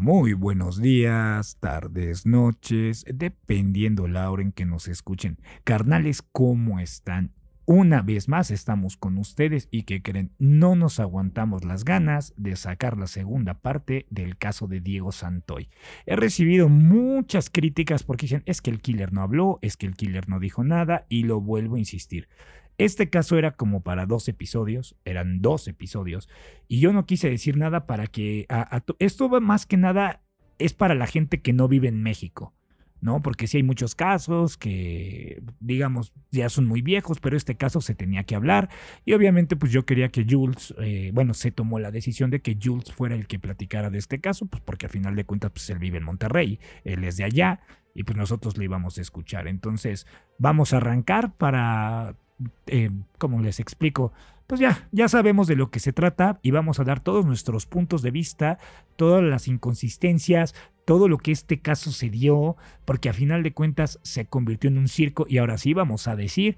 Muy buenos días, tardes, noches, dependiendo la hora en que nos escuchen. Carnales, ¿cómo están? Una vez más estamos con ustedes y que creen, no nos aguantamos las ganas de sacar la segunda parte del caso de Diego Santoy. He recibido muchas críticas porque dicen, es que el killer no habló, es que el killer no dijo nada y lo vuelvo a insistir. Este caso era como para dos episodios, eran dos episodios, y yo no quise decir nada para que... esto más que nada es para la gente que no vive en México, ¿no? Porque sí hay muchos casos que, digamos, ya son muy viejos, pero este caso se tenía que hablar, y obviamente pues yo quería que Jules, eh, bueno, se tomó la decisión de que Jules fuera el que platicara de este caso, pues porque al final de cuentas pues él vive en Monterrey, él es de allá, y pues nosotros le íbamos a escuchar. Entonces, vamos a arrancar para eh, como les explico, pues ya, ya sabemos de lo que se trata y vamos a dar todos nuestros puntos de vista, todas las inconsistencias, todo lo que este caso se dio, porque a final de cuentas se convirtió en un circo y ahora sí vamos a decir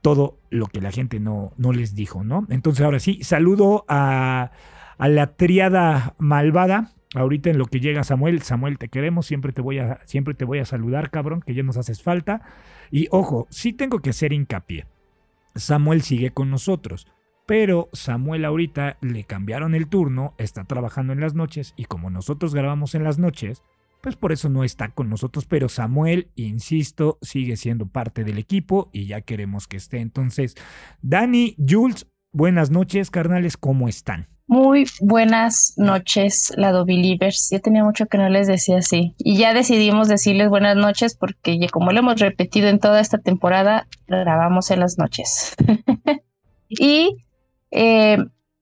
todo lo que la gente no, no les dijo, ¿no? Entonces ahora sí, saludo a, a la triada malvada, Ahorita en lo que llega Samuel, Samuel, te queremos, siempre te voy a, siempre te voy a saludar, cabrón, que ya nos haces falta. Y ojo, sí tengo que hacer hincapié. Samuel sigue con nosotros, pero Samuel ahorita le cambiaron el turno, está trabajando en las noches y como nosotros grabamos en las noches, pues por eso no está con nosotros, pero Samuel, insisto, sigue siendo parte del equipo y ya queremos que esté. Entonces, Dani, Jules, buenas noches, carnales, ¿cómo están? Muy buenas noches, Lado Believers. Ya tenía mucho que no les decía así. Y ya decidimos decirles buenas noches porque como lo hemos repetido en toda esta temporada, grabamos en las noches. y eh,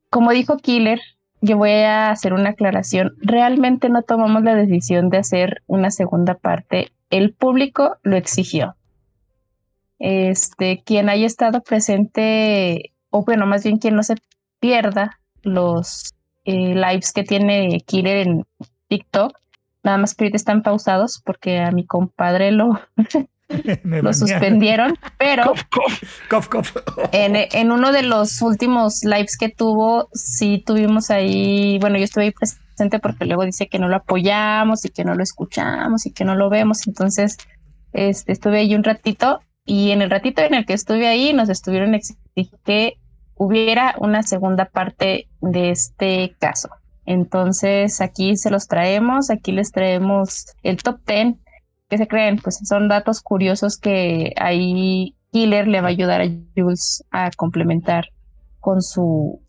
como dijo Killer, yo voy a hacer una aclaración. Realmente no tomamos la decisión de hacer una segunda parte. El público lo exigió. Este, quien haya estado presente, o bueno, más bien quien no se pierda los eh, lives que tiene Killer en TikTok. Nada más que ahorita están pausados porque a mi compadre lo, lo suspendieron, pero En, en, uno de los últimos lives que tuvo, sí tuvimos ahí, bueno, yo estuve ahí presente porque luego dice que no lo apoyamos y que no lo escuchamos y que no lo vemos, entonces este, estuve ahí un ratito y en el ratito en el que estuve ahí nos estuvieron exigiendo que hubiera una segunda parte de este caso. Entonces aquí se los traemos, aquí les traemos el top 10. ¿Qué se creen? Pues son datos curiosos que ahí Killer le va a ayudar a Jules a complementar con su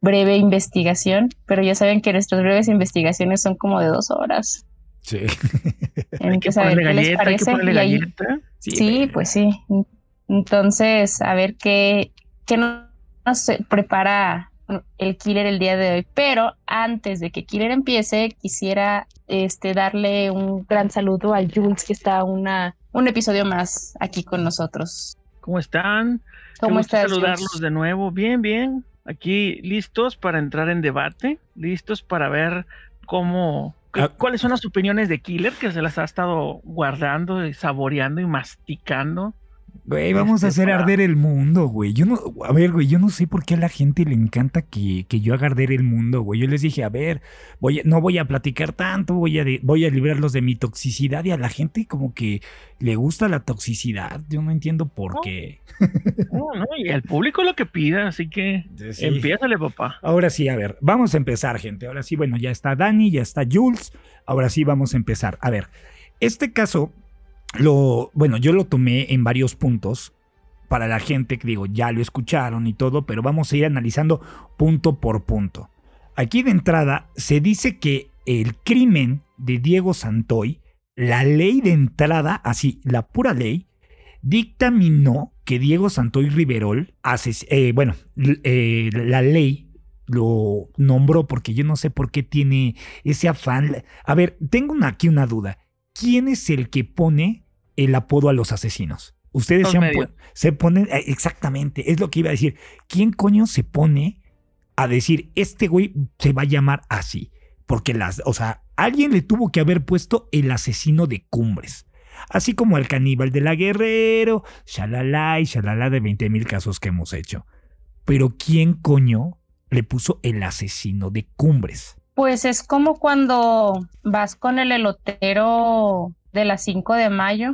breve investigación, pero ya saben que nuestras breves investigaciones son como de dos horas. Sí. Hay que saber qué les parece. sí, pues sí. Entonces, a ver qué, qué nos se prepara el killer el día de hoy, pero antes de que killer empiece, quisiera este, darle un gran saludo al Jules que está una, un episodio más aquí con nosotros. ¿Cómo están? ¿Cómo estás? Saludarlos de nuevo. Bien, bien. Aquí listos para entrar en debate, listos para ver cómo ah. ¿Cuáles son las opiniones de Killer que se las ha estado guardando y saboreando y masticando? Güey, vamos a hacer arder el mundo, güey. Yo no, a ver, güey, yo no sé por qué a la gente le encanta que, que yo haga arder el mundo, güey. Yo les dije, a ver, voy no voy a platicar tanto, voy a, voy a librarlos de mi toxicidad y a la gente como que le gusta la toxicidad. Yo no entiendo por qué. No, no, y al público lo que pida, así que sí. empiézale, papá. Ahora sí, a ver, vamos a empezar, gente. Ahora sí, bueno, ya está Dani, ya está Jules. Ahora sí, vamos a empezar. A ver, este caso lo, bueno, yo lo tomé en varios puntos para la gente que digo, ya lo escucharon y todo, pero vamos a ir analizando punto por punto. Aquí de entrada se dice que el crimen de Diego Santoy, la ley de entrada, así, la pura ley, dictaminó que Diego Santoy Riverol, eh, bueno, eh, la ley lo nombró porque yo no sé por qué tiene ese afán. A ver, tengo aquí una duda. ¿Quién es el que pone el apodo a los asesinos. Ustedes se, ponen, eh, exactamente, es lo que iba a decir. ¿Quién coño se pone a decir, este güey se va a llamar así? Porque las, o sea, alguien le tuvo que haber puesto el asesino de cumbres. Así como el caníbal de la guerrero, shalala y shalala de 20 mil casos que hemos hecho. Pero ¿quién coño le puso el asesino de cumbres? Pues es como cuando vas con el elotero de las 5 de mayo.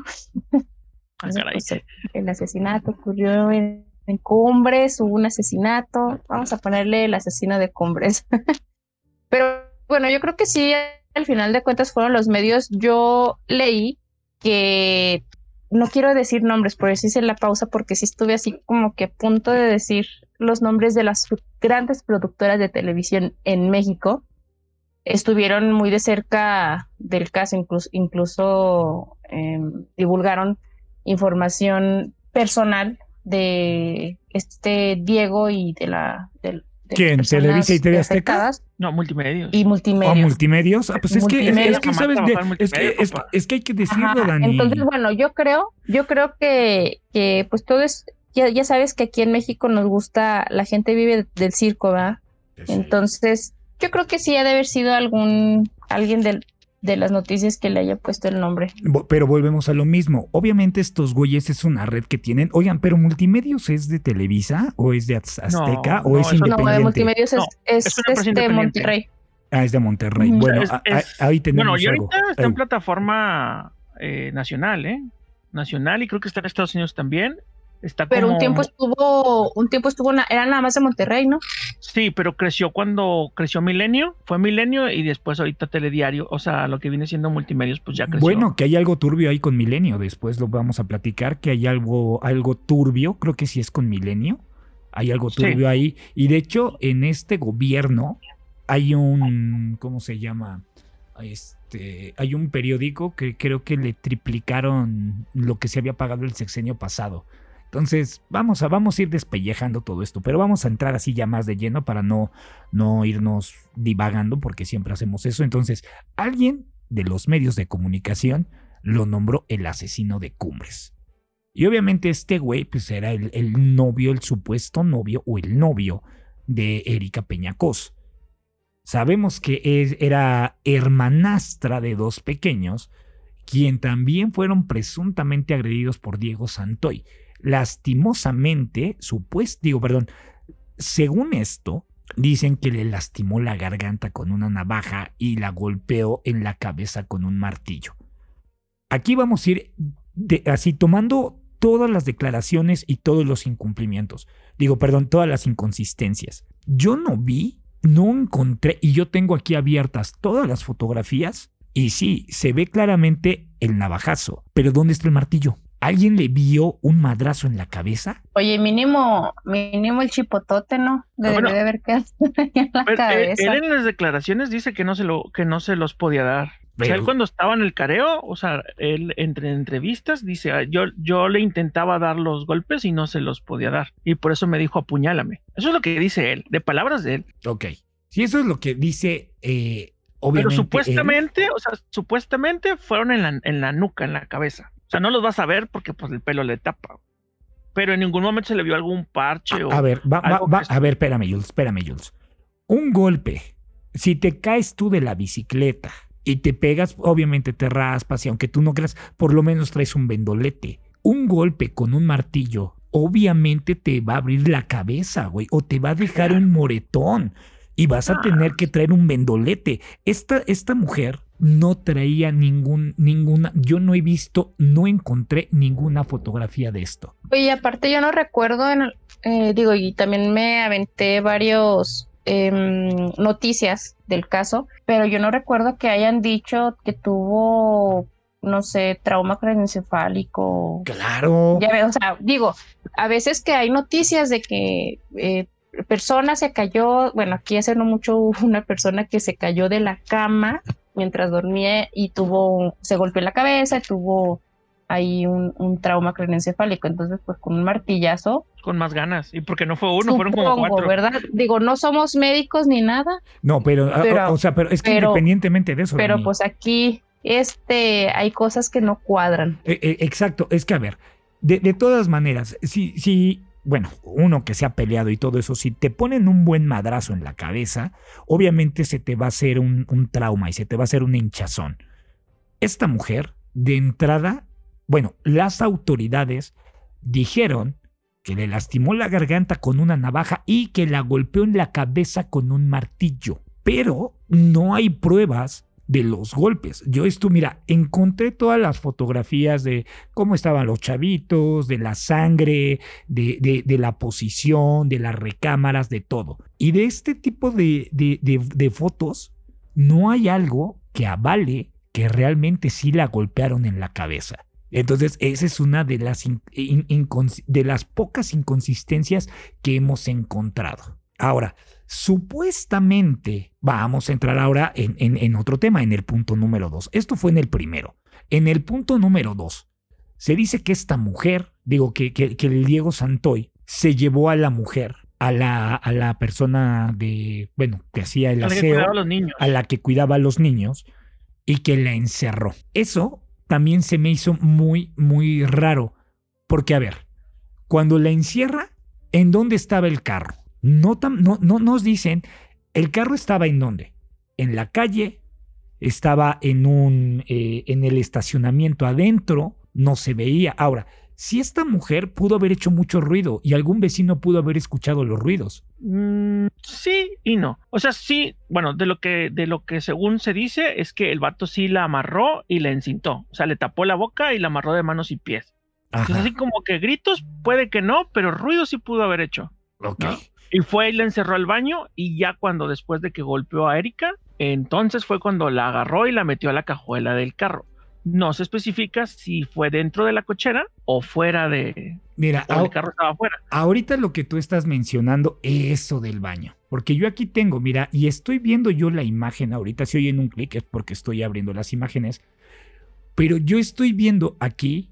Ah, pues, el asesinato ocurrió en, Cumbres, hubo un asesinato. Vamos a ponerle el asesino de Cumbres. Pero bueno, yo creo que sí, al final de cuentas fueron los medios. Yo leí que no quiero decir nombres, por eso hice la pausa, porque sí estuve así como que a punto de decir los nombres de las grandes productoras de televisión en México. Estuvieron muy de cerca del caso, incluso, incluso em, divulgaron información personal de este Diego y de la, del, ¿Quién? ¿Televisa y TV Azteca? No, multimedios. Y multimedios. ¿O multimedios? Ah, pues es que, es, que, ¿sabes? es, que, es, que hay que decirlo, Dani. Entonces, bueno, yo creo, yo creo que, que pues todo es, ya, ya sabes que aquí en México nos gusta, la gente vive del circo, ¿verdad? Entonces, yo creo que sí ha de haber sido algún, alguien del, de las noticias que le haya puesto el nombre. Pero volvemos a lo mismo. Obviamente estos güeyes es una red que tienen. Oigan, pero Multimedios es de Televisa o es de Azteca o es independiente. No, de Multimedios es, es, de Monterrey. Ah, es de Monterrey. Bueno, ahí tenemos Bueno, y ahorita está en plataforma eh, nacional, ¿eh? Nacional y creo que está en Estados Unidos también. Pero un tiempo estuvo, un tiempo estuvo, era nada más de Monterrey, ¿no? Sí, pero creció cuando creció Milenio, fue Milenio y después ahorita Telediario, o sea, lo que viene siendo multimedios, pues ya creció. Bueno, que hay algo turbio ahí con Milenio, después lo vamos a platicar, que hay algo, algo turbio, creo que sí es con Milenio, hay algo turbio ahí, y de hecho en este gobierno hay un, ¿cómo se llama? Este, hay un periódico que creo que le triplicaron lo que se había pagado el sexenio pasado. Entonces, vamos a, vamos a ir despellejando todo esto, pero vamos a entrar así ya más de lleno para no, no irnos divagando, porque siempre hacemos eso. Entonces, alguien de los medios de comunicación lo nombró el asesino de Cumbres. Y obviamente este güey, pues era el, el novio, el supuesto novio o el novio de Erika Peñacos. Sabemos que era hermanastra de dos pequeños, quien también fueron presuntamente agredidos por Diego Santoy lastimosamente, supuesto, digo, perdón, según esto, dicen que le lastimó la garganta con una navaja y la golpeó en la cabeza con un martillo. Aquí vamos a ir así tomando todas las declaraciones y todos los incumplimientos. Digo, perdón, todas las inconsistencias. Yo no vi, no encontré, y yo tengo aquí abiertas todas las fotografías, y sí, se ve claramente el navajazo, pero ¿dónde está el martillo? ¿Alguien le vio un madrazo en la cabeza? Oye, mínimo, mínimo el chipotote, ¿no? Debe de haber quedado en la cabeza. Él en las declaraciones dice que no se lo, que no se los podía dar. O sea, él cuando estaba en el careo, o sea, él entre entrevistas dice, ah, yo, yo le intentaba dar los golpes y no se los podía dar. Y por eso me dijo, apuñálame. Eso es lo que dice él, de palabras de él. Ok. Si eso es lo que dice, eh, obviamente. Pero supuestamente, o sea, supuestamente fueron en la, en la nuca, en la cabeza. O sea, no los vas a ver porque pues el pelo le tapa. Pero en ningún momento se le vio algún parche o. A ver, va, va, a ver, espérame, Jules, espérame, Jules. Un golpe. Si te caes tú de la bicicleta y te pegas, obviamente te raspas y aunque tú no creas, por lo menos traes un vendolete. Un golpe con un martillo, obviamente te va a abrir la cabeza, güey, o te va a dejar un moretón y vas a tener que traer un vendolete. Esta, esta mujer no traía ningún, ninguna, yo no he visto, no encontré ninguna fotografía de esto. Oye, aparte yo no recuerdo, en, eh, digo, y también me aventé varios em, noticias del caso, pero yo no recuerdo que hayan dicho que tuvo, no sé, trauma craneoencefálico. Claro. Ya veo, o sea, digo, a veces que hay noticias de que eh, persona se cayó, bueno, aquí hace no mucho hubo una persona que se cayó de la cama mientras dormía y tuvo, se golpeó la cabeza y tuvo ahí un, un trauma craneoencefálico. Entonces, pues con un martillazo. Con más ganas. Y porque no fue uno, fueron como cuatro. ¿verdad? Digo, no somos médicos ni nada. No, pero, o, sea, pero es que independientemente de eso. Pero pues aquí, este, hay cosas que no cuadran. E, e, exacto, es que a ver, de, de todas maneras, si, si bueno, uno que se ha peleado y todo eso, si te ponen un buen madrazo en la cabeza, obviamente se te va a hacer un, trauma y se te va a hacer un hinchazón. Esta mujer, de entrada, bueno, las autoridades dijeron que le lastimó la garganta con una navaja y que la golpeó en la cabeza con un martillo. Pero no hay pruebas de los golpes. Yo esto, mira, encontré todas las fotografías de cómo estaban los chavitos, de la sangre, de, de, la posición, de las recámaras, de todo. Y de este tipo de, de fotos, no hay algo que avale que realmente sí la golpearon en la cabeza. Entonces, esa es una de las, de las pocas inconsistencias que hemos encontrado. Ahora, supuestamente, vamos a entrar ahora en, en, otro tema, en el punto número dos. Esto fue en el primero. En el punto número dos, se dice que esta mujer, digo que, que, el Diego Santoy se llevó a la mujer, a la, a la persona de, bueno, que hacía el aseo, a la que cuidaba a los niños y que la encerró. Eso también se me hizo muy, muy raro. Porque, a ver, cuando la encierra, ¿en dónde estaba el carro? No, no, no nos dicen, el carro estaba en dónde? En la calle, estaba en, un, eh, en el estacionamiento adentro, no se veía. Ahora, si esta mujer pudo haber hecho mucho ruido y algún vecino pudo haber escuchado los ruidos. Mm, sí y no. O sea, sí, bueno, de lo que de lo que según se dice es que el vato sí la amarró y la encintó. O sea, le tapó la boca y la amarró de manos y pies. Entonces, así como que gritos, puede que no, pero ruido sí pudo haber hecho. Ok. Y fue y la encerró al baño y ya cuando después de que golpeó a Erika, entonces fue cuando la agarró y la metió a la cajuela del carro. No se especifica si fue dentro de la cochera o fuera de. Mira, el carro estaba afuera. Ahorita lo que tú estás mencionando es eso del baño. Porque yo aquí tengo, mira, y estoy viendo yo la imagen ahorita. Si oyen un clic es porque estoy abriendo las imágenes. Pero yo estoy viendo aquí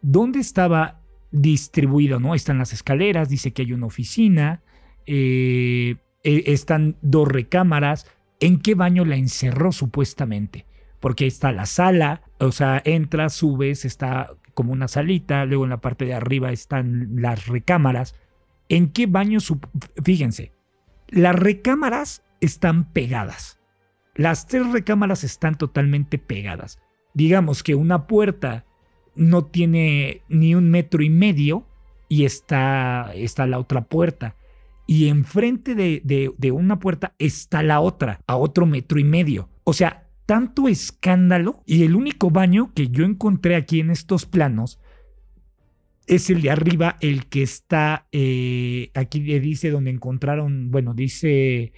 dónde estaba distribuido, ¿no? Están las escaleras, dice que hay una oficina, eh, eh, están dos recámaras. ¿En qué baño la encerró supuestamente? porque está la sala, o sea, entras, subes, está como una salita, luego en la parte de arriba están las recámaras. ¿En qué baño? Fíjense, las recámaras están pegadas. Las tres recámaras están totalmente pegadas. Digamos que una puerta no tiene ni un metro y medio y está, está la otra puerta. Y enfrente de, de una puerta está la otra, a otro metro y medio. O sea, tanto escándalo y el único baño que yo encontré aquí en estos planos es el de arriba, el que está, eh, aquí dice donde encontraron, bueno, dice,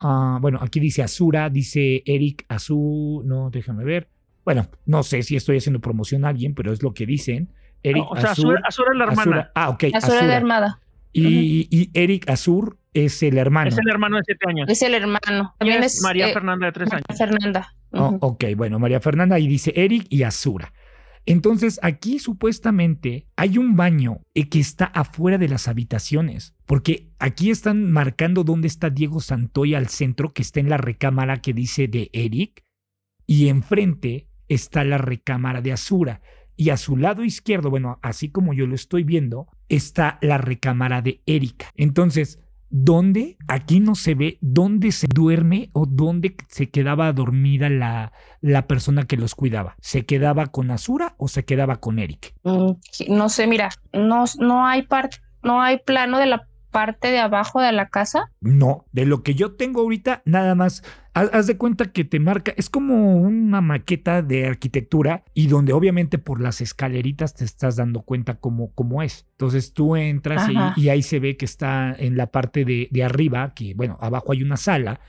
ah, bueno, aquí dice Azura, dice Eric Azul, no, déjame ver. Bueno, no sé si estoy haciendo promoción a alguien, pero es lo que dicen. Eric o sea, Azura, es la hermana. ah, ok. Azura, es la hermana. Y, y Eric Azur es el hermano. Es el hermano de siete años. Es el hermano. También es, María eh, Fernanda de tres años. Fernanda. Oh, ok, bueno, María Fernanda y dice Eric y Azura. Entonces aquí supuestamente hay un baño eh, que está afuera de las habitaciones, porque aquí están marcando dónde está Diego Santoy al centro, que está en la recámara que dice de Eric, y enfrente está la recámara de Azura. Y a su lado izquierdo, bueno, así como yo lo estoy viendo, está la recámara de Erika. Entonces, ¿dónde? Aquí no se ve dónde se duerme o dónde se quedaba dormida la, la persona que los cuidaba. ¿Se quedaba con Azura o se quedaba con Eric? Mm, no sé, mira, no, no hay parte, no hay plano de la parte de abajo de la casa? No, de lo que yo tengo ahorita, nada más. Haz, de cuenta que te marca, es como una maqueta de arquitectura y donde obviamente por las escaleritas te estás dando cuenta cómo, cómo es. Entonces tú entras y, ahí se ve que está en la parte de, de arriba, que bueno, abajo hay una sala,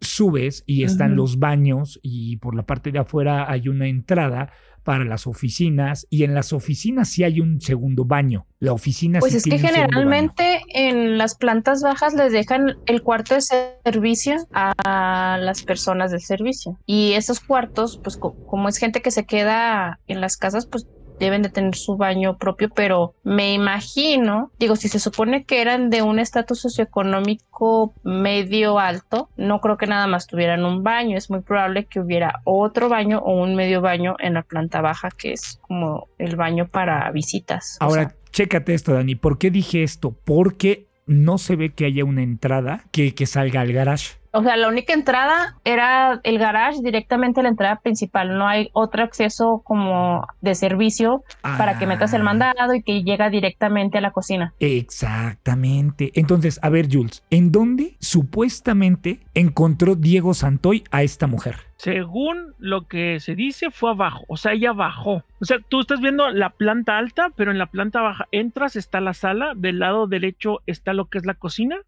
subes y están los baños y por la parte de afuera hay una entrada para las oficinas y en las oficinas sí hay un segundo baño. La oficina Pues es que generalmente en las plantas bajas les dejan el cuarto de servicio a las personas del servicio y esos cuartos, pues como es gente que se queda en las casas, pues deben de tener su baño propio, pero me imagino, digo, si se supone que eran de un estatus socioeconómico medio alto, no creo que nada más tuvieran un baño, es muy probable que hubiera otro baño o un medio baño en la planta baja, que es como el baño para visitas. Ahora, chécate esto, Dani, ¿por qué dije esto? Porque no se ve que haya una entrada que, que salga al garage. O sea, la única entrada era el garage directamente la entrada principal. No hay otro acceso como de servicio para que metas el ah. mandado y que llega directamente a la cocina. Exactamente. Entonces, a ver, Jules, ¿en dónde supuestamente encontró Diego Santoy a esta mujer? Según lo que se dice, fue abajo. O sea, ella bajó. O sea, tú estás viendo la planta alta, pero en la planta baja entras, está la sala. Del lado derecho está lo que es la cocina.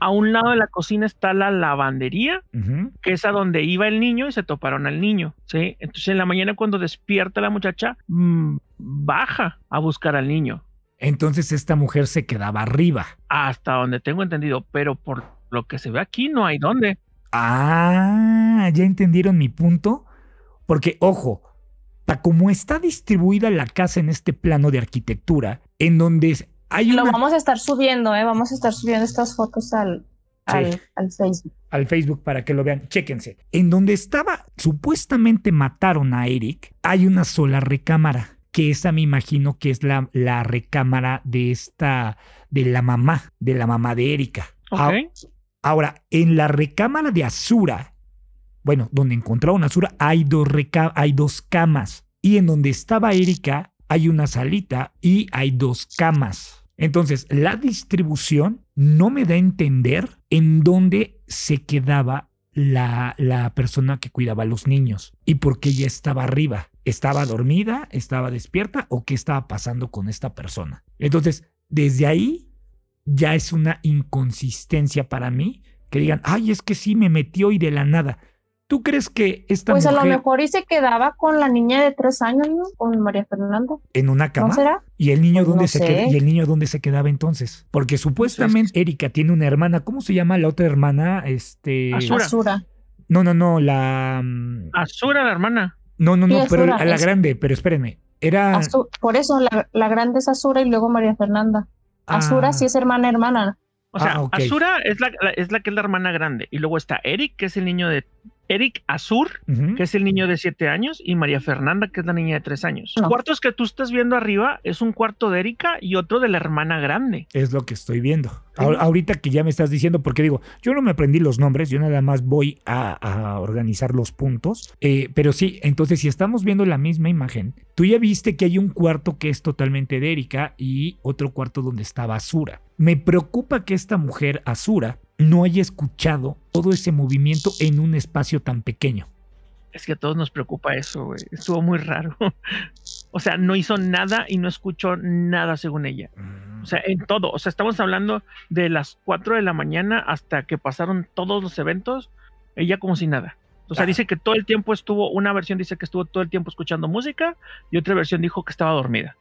A un lado de la cocina está la lavandería, que es a donde iba el niño y se toparon al niño. ¿sí? Entonces, en la mañana, cuando despierta la muchacha, mm, baja a buscar al niño. Entonces, esta mujer se quedaba arriba. Hasta donde tengo entendido, pero por lo que se ve aquí, no hay dónde. Ah, ¿ya entendieron mi punto? Porque, ojo, como está distribuida la casa en este plano de arquitectura, en donde hay Lo vamos a estar subiendo, ¿eh? Vamos a estar subiendo estas fotos al, al, Facebook. Al Facebook para que lo vean. Chéquense. En donde estaba, supuestamente mataron a Eric, hay una sola recámara. Que esa me imagino que es la, la recámara de esta, de la mamá, de la mamá de Erika. Okay. Ahora, en la recámara de Azura, bueno, donde encontraron a Azura, hay dos, hay dos camas. Y en donde estaba Erika, hay una salita y hay dos camas. Entonces, la distribución no me da a entender en dónde se quedaba la, la, persona que cuidaba a los niños y por qué ella estaba arriba. ¿Estaba dormida? ¿Estaba despierta? ¿O qué estaba pasando con esta persona? Entonces, desde ahí ya es una inconsistencia para mí que digan, ay, es que sí me metió y de la nada. ¿Tú crees que esta Pues a lo mejor y se quedaba con la niña de tres años, ¿no? Con María Fernanda. ¿En una cama? será? ¿Y el niño, pues dónde se ¿Y el niño dónde se quedaba entonces? Porque supuestamente Erika tiene una hermana. ¿Cómo se llama la otra hermana? Este... Azura. No, no, no, la... Mm, Azura, la hermana. No, no, no, pero la, la grande, pero espérenme. Era... por eso, la, la grande es Azura y luego María Fernanda. Azura sí ah. es hermana hermana. O sea, ah, Azura es la, es la que es la hermana grande. Y luego está Eric, que es el niño de Eric Azur, que es el niño de siete años, y María Fernanda, que es la niña de tres años. Los cuartos que tú estás viendo arriba es un cuarto de Erika y otro de la hermana grande. Es lo que estoy viendo. Ahorita que ya me estás diciendo, porque digo, yo no me aprendí los nombres, yo nada más voy a, organizar los puntos. Eh, pero sí, entonces si estamos viendo la misma imagen, tú ya viste que hay un cuarto que es totalmente de Erika y otro cuarto donde está Basura. Me preocupa que esta mujer, Azura, no haya escuchado todo ese movimiento en un espacio tan pequeño. Es que a todos nos preocupa eso, güey. Estuvo muy raro. o sea, no hizo nada y no escuchó nada según ella. Mm. O sea, en todo. O sea, estamos hablando de las 4 de la mañana hasta que pasaron todos los eventos, ella como si nada. O sea, dice que todo el tiempo estuvo, una versión dice que estuvo todo el tiempo escuchando música y otra versión dijo que estaba dormida.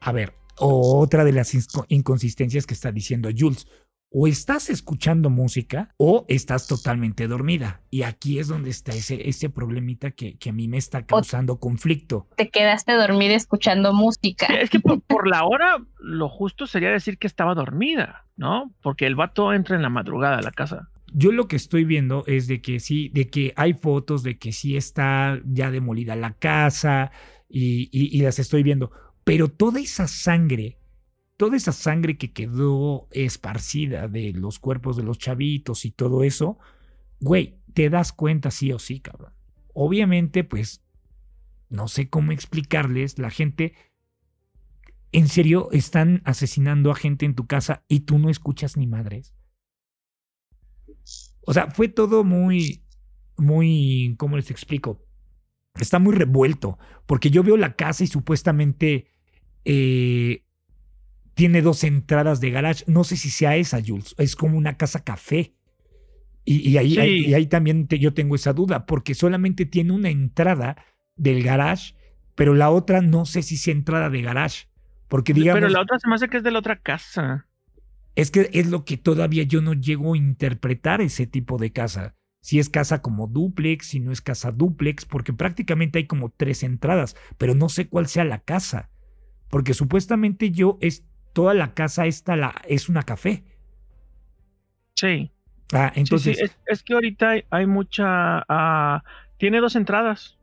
A ver, otra de las inconsistencias que está diciendo Jules o estás escuchando música o estás totalmente dormida. Y aquí es donde está ese, ese problemita que, que a mí me está causando conflicto. Te quedaste dormida escuchando música. es que por, la hora lo justo sería decir que estaba dormida, ¿no? Porque el vato entra en la madrugada a la casa. Yo lo que estoy viendo es de que sí, de que hay fotos de que sí está ya demolida la casa y, y las estoy viendo. Pero toda esa sangre toda esa sangre que quedó esparcida de los cuerpos de los chavitos y todo eso, güey, te das cuenta sí o sí, cabrón. Obviamente, pues, no sé cómo explicarles, la gente, en serio, están asesinando a gente en tu casa y tú no escuchas ni madres. O sea, fue todo muy, muy, ¿cómo les explico? Está muy revuelto, porque yo veo la casa y supuestamente eh, tiene dos entradas de garage. No sé si sea esa, Jules. Es como una casa café. Y, ahí, y ahí, también yo tengo esa duda, porque solamente tiene una entrada del garage, pero la otra no sé si sea entrada de garage. Porque digamos. Pero la otra se me hace que es de la otra casa. Es que es lo que todavía yo no llego a interpretar ese tipo de casa. Si es casa como duplex, si no es casa duplex, porque prácticamente hay como tres entradas, pero no sé cuál sea la casa. Porque supuestamente yo es, toda la casa esta la, es una café. Sí. Ah, entonces. Es, que ahorita hay, mucha. Ah, tiene dos entradas.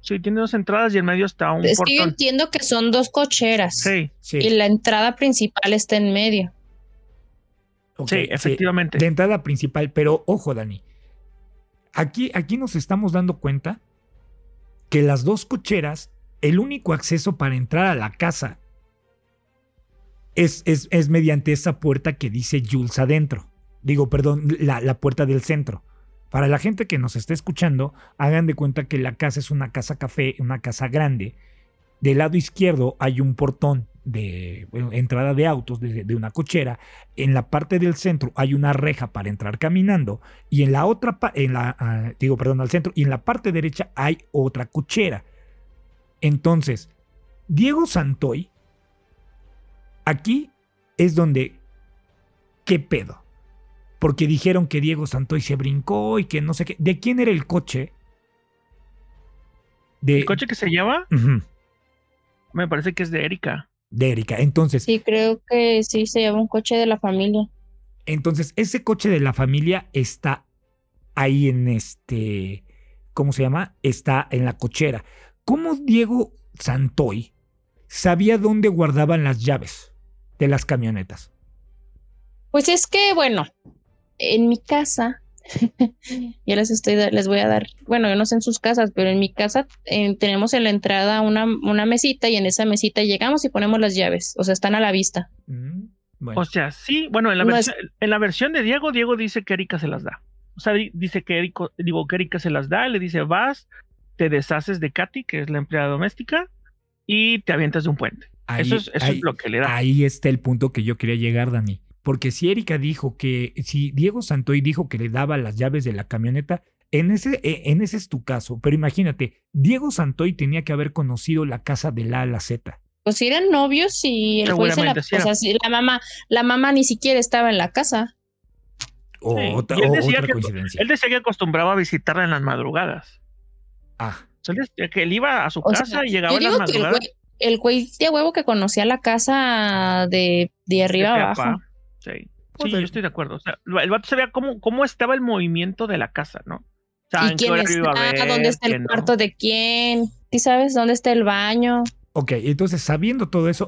Sí, tiene dos entradas y en medio está un. Es que yo entiendo que son dos cocheras. Sí, sí. Y la entrada principal está en medio. sí, efectivamente. la entrada principal, pero ojo, Dani. aquí, aquí nos estamos dando cuenta que las dos cocheras, el único acceso para entrar a la casa es, es, mediante esa puerta que dice Jules adentro. Digo, perdón, la, la puerta del centro. Para la gente que nos está escuchando, hagan de cuenta que la casa es una casa café, una casa grande. Del lado izquierdo hay un portón de entrada de autos de, una cochera. En la parte del centro hay una reja para entrar caminando y en la otra, en la, ah, digo, perdón, al centro y en la parte derecha hay otra cochera. Entonces, Diego Santoy, aquí es donde, ¿qué pedo? Porque dijeron que Diego Santoy se brincó y que no sé qué. ¿De quién era el coche? De, ¿El coche que se lleva? Me parece que es de Erika de Erika. Entonces. Sí, creo que sí se lleva un coche de la familia. Entonces, ese coche de la familia está ahí en este. ¿Cómo se llama? Está en la cochera. ¿Cómo Diego Santoy sabía dónde guardaban las llaves de las camionetas? Pues es que, bueno, en mi casa ya les estoy les voy a dar, bueno, yo no sé en sus casas, pero en mi casa tenemos en la entrada una, una mesita y en esa mesita llegamos y ponemos las llaves, o sea, están a la vista. Mm, o sea, sí, bueno, en la, versión, en la versión de Diego, Diego dice que Erika se las da. O sea, dice que, Erika, digo, que Erika se las da, le dice, vas, te deshaces de Katy, que es la empleada doméstica, y te avientas de un puente. Eso, es, eso es lo que le da. Ahí está el punto que yo quería llegar, Dani. Porque si Erika dijo que, si Diego Santoy dijo que le daba las llaves de la camioneta, en ese, e, en ese es tu caso. Pero imagínate, Diego Santoy tenía que haber conocido la casa de la a la Z. Pues eran novios y el juez la, o sea, la mamá, la mamá ni siquiera estaba en la casa. O, otra, coincidencia. Él decía que acostumbraba a visitarla en las madrugadas. Ah. él decía que él iba a su casa y llegaba en las madrugadas. El güey, de huevo que conocía la casa de, de arriba abajo. Sí, pues yo estoy de acuerdo. O sea, el vato sabía cómo, cómo estaba el movimiento de la casa, ¿no? O sea, ¿Y quién está? ¿Dónde está el cuarto de quién? ¿Y sabes dónde está el baño? Ok, entonces sabiendo todo eso,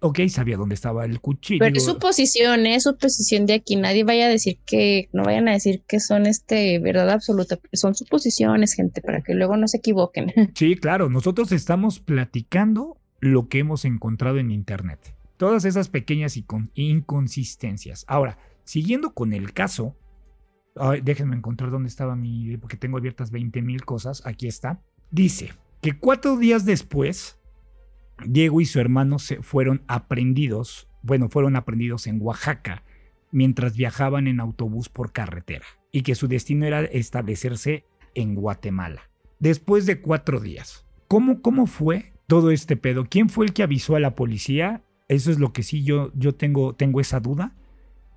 ok, sabía dónde estaba el cuchillo. Pero es su posición, es su posición de aquí. Nadie vaya a decir que, no vayan a decir que son este verdad absoluta, son suposiciones, gente, para que luego no se equivoquen. Sí, claro, nosotros estamos platicando lo que hemos encontrado en internet. Todas esas pequeñas inconsistencias. Ahora, siguiendo con el caso, déjenme encontrar dónde estaba mi, porque tengo abiertas 20 mil cosas, aquí está. Dice que cuatro días después, Diego y su hermano se fueron aprendidos, bueno, fueron aprendidos en Oaxaca mientras viajaban en autobús por carretera y que su destino era establecerse en Guatemala. Después de cuatro días, ¿cómo, cómo fue todo este pedo? ¿Quién fue el que avisó a la policía? Eso es lo que sí yo, yo tengo, tengo esa duda.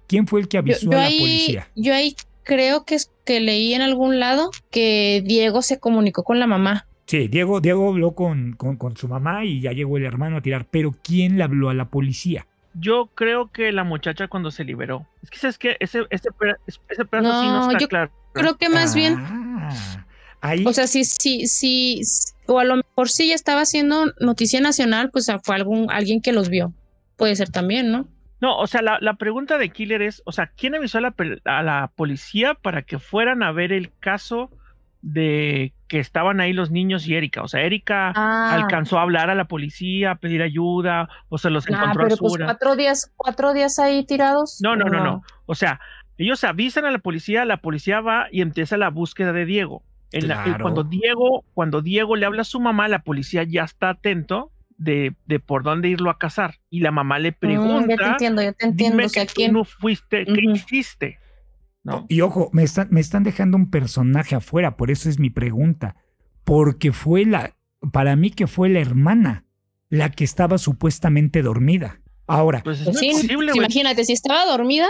¿Quién fue el que avisó a la policía? Yo ahí creo que, es que leí en algún lado que Diego se comunicó con la mamá. Sí, Diego, Diego habló con, con, su mamá y ya llegó el hermano a tirar. Pero ¿quién le habló a la policía? Yo creo que la muchacha cuando se liberó. Es que sabes que ese, ese, ese pedazo no, sí no está yo claro. Creo que más bien. Ah, ahí. O sea, sí, sí, sí. O a lo mejor sí ya estaba haciendo noticia nacional, pues fue algún, alguien que los vio puede ser también, ¿no? No, o sea, la, pregunta de Killer es, o sea, ¿quién avisó a la, policía para que fueran a ver el caso de que estaban ahí los niños y Erika? O sea, Erika ah. alcanzó a hablar a la policía, a pedir ayuda, o se los ah, encontró pero pues cuatro días, cuatro días ahí tirados. No, no, no, no. O sea, ellos avisan a la policía, la policía va y empieza la búsqueda de Diego. Cuando Diego, cuando Diego le habla a su mamá, la policía ya está atento de, de, por dónde irlo a cazar. Y la mamá le pregunta. Mm, ya te entiendo, ya te entiendo. Dime que tú no fuiste, ¿qué hiciste? ¿No? Y ojo, me están, me están dejando un personaje afuera, por eso es mi pregunta. Porque fue la, para mí que fue la hermana la que estaba supuestamente dormida. Ahora, pues es pues imagínate, si estaba dormida,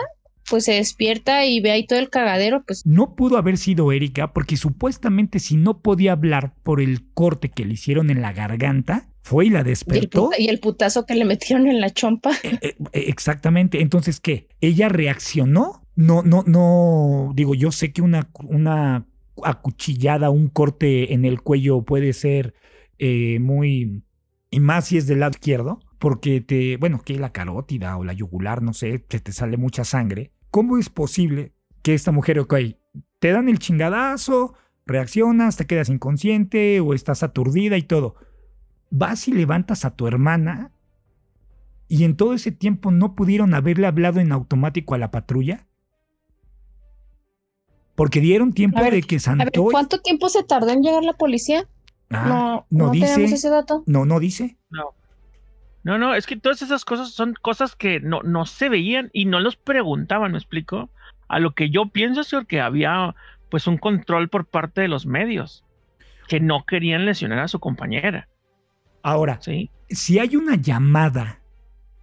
pues se despierta y ve ahí todo el cagadero, pues. No pudo haber sido Erika porque supuestamente si no podía hablar por el corte que le hicieron en la garganta, fue y la despertó. Y el, putazo que le metieron en la chompa. Eh, eh, eh, exactamente. Entonces, ¿qué? ¿Ella reaccionó? No, no, no. Digo, yo sé que una, una acuchillada, un corte en el cuello puede ser muy. Y más si es del lado izquierdo, porque te. Bueno, que la carótida o la yugular, no sé, que te sale mucha sangre. ¿Cómo es posible que esta mujer, ok, te dan el chingadazo, reaccionas, te quedas inconsciente o estás aturdida y todo. Vas y levantas a tu hermana y en todo ese tiempo no pudieron haberle hablado en automático a la patrulla. Porque dieron tiempo de que Santoy... ¿Cuánto tiempo se tardó en llegar la policía? Ah, no, no, dice. ese dato. No, no dice. No. No, no, es que todas esas cosas son cosas que no, no se veían y no los preguntaban, ¿me explico? A lo que yo pienso es que había pues un control por parte de los medios que no querían lesionar a su compañera. Ahora, ¿Sí? si hay una llamada,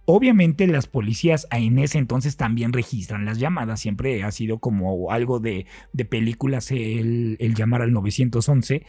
obviamente las policías en ese entonces también registran las llamadas, siempre ha sido como algo de, de películas el, el llamar al 911,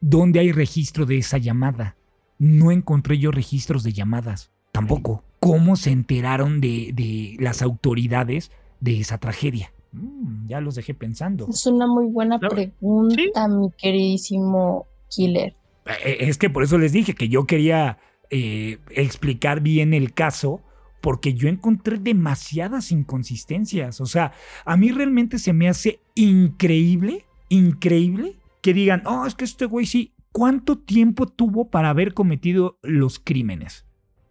donde hay registro de esa llamada. No encontré yo registros de llamadas, tampoco. ¿Cómo se enteraron de, de las autoridades de esa tragedia? Mm, ya los dejé pensando. Es una muy buena pregunta, mi queridísimo Killer. Eh, eh, es que por eso les dije que yo quería eh, explicar bien el caso, porque yo encontré demasiadas inconsistencias. O sea, a mí realmente se me hace increíble, increíble que digan, oh, es que este güey sí, ¿cuánto tiempo tuvo para haber cometido los crímenes?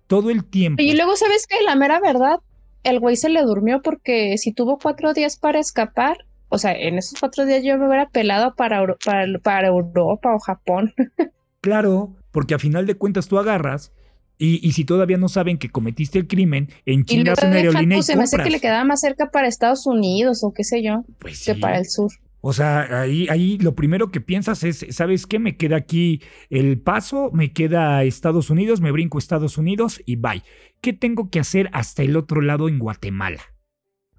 Todo el tiempo. Y luego, ¿sabes qué? La mera verdad, el güey se le durmió porque si tuvo cuatro días para escapar, o sea, en esos cuatro días yo me hubiera pelado para, para, Europa o Japón. claro, porque a final de cuentas tú agarras y, si todavía no saben que cometiste el crimen, en China una aerolínea pues, Se me hace que le quedaba más cerca para Estados Unidos o qué sé yo, pues que para el sur. O sea, ahí, ahí lo primero que piensas es, ¿sabes qué? Me queda aquí el paso, me queda Estados Unidos, me brinco Estados Unidos y bye. ¿Qué tengo que hacer hasta el otro lado en Guatemala?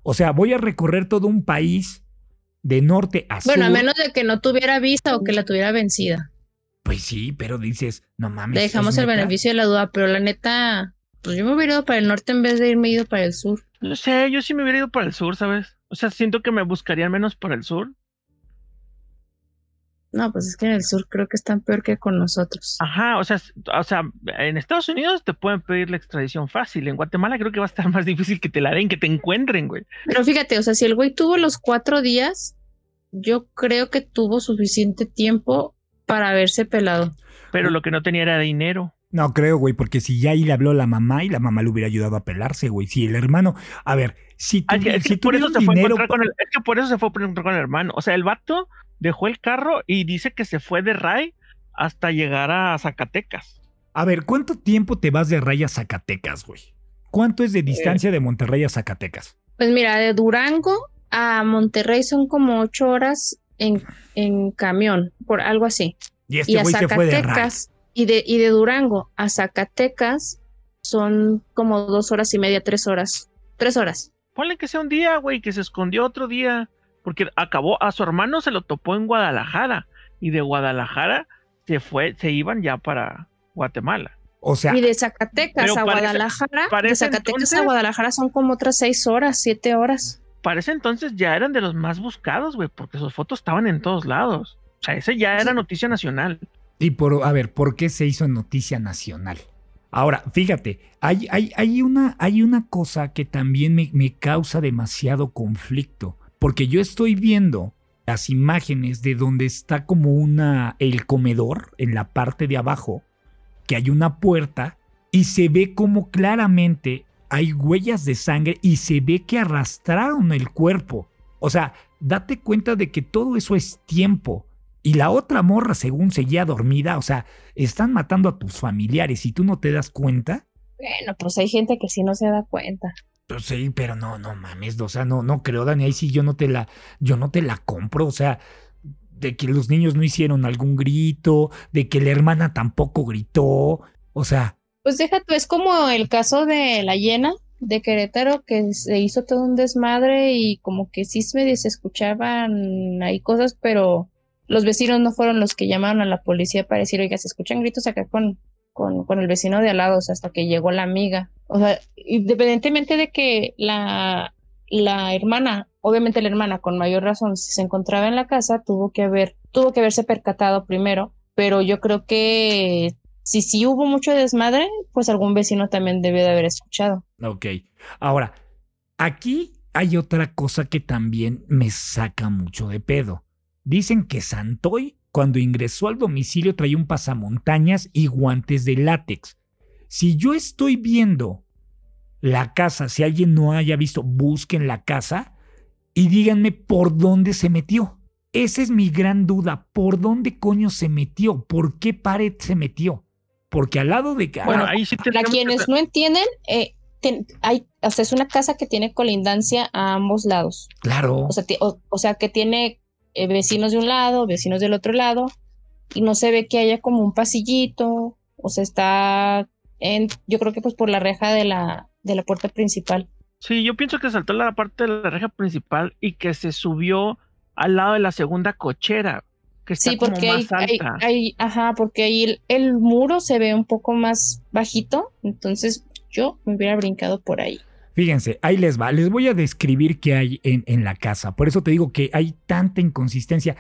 O sea, voy a recorrer todo un país de norte a sur. Bueno, a menos de que no tuviera vista o que la tuviera vencida. Pues sí, pero dices, no mames. Dejamos el beneficio de la duda, pero la neta, pues yo me hubiera ido para el norte en vez de irme ido para el sur. No sé, yo sí me hubiera ido para el sur, ¿sabes? O sea, siento que me buscarían menos para el sur. No, pues es que en el sur creo que están peor que con nosotros. Ajá, o sea, o sea, en Estados Unidos te pueden pedir la extradición fácil. En Guatemala creo que va a estar más difícil que te la den, que te encuentren, güey. Pero fíjate, o sea, si el güey tuvo los cuatro días, yo creo que tuvo suficiente tiempo para haberse pelado. Pero lo que no tenía era dinero. No creo, güey, porque si ya ahí le habló la mamá y la mamá le hubiera ayudado a pelarse, güey. Si el hermano, a ver, si tú, es que, por eso se fue con el, es que por eso se fue a encontrar con el hermano. O sea, el vato dejó el carro y dice que se fue de Ray hasta llegar a Zacatecas. A ver, ¿cuánto tiempo te vas de Ray a Zacatecas, güey? ¿Cuánto es de distancia de Monterrey a Zacatecas? Pues mira, de Durango a Monterrey son como ocho horas en, en camión, por algo así. Y este güey se fue de Ray. Y de, y de Durango a Zacatecas son como dos horas y media, tres horas. Tres horas. Ponle que sea un día, güey, que se escondió otro día porque acabó, a su hermano se lo topó en Guadalajara y de Guadalajara se fue, se iban ya para Guatemala. O sea, y de Zacatecas a Guadalajara, de Zacatecas a Guadalajara son como otras seis horas, siete horas. Parece entonces ya eran de los más buscados, güey, porque sus fotos estaban en todos lados. O sea, ese ya era noticia nacional. Y por, a ver, ¿por qué se hizo noticia nacional? Ahora, fíjate, hay, hay, hay, una, hay una cosa que también me, me causa demasiado conflicto. Porque yo estoy viendo las imágenes de donde está como una el comedor en la parte de abajo, que hay una puerta y se ve como claramente hay huellas de sangre y se ve que arrastraron el cuerpo. O sea, date cuenta de que todo eso es tiempo. Y la otra morra, según seguía dormida, o sea, están matando a tus familiares y tú no te das cuenta. Bueno, pues hay gente que sí no se da cuenta. Pues sí, pero no, no mames, o sea, no, no creo, Dani, ahí sí yo no te la, yo no te la compro, o sea, de que los niños no hicieron algún grito, de que la hermana tampoco gritó, o sea. Pues deja tú, es como el caso de la llena de Querétaro, que se hizo todo un desmadre y como que sí se escuchaban ahí cosas, pero los vecinos no fueron los que llamaron a la policía para decir, oiga, se escuchan gritos acá con, con, con el vecino de al lado, o sea, hasta que llegó la amiga. O sea, independientemente de que la, la hermana, obviamente la hermana con mayor razón, si se encontraba en la casa, tuvo que haber, tuvo que haberse percatado primero, pero yo creo que si sí hubo mucho desmadre, pues algún vecino también debe de haber escuchado. Ok. Ahora, aquí hay otra cosa que también me saca mucho de pedo. Dicen que Santoy, cuando ingresó al domicilio, traía un pasamontañas y guantes de látex. Si yo estoy viendo la casa, si alguien no haya visto, busquen la casa y díganme por dónde se metió. Esa es mi gran duda. ¿Por dónde coño se metió? ¿Por qué pared se metió? Porque al lado de... Bueno, ahí sí para quienes no entienden, eh, hay, o sea, es una casa que tiene colindancia a ambos lados. Claro. O sea, o, sea que tiene eh, vecinos de un lado, vecinos del otro lado, y no se ve que haya como un pasillito, o sea, está en, yo creo que pues por la reja de la, de la puerta principal. Sí, yo pienso que saltó la parte de la reja principal y que se subió al lado de la segunda cochera, que está sí, porque como más alta. ajá, porque ahí el, muro se ve un poco más bajito, entonces yo me hubiera brincado por ahí. Fíjense, ahí les va. Les voy a describir qué hay en, en, la casa. Por eso te digo que hay tanta inconsistencia.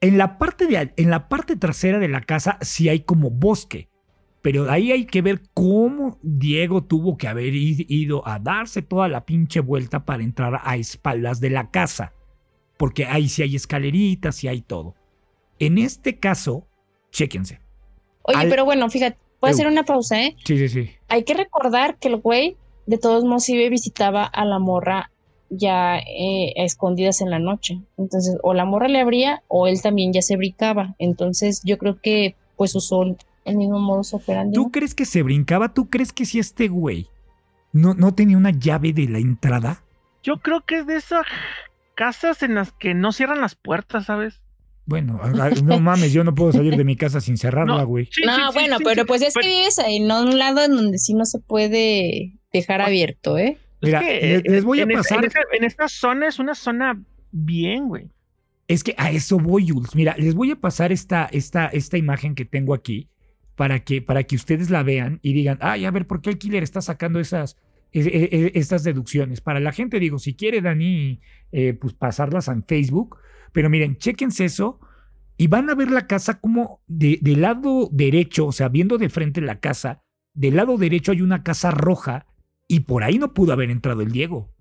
En la, parte de, en la parte trasera de la casa sí hay como bosque. Pero ahí hay que ver cómo Diego tuvo que haber ido a darse toda la pinche vuelta para entrar a espaldas de la casa. Porque ahí sí hay escaleritas y hay todo. En este caso, chéquense. Oye, pero bueno, fíjate, Puedo hacer una pausa, ¿eh? Sí, sí, sí. Hay que recordar que el güey, de todos modos, sí visitaba a la morra ya eh, escondidas en la noche. Entonces, o la morra le abría o él también ya se brincaba. Entonces, yo creo que pues usó el mismo modus operandi. ¿Tú crees que se brincaba? ¿Tú crees que si este güey no, no tenía una llave de la entrada? Yo creo que es de esas casas en las que no cierran las puertas, ¿sabes? Bueno, no mames, yo no puedo salir de mi casa sin cerrarla, güey. No, bueno, pero pues es que vives en un lado en donde sí no se puede dejar abierto, ¿eh? Mira, les, voy a pasar. en, esta, zona es una zona bien, güey. Es que a eso voy, Jules. Mira, les voy a pasar esta, esta, esta imagen que tengo aquí para que, para que ustedes la vean y digan, ay, a ver, ¿por qué el killer está sacando esas, e, e, e, estas deducciones? Para la gente, digo, si quiere Dani, eh, pues pasarlas en Facebook pero miren, chequense eso y van a ver la casa como de, del lado derecho, o sea, viendo de frente la casa, del lado derecho hay una casa roja y por ahí no pudo haber entrado el Diego.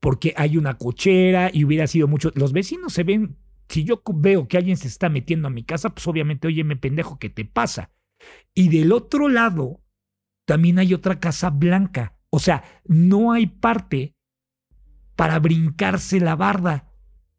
Porque hay una cochera y hubiera sido mucho. Los vecinos se ven. Si yo veo que alguien se está metiendo a mi casa, pues obviamente, oye, me pendejo, ¿qué te pasa? Y del otro lado también hay otra casa blanca. O sea, no hay parte para brincarse la barda.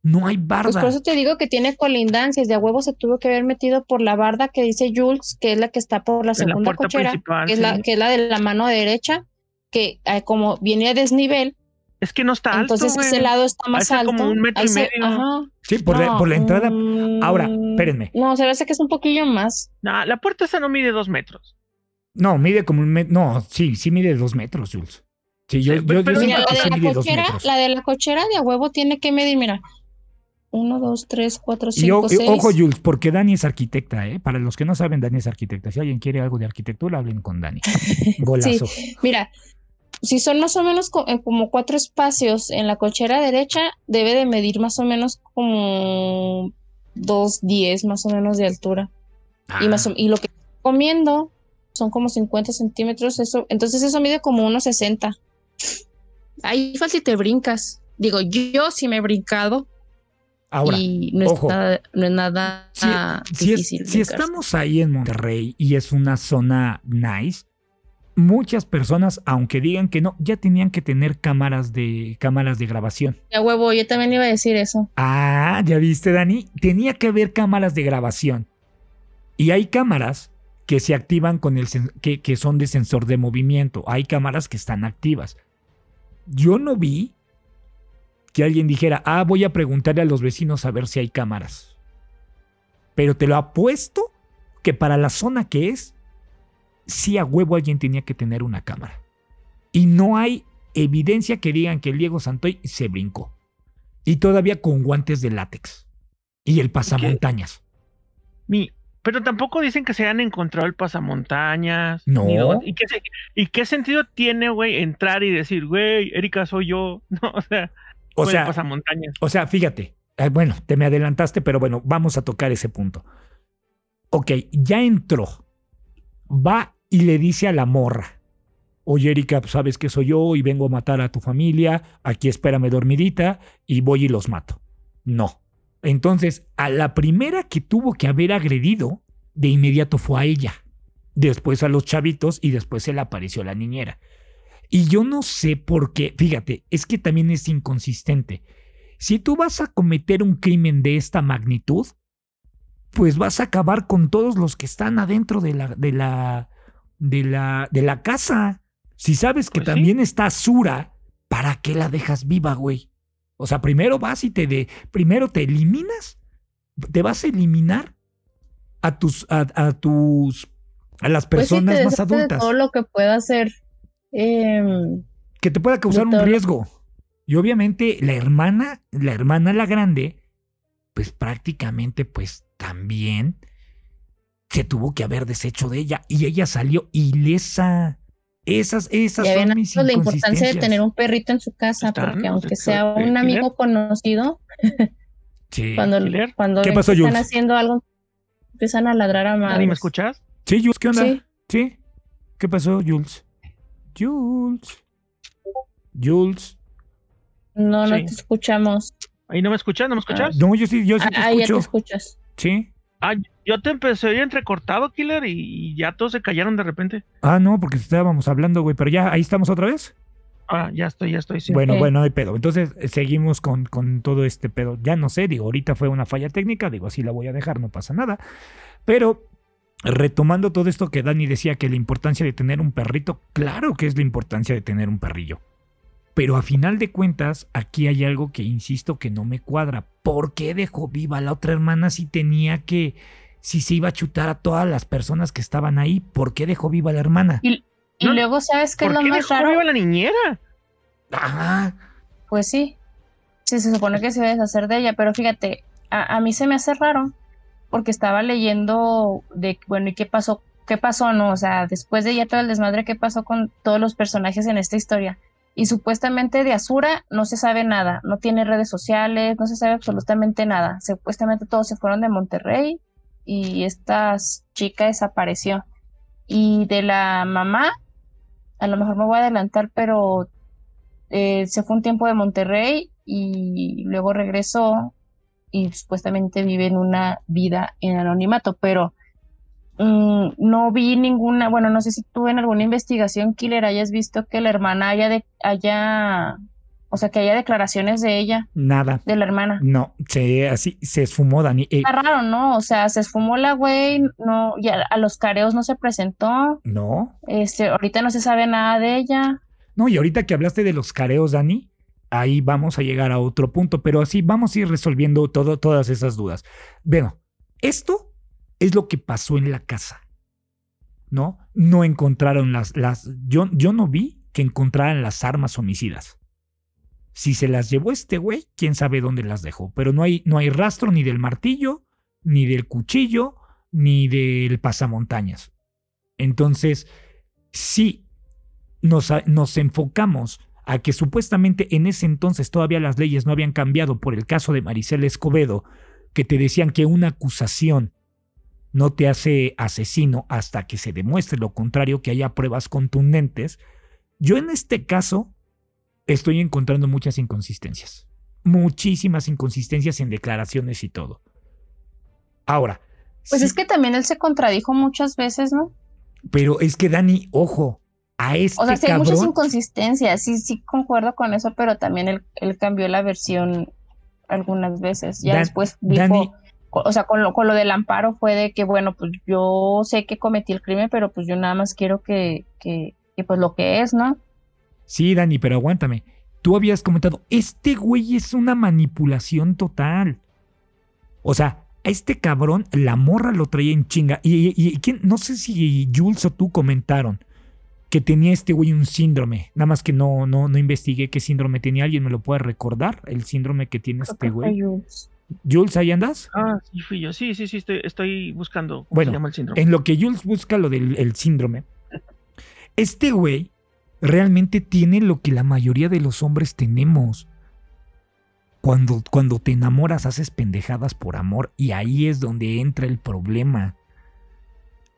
No hay barda. Pues por eso te digo que tiene colindancias. De a huevo se tuvo que haber metido por la barda que dice Jules, que es la que está por la segunda cochera, que, es la, que es la de la mano derecha, que eh, como viene a desnivel. Es que no está alto. Entonces ese lado está más alto. como un metro y medio. Sí, por, la, por la entrada. Mm, Ahora, espérenme. No, se ve que es un poquillo más. No, la puerta esa no mide dos metros. No, mide como un metro. No, sí, sí mide dos metros, Jules. Sí, yo, yo, la, de la, cochera, la de la cochera de a huevo tiene que medir, mira, 1, 2, 3, 4, 5, 6. Ojo, Jules, porque Dani es arquitecta, ¿eh? Para los que no saben, Dani es arquitecta. Si alguien quiere algo de arquitectura, hablen con Dani. Golazo. sí, mira, si son más o menos eh, como cuatro espacios en la cochera derecha, debe de medir más o menos como 2,10 más o menos de altura. Y, más ah. y lo que comiendo son como 50 centímetros, eso, entonces eso mide como 1,60. Ahí fácil te brincas. Digo, yo sí me he brincado, Ahora, y no, es nada si, difícil. Si, estamos ahí en Monterrey y es una zona nice, muchas personas, aunque digan que no, ya tenían que tener cámaras de cámaras de grabación. Ya huevo, yo también iba a decir eso. Ah, ya viste, Dani, tenía que haber cámaras de grabación. Y hay cámaras que se activan con el que, que son de sensor de movimiento. Hay cámaras que están activas. Yo no vi que alguien dijera, ah, voy a preguntarle a los vecinos a ver si hay cámaras. Pero te lo apuesto que para la zona que es, sí a huevo alguien tenía que tener una cámara. Y no hay evidencia que digan que el Diego Santoy se brincó. Y todavía con guantes de látex. Y el pasamontañas. Mi, pero tampoco dicen que se hayan encontrado el pasamontañas. No. ¿y, qué, ¿Y qué sentido tiene, güey, entrar y decir, güey, Erika soy yo? No, o sea. O sea, o sea, fíjate, eh, bueno, te me adelantaste, pero bueno, vamos a tocar ese punto. Ok, ya entró, va y le dice a la morra, oye Erika, pues, sabes que soy yo y vengo a matar a tu familia, aquí espérame dormidita y voy y los mato. No, Entonces, a la primera que tuvo que haber agredido, de inmediato fue a ella. Después a los chavitos y después se le apareció la niñera. Y yo no sé por qué, fíjate, es que también es inconsistente. Si tú vas a cometer un crimen de esta magnitud, pues vas a acabar con todos los que están adentro de la, de la, de la, de la casa. Si sabes que pues también está Sura, ¿para qué la dejas viva, güey? O sea, primero vas y te de, primero te eliminas, te vas a eliminar a tus, a, tus, a las pues personas más adultas. todo lo que pueda hacer. Em, que te pueda causar un riesgo. Y obviamente la hermana, la hermana la grande, pues prácticamente, pues también se tuvo que haber deshecho de ella y ella salió ilesa. Esas, esas son mis la importancia de tener un perrito en su casa, porque aunque sea un amigo conocido, cuando, cuando están haciendo algo, empiezan a ladrar a madres. me escuchas? Sí, Jules, ¿qué onda? Sí. ¿Qué pasó, Jules? Jules. Jules. No, no te escuchamos. ¿Ahí no me escuchas? ¿No me escuchas? No, yo sí, yo sí te ah, escucho. Ahí ya te escuchas. Sí. Ah, yo te empecé a entrecortado, Killer, y, ya todos se callaron de repente. Ah, no, porque estábamos hablando, güey, pero ya, ahí estamos otra vez. Ah, ya estoy, ya estoy. Sí. Bueno, bueno, hay pedo. Entonces eh, seguimos con, con todo este pedo. Ya no sé, digo, ahorita fue una falla técnica, digo, así la voy a dejar, no pasa nada. Pero retomando todo esto que Dani decía, que la importancia de tener un perrito, claro que es la importancia de tener un perrillo. Pero a final de cuentas, aquí hay algo que insisto que no me cuadra. ¿Por qué dejó viva la otra hermana si tenía que, si se iba a chutar a todas las personas que estaban ahí? ¿Por qué dejó viva la hermana? Y, luego, ¿sabes qué es lo más dejó viva la niñera? Ajá. Pues sí. Sí, se supone que se iba a deshacer de ella, pero fíjate, a, a mí se me hace raro porque estaba leyendo de, bueno, ¿y qué pasó? ¿Qué pasó, no? O sea, después de ya todo el desmadre, ¿qué pasó con todos los personajes en esta historia? Y supuestamente de Asura no se sabe nada, no tiene redes sociales, no se sabe absolutamente nada. Supuestamente todos se fueron de Monterrey y esta chica desapareció. Y de la mamá, a lo mejor me voy a adelantar, pero eh, se fue un tiempo de Monterrey y luego regresó y supuestamente vive en una vida en anonimato, pero Mm, no vi ninguna, bueno, no sé si tú en alguna investigación, Killer, hayas visto que la hermana haya, de, haya o sea, que haya declaraciones de ella. Nada. De la hermana. No, se, así, se esfumó, Dani. Eh, Está raro, ¿no? O sea, se esfumó la güey, no, ya a los careos no se presentó. No. Este, ahorita no se sabe nada de ella. No, y ahorita que hablaste de los careos, Dani, ahí vamos a llegar a otro punto, pero así vamos a ir resolviendo todo, todas esas dudas. Bueno, esto es lo que pasó en la casa. ¿No? No encontraron las. las yo, yo no vi que encontraran las armas homicidas. Si se las llevó este güey, quién sabe dónde las dejó. Pero no hay, no hay rastro ni del martillo, ni del cuchillo, ni del pasamontañas. Entonces, si nos, nos enfocamos a que supuestamente en ese entonces todavía las leyes no habían cambiado por el caso de Maricel Escobedo, que te decían que una acusación no te hace asesino hasta que se demuestre lo contrario, que haya pruebas contundentes. Yo en este caso estoy encontrando muchas inconsistencias, muchísimas inconsistencias en declaraciones y todo. Ahora. Pues es que también él se contradijo muchas veces, ¿no? Pero es que Dani, ojo, a este O sea, sí hay muchas inconsistencias, sí, sí concuerdo con eso, pero también él, cambió la versión algunas veces. Ya después dijo o sea, con lo, con lo del amparo fue de que, bueno, pues yo sé que cometí el crimen, pero pues yo nada más quiero que, que, pues lo que es, ¿no? Sí, Dani, pero aguántame. Tú habías comentado, este güey es una manipulación total. O sea, a este cabrón la morra lo traía en chinga. Y, y, no sé si Jules o tú comentaron que tenía este güey un síndrome. Nada más que no, no, no investigué qué síndrome tenía. ¿Alguien me lo puede recordar? El síndrome que tiene este güey. Jules, ¿ahí andas? Ah, sí, fui yo. Sí, sí, sí, estoy, buscando. bueno, llama el síndrome? en lo que Jules busca lo del síndrome, este güey realmente tiene lo que la mayoría de los hombres tenemos. Cuando, cuando te enamoras, haces pendejadas por amor y ahí es donde entra el problema.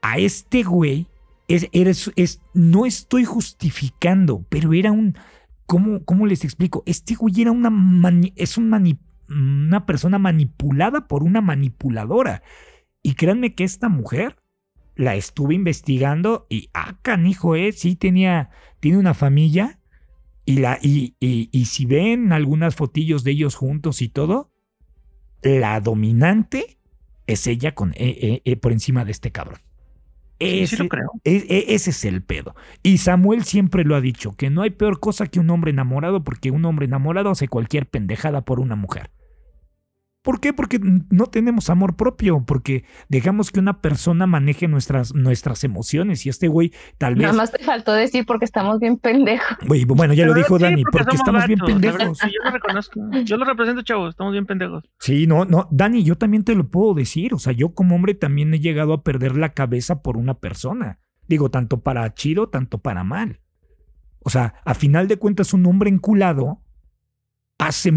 A este güey, es, es, no estoy justificando, pero era un. ¿Cómo, cómo les explico? Este güey era una es un manipulación una persona manipulada por una manipuladora. Y créanme que esta mujer la estuve investigando y, ah, canijo, eh, sí tenía, tiene una familia. Y, la, y, y, si ven algunas fotillos de ellos juntos y todo, la dominante es ella con, eh, eh, por encima de este cabrón. Ese, sí, lo creo. E, e, ese es el pedo. Y Samuel siempre lo ha dicho, que no hay peor cosa que un hombre enamorado porque un hombre enamorado hace cualquier pendejada por una mujer. ¿Por qué? Porque no tenemos amor propio, porque dejamos que una persona maneje nuestras, nuestras emociones y este güey tal vez... Nada más te faltó decir porque estamos bien pendejos. bueno, ya lo dijo Dani, porque, estamos bien pendejos. yo lo reconozco, yo lo represento, chavos, estamos bien pendejos. Sí, no, no, Dani, yo también te lo puedo decir, o sea, yo como hombre también he llegado a perder la cabeza por una persona. Digo, tanto para chido, tanto para mal. O sea, a final de cuentas, un hombre enculado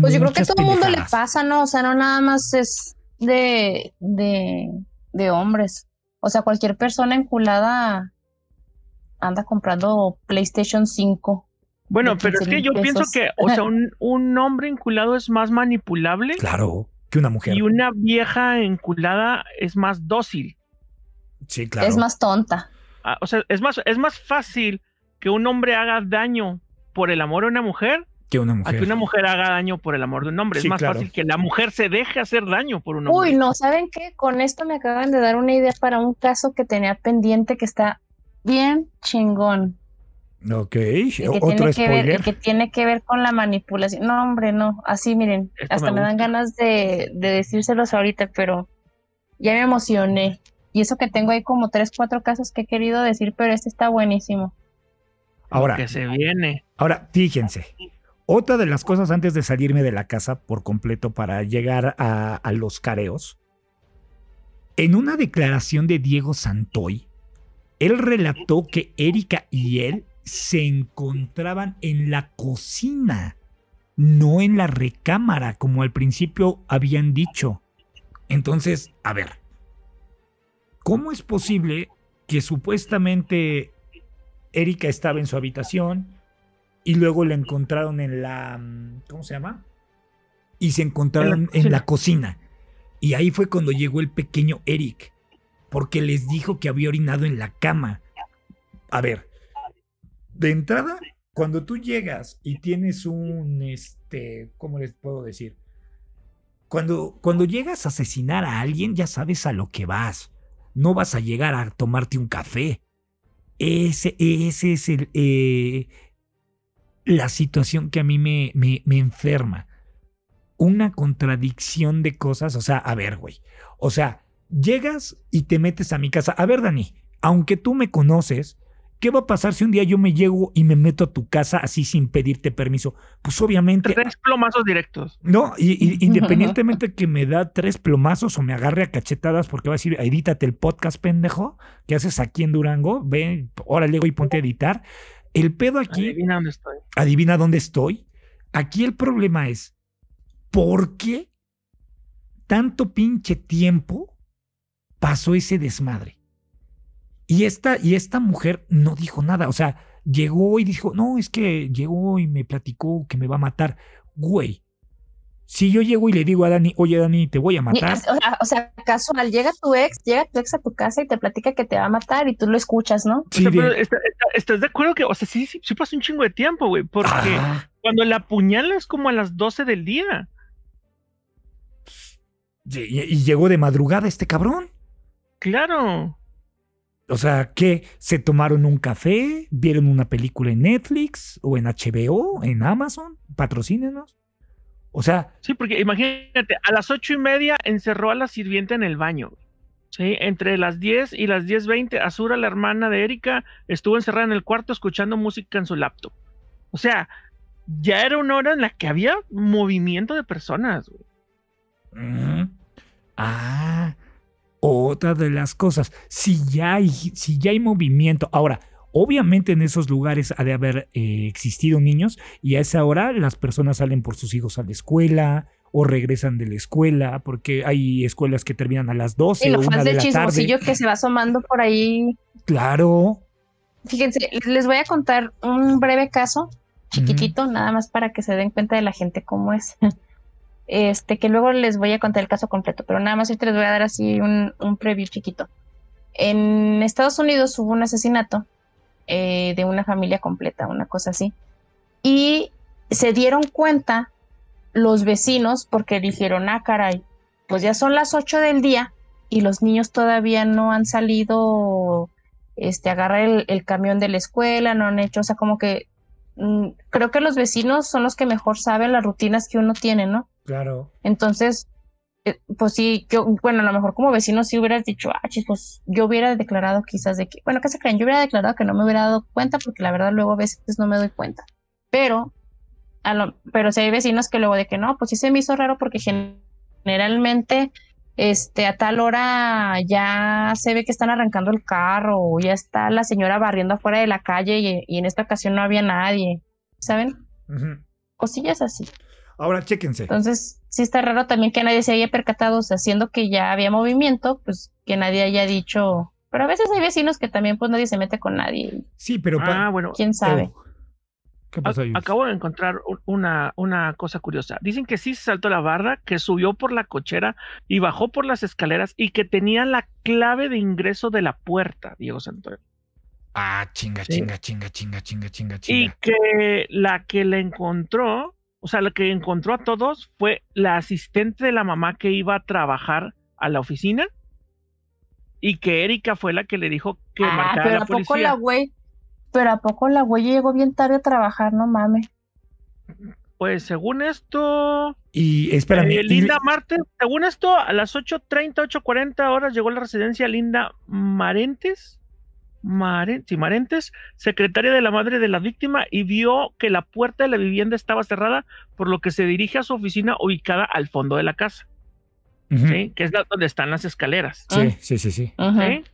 pues yo creo que a todo el mundo le pasa, ¿no? O sea, no nada más es de, de, de hombres. O sea, cualquier persona enculada anda comprando PlayStation 5. Bueno, pero es que yo pienso que, o sea, un, un hombre enculado es más manipulable. Claro, que una mujer. Y una vieja enculada es más dócil. Sí, claro. Es más tonta. Ah, o sea, es más, es más fácil que un hombre haga daño por el amor a una mujer que una mujer. A que una mujer haga daño por el amor de un hombre. es más fácil que la mujer se deje hacer daño por un hombre. Uy, no, ¿saben qué? Con esto me acaban de dar una idea para un caso que tenía pendiente que está bien chingón. Ok, otro spoiler. que tiene que ver con la manipulación. No, hombre, no. Así, miren, hasta me, dan ganas de, de decírselos ahorita, pero ya me emocioné. Y eso que tengo ahí como tres, cuatro casos que he querido decir, pero este está buenísimo. Ahora. Que se viene. Ahora, fíjense. Otra de las cosas antes de salirme de la casa por completo para llegar a, los careos, en una declaración de Diego Santoy, él relató que Erika y él se encontraban en la cocina, no en la recámara, como al principio habían dicho. Entonces, a ver, ¿cómo es posible que supuestamente Erika estaba en su habitación, y luego la encontraron en la. Mm, ¿Cómo se llama? Y se encontraron en la, cocina. Y ahí fue cuando llegó el pequeño Eric, porque les dijo que había orinado en la cama. A ver, de entrada, cuando tú llegas y tienes un, este, ¿cómo les puedo decir? Cuando, cuando llegas a asesinar a alguien, ya sabes a lo que vas. No vas a llegar a tomarte un café. Ese, ese es el, eh, la situación que a mí me, me, me enferma. Una contradicción de cosas, o sea, a ver, güey. O sea, llegas y te metes a mi casa. A ver, Dani, aunque tú me conoces, ¿qué va a pasar si un día yo me llego y me meto a tu casa así sin pedirte permiso? Pues obviamente. Tres plomazos directos. No, y, independientemente que me da tres plomazos o me agarre a cachetadas porque va a decir, edítate el podcast, pendejo, que haces aquí en Durango, ven, órale, y ponte a editar. El pedo aquí. Adivina dónde estoy. Adivina dónde estoy. Aquí el problema es, ¿por qué tanto pinche tiempo pasó ese desmadre? Y esta, y esta mujer no dijo nada. O sea, llegó y dijo, no, es que llegó y me platicó que me va a matar. Güey, si yo llego y le digo a Dani, oye Dani, te voy a matar. O sea, casual, llega tu ex, llega tu ex a tu casa y te platica que te va a matar y tú lo escuchas, ¿no? Sí, pero estás de acuerdo que, o sea, sí, sí, sí pasa un chingo de tiempo, güey, porque ah. cuando la apuñala es como a las 12 del día. Y, llegó de madrugada este cabrón. Claro. O sea, ¿qué? ¿Se tomaron un café? ¿Vieron una película en Netflix? ¿O en HBO? ¿En Amazon? Patrocínenos. O sea. Sí, porque imagínate, a las ocho y media encerró a la sirvienta en el baño. Sí, entre las diez y las diez veinte, Azura, la hermana de Erika, estuvo encerrada en el cuarto escuchando música en su laptop. O sea, ya era una hora en la que había movimiento de personas. Ah, otra de las cosas. Si ya hay, si ya hay movimiento. Ahora, Obviamente en esos lugares ha de haber eh, existido niños y a esa hora las personas salen por sus hijos a la escuela o regresan de la escuela porque hay escuelas que terminan a las 12 o una de, la tarde. que se va asomando por ahí. Claro. Fíjense, les voy a contar un breve caso, chiquitito, nada más para que se den cuenta de la gente cómo es. este, que luego les voy a contar el caso completo, pero nada más ahorita les voy a dar así un, un preview chiquito. En Estados Unidos hubo un asesinato eh, de una familia completa, una cosa así. Y se dieron cuenta los vecinos porque dijeron, ah, caray, pues ya son las 8 del día y los niños todavía no han salido este, agarrar el, el, camión de la escuela, no han hecho, o sea, como que mm, creo que los vecinos son los que mejor saben las rutinas que uno tiene, ¿no? Claro. Entonces, eh, pues sí, yo, bueno, a lo mejor como vecino sí hubieras dicho, ah, chicos, yo hubiera declarado quizás de que, bueno, ¿qué se creen? Yo hubiera declarado que no me hubiera dado cuenta porque la verdad luego a veces no me doy cuenta. Pero, a lo, pero si hay vecinos que luego de que no, pues sí se me hizo raro porque generalmente este, a tal hora ya se ve que están arrancando el carro o ya está la señora barriendo afuera de la calle y, en esta ocasión no había nadie, ¿saben? Cosillas así. Ahora, chéquense. Entonces, sí está raro también que nadie se haya percatado, o sea, siendo que ya había movimiento, pues que nadie haya dicho... Pero a veces hay vecinos que también pues nadie se mete con nadie. Sí, pero... Ah, bueno. ¿Quién sabe? Acabo de encontrar una, una cosa curiosa. Dicen que sí se saltó la barra, que subió por la cochera y bajó por las escaleras y que tenía la clave de ingreso de la puerta, Diego Santoyo. Ah, chinga, chinga, chinga, chinga, chinga, chinga, chinga. Y que la que la encontró, o sea, la que encontró a todos fue la asistente de la mamá que iba a trabajar a la oficina y que Erika fue la que le dijo que ah, marcara pero la policía. Poco la güey pero ¿a poco la güey llegó bien tarde a trabajar? No mames. Pues según esto. Y espérame. Eh, Linda Marte, según esto, a las 8:30, 8:40 horas llegó a la residencia Linda Marentes. Sí, Marentes, secretaria de la madre de la víctima, y vio que la puerta de la vivienda estaba cerrada, por lo que se dirige a su oficina ubicada al fondo de la casa. ¿sí? Que es donde están las escaleras. Sí, sí, sí, sí. ¿Sí?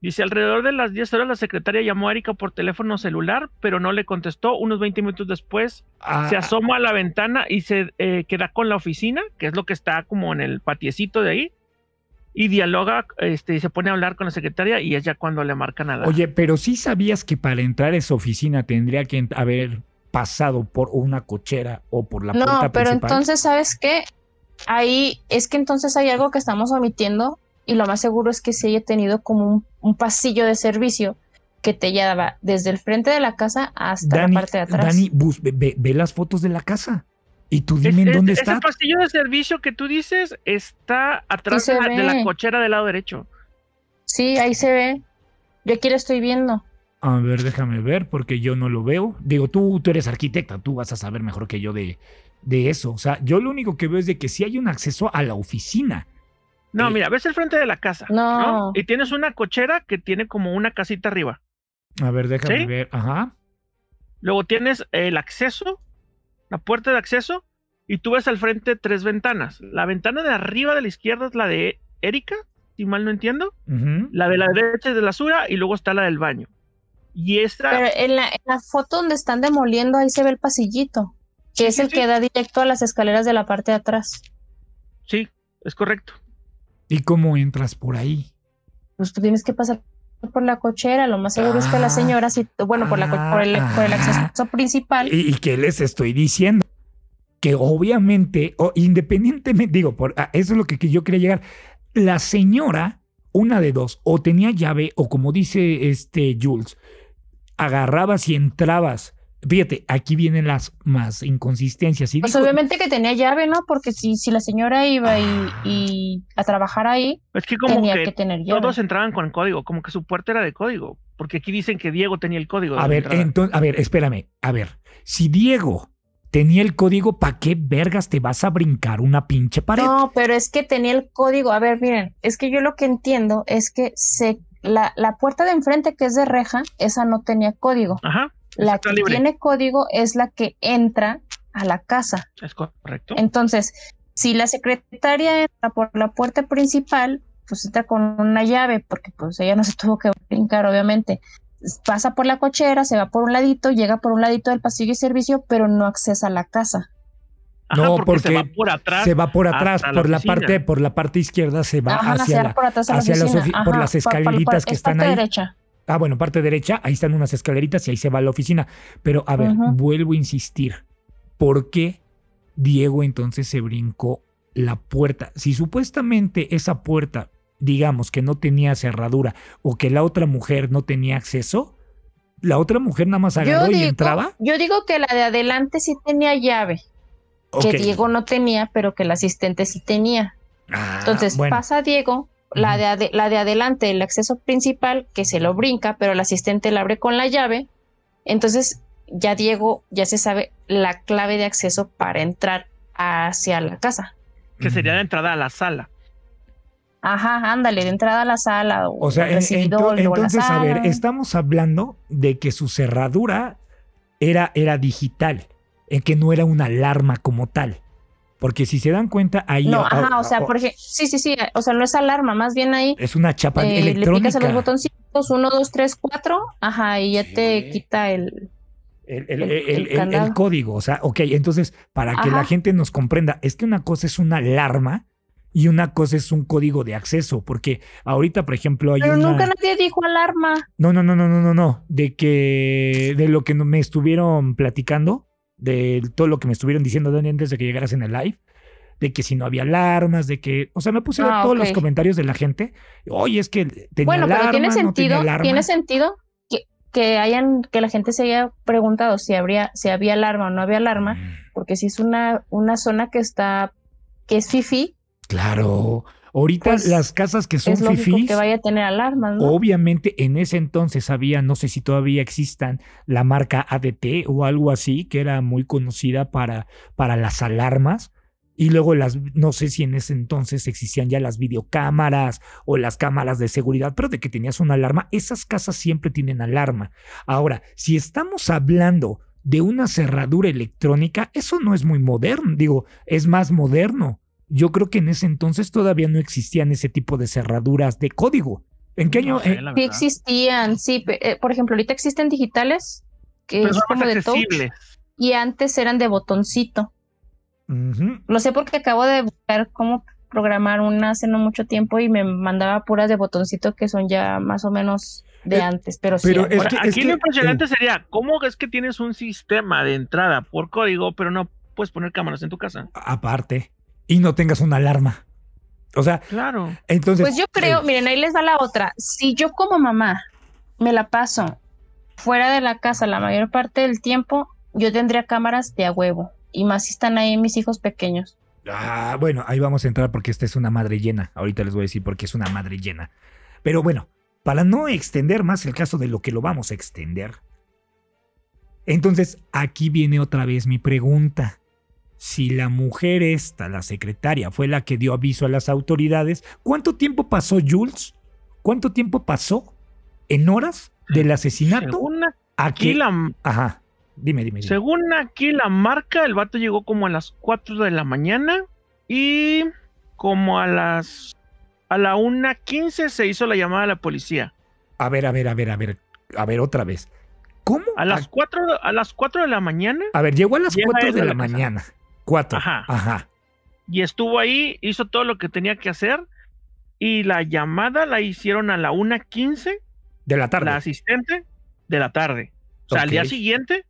Dice, alrededor de las 10 horas la secretaria llamó a Erika por teléfono celular, pero no le contestó. Unos 20 minutos después se ah. asoma a la ventana y se eh, queda con la oficina, que es lo que está como en el patiecito de ahí, y dialoga, este, y se pone a hablar con la secretaria y es ya cuando le marcan a la... Oye, pero sí sabías que para entrar a esa oficina tendría que haber pasado por una cochera o por la puerta No, pero entonces, ¿sabes qué? Ahí es que entonces hay algo que estamos omitiendo y lo más seguro es que se haya tenido como un, pasillo de servicio que te llevaba desde el frente de la casa hasta la parte de atrás. Dani, ve, las fotos de la casa. Y tú dime en dónde está. Ese pasillo de servicio que tú dices está atrás de la, cochera del lado derecho. Sí, ahí se ve. Yo aquí lo estoy viendo. A ver, déjame ver, porque yo no lo veo. Digo, tú, tú eres arquitecta, tú vas a saber mejor que yo de, de eso. O sea, yo lo único que veo es de que sí hay un acceso a la oficina. No, mira, ves el frente de la casa. No. Y tienes una cochera que tiene como una casita arriba. A ver, déjame ver. Ajá. Luego tienes el acceso, la puerta de acceso, y tú ves al frente tres ventanas. La ventana de arriba de la izquierda es la de Erika, si mal no entiendo. La de la derecha es de la Sura y luego está la del baño. Y esta. Pero en la, foto donde están demoliendo, ahí se ve el pasillito, que es el que da directo a las escaleras de la parte de atrás. Sí, es correcto. ¿Y cómo entras por ahí? Pues tú tienes que pasar por la cochera, lo más seguro es que la ah, señora, sí, bueno, por, la, por, el, acceso principal. ¿Y, qué les estoy diciendo? Que obviamente, o independientemente, digo, por, ah, eso es lo que, que yo quería llegar, la señora, una de dos, o tenía llave, o como dice este Jules, agarrabas y entrabas Fíjate, aquí vienen las más inconsistencias. pues obviamente que tenía llave, ¿no? Porque si, si la señora iba y, a trabajar ahí, es que como tenía que, tener llave. Todos entraban con código, como que su puerta era de código. Porque aquí dicen que Diego tenía el código. a ver, entonces, a ver, espérame. A ver, si Diego tenía el código, ¿para qué vergas te vas a brincar una pinche pared? No, pero es que tenía el código. A ver, miren, es que yo lo que entiendo es que se, la, la puerta de enfrente que es de reja, esa no tenía código. Ajá. La que tiene código es la que entra a la casa. Es correcto. Entonces, si la secretaria entra por la puerta principal, pues entra con una llave, porque pues ella no se tuvo que brincar, obviamente. Pasa por la cochera, se va por un ladito, llega por un ladito del pasillo y servicio, pero no accesa a la casa. no, porque, se va por atrás. Se va por atrás, por la, parte, por la parte izquierda se va hacia, la, hacia por las escaleritas que están ahí. Derecha. Ah, bueno, parte derecha, ahí están unas escaleritas y ahí se va a la oficina. Pero a ver, vuelvo a insistir. ¿Por qué Diego entonces se brincó la puerta. Si supuestamente esa puerta, digamos que no tenía cerradura o que la otra mujer no tenía acceso, la otra mujer nada más agarró y entraba. Yo digo que la de adelante sí tenía llave, que Diego no tenía, pero que el asistente sí tenía. Ah, entonces pasa Diego, la de, la de adelante, el acceso principal, que se lo brinca, pero el asistente la abre con la llave. Entonces ya Diego ya se sabe la clave de acceso para entrar hacia la casa. Que sería de entrada a la sala. Ajá, ándale, de entrada a la sala. O, sea, entonces, a ver, estamos hablando de que su cerradura era, era digital, en que no era una alarma como tal. Porque si se dan cuenta, ahí. No, ajá, o sea, porque. Sí, sí, sí. O sea, no es alarma, más bien ahí. Es una chapa eh, electrónica. Le picas a los botoncitos, uno, dos, tres, cuatro. Ajá, y ya te quita el. El, código, o sea, ok, entonces, para que la gente nos comprenda, es que una cosa es una alarma y una cosa es un código de acceso, porque ahorita, por ejemplo, hay Pero nunca nadie dijo alarma. No, no, no, no, no, no, no, de que, de lo que me estuvieron platicando, de todo lo que me estuvieron diciendo Dani antes de que llegaras en el live, de que si no había alarmas, de que, o sea, me puse a ah, todos los comentarios de la gente. Oye, es que tenía bueno, pero tiene sentido, tiene sentido que, que hayan, que la gente se haya preguntado si habría, si había alarma o no había alarma, mm. porque si es una, una zona que está, que es fifi. Claro. Ahorita pues, las casas que son fifís, que vaya a tener alarmas, ¿no? Obviamente en ese entonces había, no sé si todavía existan, la marca ADT o algo así, que era muy conocida para, para las alarmas. Y luego las, no sé si en ese entonces existían ya las videocámaras o las cámaras de seguridad, pero de que tenías una alarma, esas casas siempre tienen alarma. Ahora, si estamos hablando de una cerradura electrónica, eso no es muy moderno, digo, es más moderno. Yo creo que en ese entonces todavía no existían ese tipo de cerraduras de código. ¿En qué año? sí existían, sí. Eh, por ejemplo, ahorita existen digitales que es como de touch y antes eran de botoncito. Lo sé porque acabo de buscar cómo programar una hace no mucho tiempo y me mandaba puras de botoncito que son ya más o menos de eh, antes, pero, sí. aquí lo impresionante sería, ¿cómo es que tienes un sistema de entrada por código, pero no puedes poner cámaras en tu casa? Aparte y no tengas una alarma. O sea, claro. Entonces, pues yo creo, miren, ahí les da la otra. Si yo como mamá me la paso fuera de la casa la mayor parte del tiempo, yo tendría cámaras de a huevo. Y más si están ahí mis hijos pequeños. Ah, bueno, ahí vamos a entrar porque esta es una madre llena. Ahorita les voy a decir por qué es una madre llena. Pero bueno, para no extender más el caso de lo que lo vamos a extender. Entonces, aquí viene otra vez mi pregunta si la mujer esta, la secretaria, fue la que dio aviso a las autoridades, ¿cuánto tiempo pasó Jules? ¿Cuánto tiempo pasó en horas del asesinato? Según aquí la... Ajá, dime, dime, Según aquí la marca, el vato llegó como a las 4 de la mañana y como a las... A la 1.15 se hizo la llamada a la policía. A ver, a ver, a ver, a ver, a ver otra vez. ¿Cómo? A las 4, a las 4 de la mañana. A ver, llegó a las 4 de la mañana. Cuatro. Ajá. Ajá. Y estuvo ahí, hizo todo lo que tenía que hacer. Y la llamada la hicieron a la 1.15 de la tarde. La asistente de la tarde. O sea, al día siguiente.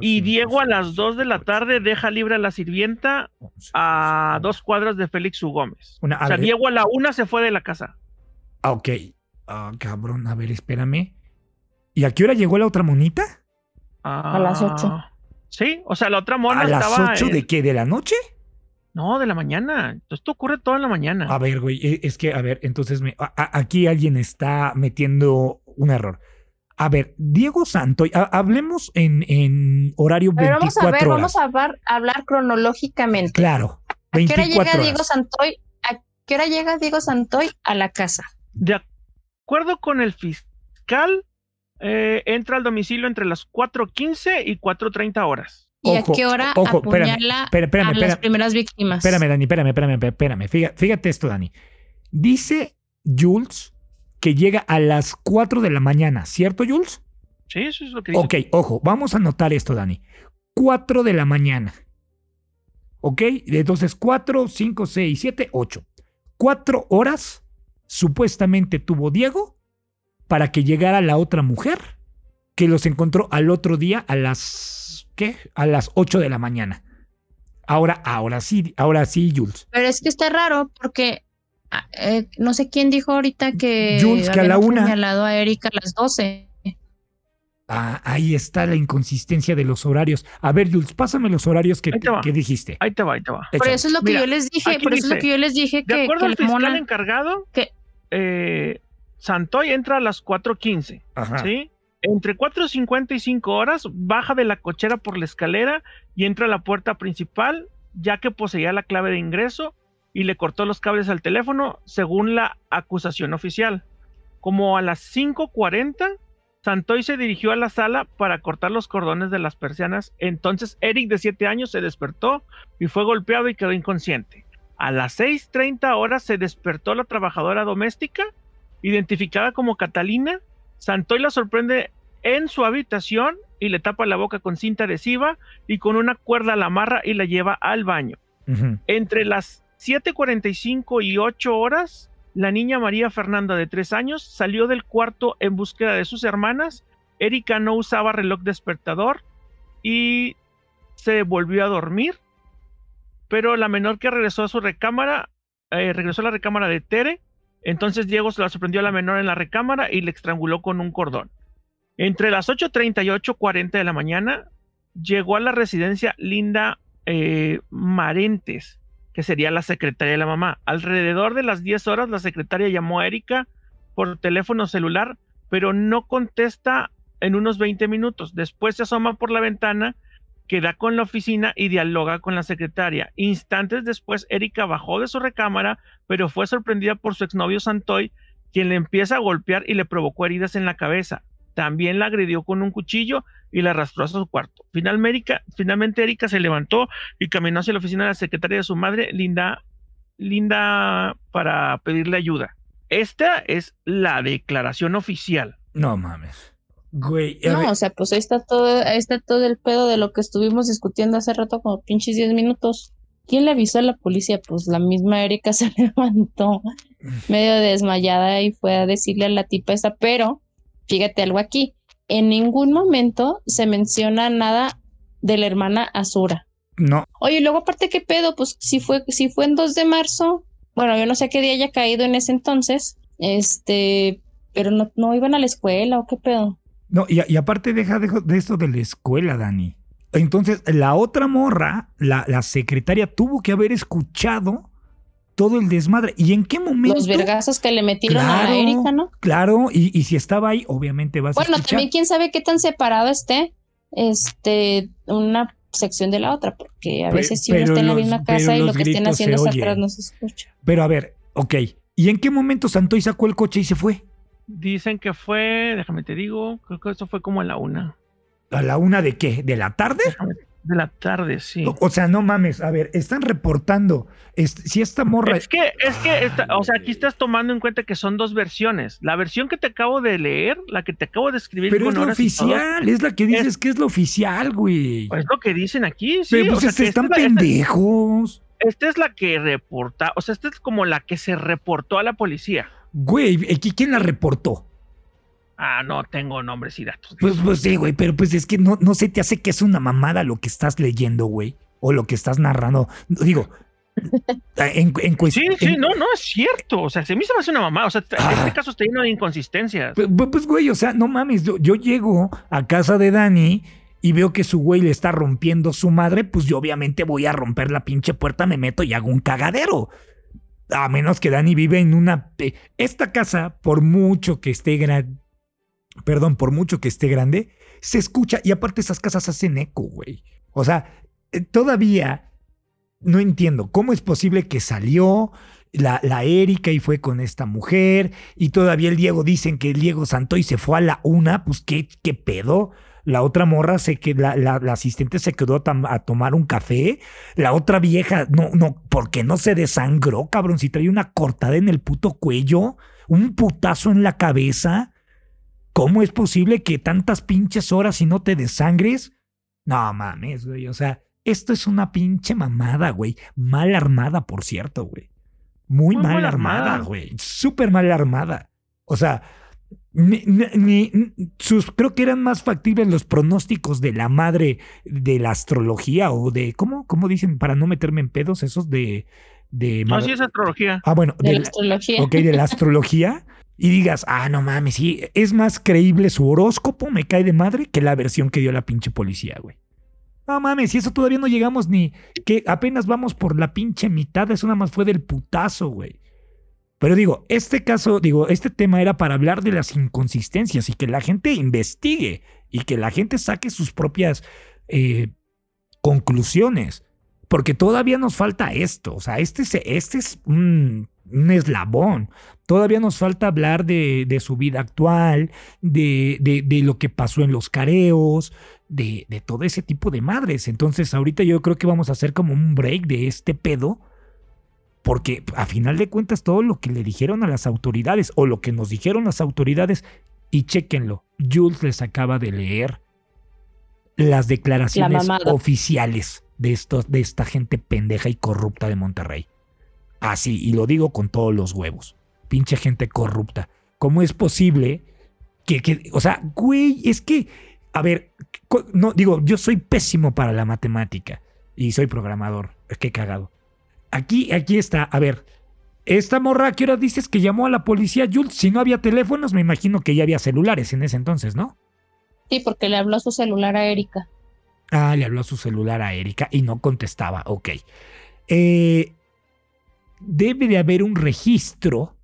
y Diego a las 2 de la tarde deja libre a la sirvienta a dos cuadras de Félix U. Gómez. o sea, Diego a la 1 se fue de la casa. Ah, ok. Ah, cabrón, a ver, espérame. ¿Y a qué hora llegó la otra monita? a las 8. Sí, o sea, la otra mona ¿A las 8 de qué? ¿De la noche? No, de la mañana. Esto ocurre toda la mañana. A ver, güey, e, es que, a ver, entonces me, aquí alguien está metiendo un error. A ver, Diego Santoy, hablemos en, en horario Pero vamos a ver, vamos a hablar, hablar cronológicamente. Claro. ¿A qué hora llega Diego Santoy? ¿A qué hora llega Diego Santoy a la casa? De acuerdo con el fiscal, eh, entra al domicilio entre las 4.15 y 4.30 horas. ¿Y a qué hora apuñala a las primeras víctimas? Espérame, Dani, espérame, espérame, espérame. Fíjate, esto, Dani. Dice Jules que llega a las 4 de la mañana, ¿cierto, Jules? Sí, eso es lo que dice. Ok, ojo, vamos a anotar esto, Dani. 4 de la mañana. ¿Ok? Entonces, 4, 5, 6, 7, 8. 4 horas supuestamente tuvo Diego para que llegara la otra mujer que los encontró al otro día a las ¿qué? A las 8 de la mañana. Ahora, ahora sí, ahora sí, Jules. Pero es que está raro porque ah, eh, no sé quién dijo ahorita que Jules, que a la una. señalado a Erika a las 12. Ah, ahí está la inconsistencia de los horarios. A ver, Jules, pásame los horarios que, que dijiste. Ahí te va, ahí te va. Por eso es lo que yo les dije, por eso es lo que yo les dije que. De acuerdo al fiscal encargado, que eh, Santoy entra a las 4.15. ¿Sí? Entre 4.50 y 5 horas, baja de la cochera por la escalera y entra a la puerta principal, ya que poseía la clave de ingreso y le cortó los cables al teléfono, según la acusación oficial. Como a las 5.40 Santoy se dirigió a la sala para cortar los cordones de las persianas. Entonces Eric, de 7 años, se despertó y fue golpeado y quedó inconsciente. A las 6:30 horas se despertó la trabajadora doméstica, identificada como Catalina. Santoy la sorprende en su habitación y le tapa la boca con cinta adhesiva y con una cuerda la amarra y la lleva al baño. Entre las 7:45 y 8 horas, la niña María Fernanda de tres años salió del cuarto en búsqueda de sus hermanas. Erika no usaba reloj despertador y se volvió a dormir. Pero la menor que regresó a su recámara, eh, regresó a la recámara de Tere. Entonces Diego se la sorprendió a la menor en la recámara y le estranguló con un cordón. Entre las 8.30 y 8.40 de la mañana llegó a la residencia Linda eh, Marentes, que sería la secretaria de la mamá. Alrededor de las 10 horas, la secretaria llamó a Erika por teléfono celular, pero no contesta en unos 20 minutos. Después se asoma por la ventana, queda con la oficina y dialoga con la secretaria. Instantes después, Erika bajó de su recámara, pero fue sorprendida por su exnovio Santoy, quien le empieza a golpear y le provocó heridas en la cabeza. También la agredió con un cuchillo y la arrastró a su cuarto. Finalmente, finalmente Erika se levantó y caminó hacia la oficina de la secretaria de su madre, Linda, Linda, para pedirle ayuda. Esta es la declaración oficial. No mames. Güey, no, o sea, pues ahí está todo, ahí está todo el pedo de lo que estuvimos discutiendo hace rato, como pinches 10 minutos. ¿Quién le avisó a la policía? Pues la misma Erika se levantó medio desmayada y fue a decirle a la tipa esa, pero fíjate algo aquí, en ningún momento se menciona nada de la hermana Azura. No. Oye, luego aparte qué pedo, pues si fue, si fue en 2 de marzo, bueno, yo no sé qué día haya caído en ese entonces, este, pero no, no iban a la escuela o qué pedo. No, y, aparte deja de, de esto de la escuela, Dani. Entonces, la otra morra, la, la secretaria, tuvo que haber escuchado todo el desmadre. ¿Y en qué momento? Los vergazos que le metieron a Erika, ¿no? Claro, y, si estaba ahí, obviamente vas bueno, a Bueno, también quién sabe qué tan separado esté este, una sección de la otra, porque a veces si uno está en la misma casa y lo que estén haciendo es atrás no se escucha. Pero a ver, ok. ¿Y en qué momento Santoy sacó el coche y se fue? Dicen que fue, déjame te digo, creo que eso fue como a la una. ¿A la una de qué? ¿De la tarde? de la tarde, sí. O sea, no mames, a ver, están reportando. si esta morra. Es que, es que, o sea, aquí estás tomando en cuenta que son dos versiones. La versión que te acabo de leer, la que te acabo de escribir. Pero es la oficial, es la que dices que es lo oficial, güey. Pues es lo que dicen aquí, sí. Pero pues están pendejos. Esta, es la que reporta, o sea, esta es como la que se reportó a la policía. Güey, ¿quién la reportó? Ah, no tengo nombres y datos. Pues, pues sí, güey, pero pues es que no, no se te hace que es una mamada lo que estás leyendo, güey. O lo que estás narrando. Digo, en, cuestión. Sí, sí, no, no, es cierto. O sea, se me hace una mamada. O sea, en este ah. caso está lleno de inconsistencias. Pues, pues, pues, güey, o sea, no mames. Yo, yo llego a casa de Dani y veo que su güey le está rompiendo su madre, pues yo obviamente voy a romper la pinche puerta, me meto y hago un cagadero. A menos que Dani vive en una... Esta casa, por mucho que esté perdón, por mucho que esté grande, se escucha y aparte esas casas hacen eco, güey. O sea, eh, todavía no entiendo cómo es posible que salió la, la Erika y fue con esta mujer y todavía el Diego dicen que el Diego Santoy se fue a la una, pues qué, qué pedo. La otra morra se que la, la, asistente se quedó a, tomar un café. La otra vieja, no, no, porque no se desangró, cabrón, si trae una cortada en el puto cuello, un putazo en la cabeza. ¿Cómo es posible que tantas pinches horas y no te desangres? No mames, güey. O sea, esto es una pinche mamada, güey. Mal armada, por cierto, güey. Muy, mal, armada, güey. Súper mal armada. O sea, ni, sus, creo que eran más factibles los pronósticos de la madre de la astrología o de, ¿cómo, cómo dicen? Para no meterme en pedos, esos de... de no, sí es astrología. Ah, bueno. De, la astrología. Ok, de la astrología. y digas, ah, no mames, sí, es más creíble su horóscopo, me cae de madre, que la versión que dio la pinche policía, güey. No mames, si eso todavía no llegamos ni, que apenas vamos por la pinche mitad, eso nada más fue del putazo, güey. Pero digo, este caso, digo, este tema era para hablar de las inconsistencias y que la gente investigue y que la gente saque sus propias eh, conclusiones. Porque todavía nos falta esto. O sea, este, este es un, eslabón. Todavía nos falta hablar de, su vida actual, de, lo que pasó en los careos, de, de todo ese tipo de madres. Entonces, ahorita yo creo que vamos a hacer como un break de este pedo porque a final de cuentas todo lo que le dijeron a las autoridades o lo que nos dijeron las autoridades, y chequenlo, Jules les acaba de leer las declaraciones oficiales de, estos, de esta gente pendeja y corrupta de Monterrey. Así, y lo digo con todos los huevos. Pinche gente corrupta. ¿Cómo es posible que, que o sea, güey, es que, a ver, no, digo, yo soy pésimo para la matemática y soy programador. Qué cagado. Aquí, aquí está. A ver, esta morra, ¿qué hora dices que llamó a la policía, Jules? Si no había teléfonos, me imagino que ya había celulares en ese entonces, ¿no? Sí, porque le habló a su celular a Erika. Ah, le habló a su celular a Erika y no contestaba. Ok. Eh, debe de haber un registro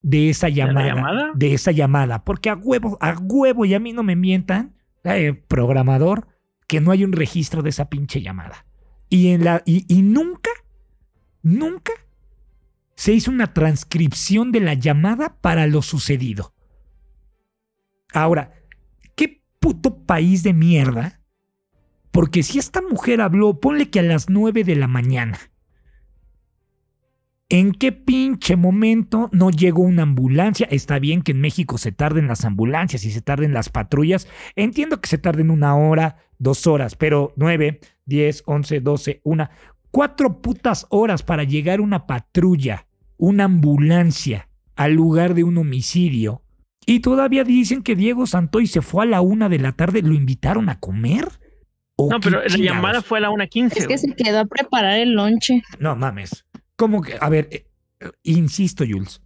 de esa llamada, ¿De, esa llamada, porque a huevo, a huevo, y a mí no me mientan, eh, programador, que no hay un registro de esa pinche llamada. Y, en la, y nunca Nunca se hizo una transcripción de la llamada para lo sucedido. Ahora, ¿qué puto país de mierda? Porque si esta mujer habló, ponle que a las 9 de la mañana. ¿En qué pinche momento no llegó una ambulancia? Está bien que en México se tarden las ambulancias y se tarden las patrullas. Entiendo que se tarden una hora, dos horas, pero 9, 10, 11, 12, una cuatro putas horas para llegar una patrulla, una ambulancia, al lugar de un homicidio. Y todavía dicen que Diego Santoy se fue a la una de la tarde. ¿Lo invitaron a comer? No, pero la llamada fue a la una quince. Es que se quedó a preparar el lonche. No mames. ¿Cómo que? A ver, eh, insisto, Jules.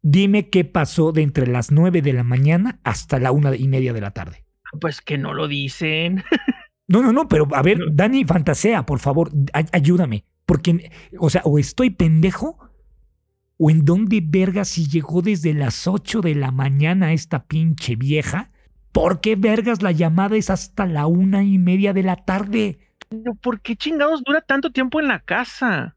Dime qué pasó de entre las nueve de la mañana hasta la una y media de la tarde. Pues que no lo dicen. No, no, no, pero a ver, Dani, fantasea, por favor, ayúdame. Porque, o sea, o estoy pendejo, o en dónde verga si llegó desde las 8 de la mañana esta pinche vieja. ¿Por qué vergas la llamada es hasta la una y media de la tarde? ¿Por qué chingados dura tanto tiempo en la casa?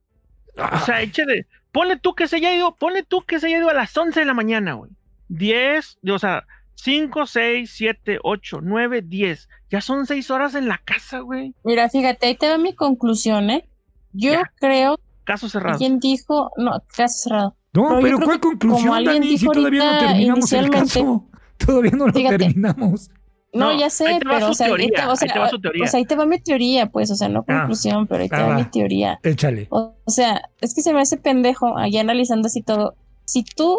O sea, ah. échale. Ponle tú que se haya ido, ponle tú que se haya ido a las 11 de la mañana, güey. 10, o sea, 5, 6, 7, 8, 9, 10. Ya son 6 horas en la casa, güey. Mira, fíjate, ahí te va mi conclusión, ¿eh? Yo creo. Caso cerrado. ¿Quién dijo? No, caso cerrado. No, pero, ¿cuál conclusión, Dani? Si todavía no terminamos el caso. Todavía no lo terminamos. No, ya sé, pero o sea, ahí te, o, sea, o sea, ahí te va mi teoría, pues, o sea, no ah, conclusión, pero ahí te va, mi teoría. Échale. O, o, sea, es que se me hace pendejo, allá analizando así todo. Si tú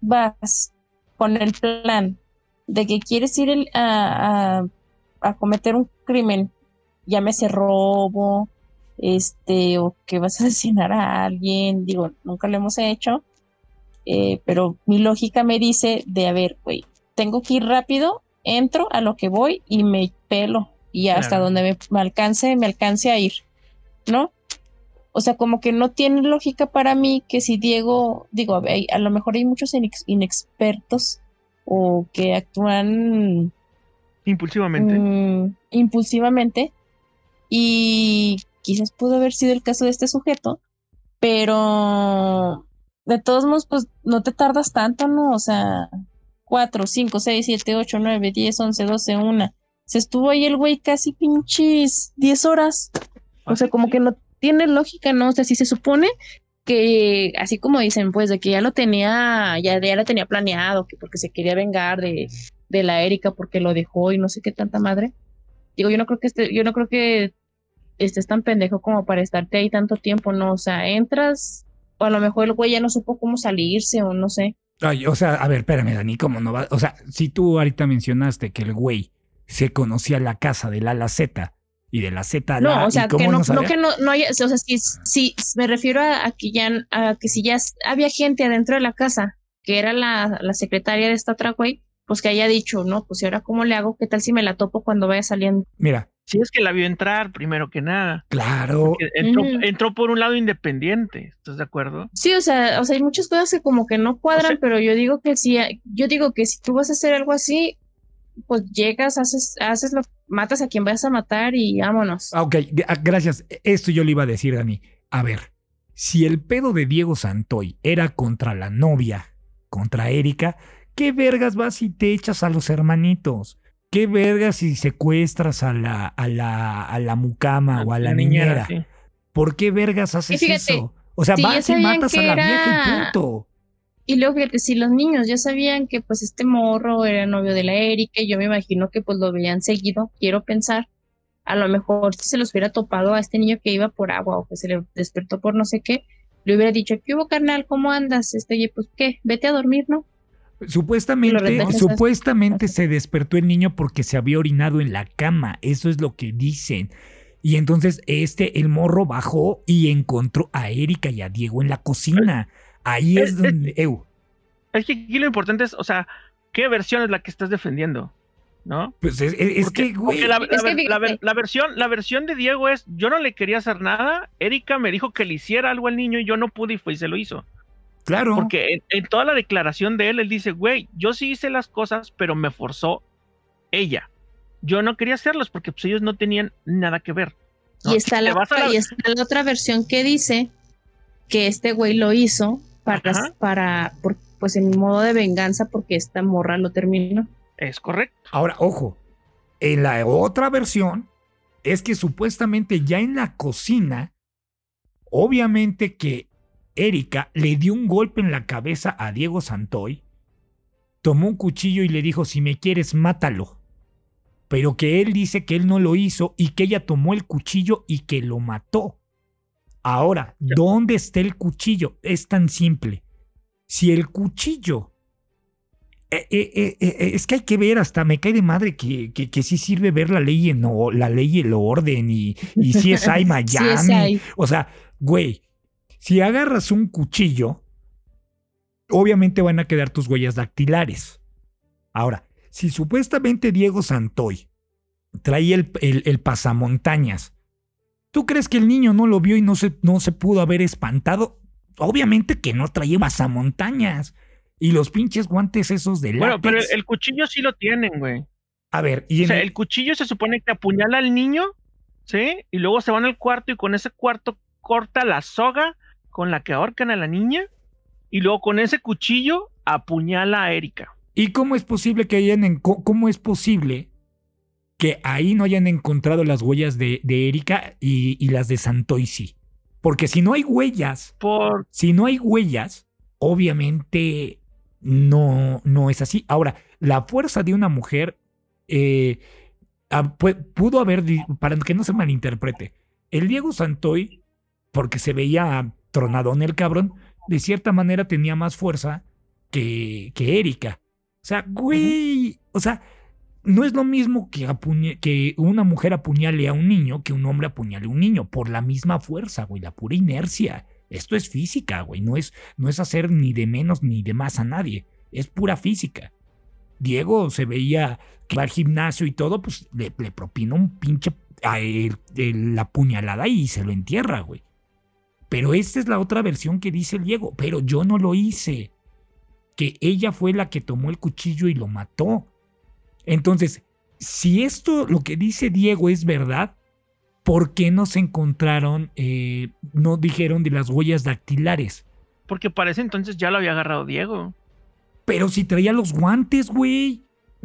vas con el plan de que quieres ir a, cometer un crimen, llámese robo, este, o que vas a asesinar a alguien, digo, nunca lo hemos hecho, eh, pero mi lógica me dice de, a ver, güey, tengo que ir rápido, entro a lo que voy y me pelo, y hasta donde me, alcance, me alcance a ir, ¿no? O sea, como que no tiene lógica para mí que si Diego, digo, a, a lo mejor hay muchos inexpertos o que actúan impulsivamente. Mm, impulsivamente. Y quizás pudo haber sido el caso de este sujeto, pero de todos modos, pues no te tardas tanto, ¿no? O sea, 4, 5, 6, 7, 8, 9, 10, 11, 12, 1. Se estuvo ahí el güey casi pinches 10 horas. O sea, como que no tiene lógica, ¿no? O sea, si se supone que así como dicen, pues de que ya lo tenía, ya, ya lo tenía planeado, que porque se quería vengar de, de la Erika porque lo dejó y no sé qué tanta madre. Digo, yo no creo que este, yo no creo que estés tan pendejo como para estarte ahí tanto tiempo, no, o sea, entras, o a lo mejor el güey ya no supo cómo salirse, o no sé. Ay, o sea, a ver, espérame, Dani, ¿cómo no va? O sea, si tú ahorita mencionaste que el güey se conocía la casa del ala Z y de la Z No, o sea, que no, no, que no, no haya, o sea, si, me refiero a, que ya, a que si ya había gente adentro de la casa, que era la, la secretaria de esta otra güey, pues que haya dicho, no, pues ¿y ahora cómo le hago? ¿Qué tal si me la topo cuando vaya saliendo? Mira. Si es que la vio entrar, primero que nada. Claro. Entró, entró, por un lado independiente, ¿estás de acuerdo? Sí, o sea, o sea, hay muchas cosas que como que no cuadran, pero yo digo que si, yo digo que si tú vas a hacer algo así, pues llegas, haces, haces lo, matas a quien vas a matar y vámonos. Ah, ok, gracias. Esto yo le iba a decir, Dani. A ver, si el pedo de Diego Santoy era contra la novia, contra Erika, ¿qué vergas vas y te echas a los hermanitos? ¿Qué vergas si secuestras a la, a la, a la mucama o a la, niñera? ¿Por qué vergas haces eso? O sea, vas y matas a la vieja y punto. Y luego fíjate, si los niños ya sabían que pues este morro era novio de la Erika, yo me imagino que pues lo veían seguido, quiero pensar, a lo mejor si se los hubiera topado a este niño que iba por agua o que se le despertó por no sé qué, le hubiera dicho, ¿qué hubo carnal? ¿Cómo andas? Este, pues qué, vete a dormir, ¿no? Supuestamente, supuestamente se despertó el niño porque se había orinado en la cama. Eso es lo que dicen. Y entonces este, el morro bajó y encontró a Erika y a Diego en la cocina. Ahí es, donde. Es, que aquí lo importante es, o sea, ¿qué versión es la que estás defendiendo? ¿No? Pues es, que, la, versión, la versión de Diego es: yo no le quería hacer nada. Erika me dijo que le hiciera algo al niño y yo no pude y fue y se lo hizo. Claro. Porque en, toda la declaración de él, él dice, güey, yo sí hice las cosas, pero me forzó ella. Yo no quería hacerlas porque pues, ellos no tenían nada que ver. Y, está la, otra versión que dice que este güey lo hizo para, para pues en modo de venganza porque esta morra lo terminó. Es correcto. Ahora, ojo, en la otra versión es que supuestamente ya en la cocina, obviamente que Erika le dio un golpe en la cabeza a Diego Santoy, tomó un cuchillo y le dijo, si me quieres, mátalo. Pero que él dice que él no lo hizo y que ella tomó el cuchillo y que lo mató. Ahora, ¿dónde está el cuchillo? Es tan simple. Si el cuchillo... Eh, eh, eh, es que hay que ver, hasta me cae de madre que, que, sí sirve ver la ley, no, la ley y el orden y, y si es hay Miami. O sea, güey, si agarras un cuchillo, obviamente van a quedar tus huellas dactilares. Ahora, si supuestamente Diego Santoy traía el, el, pasamontañas, ¿tú crees que el niño no lo vio y no se, no se pudo haber espantado? Obviamente que no traía pasamontañas. Y los pinches guantes esos de látex. Bueno, pero el, cuchillo sí lo tienen, güey. A ver, y o sea, el... cuchillo se supone que apuñala al niño, ¿sí? Y luego se van al cuarto y con ese cuarto corta la soga con la que ahorcan a la niña y luego con ese cuchillo apuñala a Erika. ¿Y cómo es posible que hayan cómo es posible que ahí no hayan encontrado las huellas de, Erika y, las de Santoisi? Porque si no hay huellas, Por... si no hay huellas, obviamente no, no es así. Ahora, la fuerza de una mujer eh, pudo haber, para que no se malinterprete, el Diego Santoy, porque se veía tronadón el cabrón, de cierta manera tenía más fuerza que, que Erika. O sea, güey, o sea, no es lo mismo que, que una mujer apuñale a un niño que un hombre apuñale a un niño, por la misma fuerza, güey, la pura inercia. Esto es física, güey, no es, no es hacer ni de menos ni de más a nadie, es pura física. Diego se veía que va al gimnasio y todo, pues le, le propina un pinche a la puñalada y se lo entierra, güey. Pero esta es la otra versión que dice el Diego. Pero yo no lo hice. Que ella fue la que tomó el cuchillo y lo mató. Entonces, si esto, lo que dice Diego es verdad, ¿por qué no se encontraron, eh, no dijeron de las huellas dactilares? Porque parece entonces ya lo había agarrado Diego. Pero si traía los guantes, güey.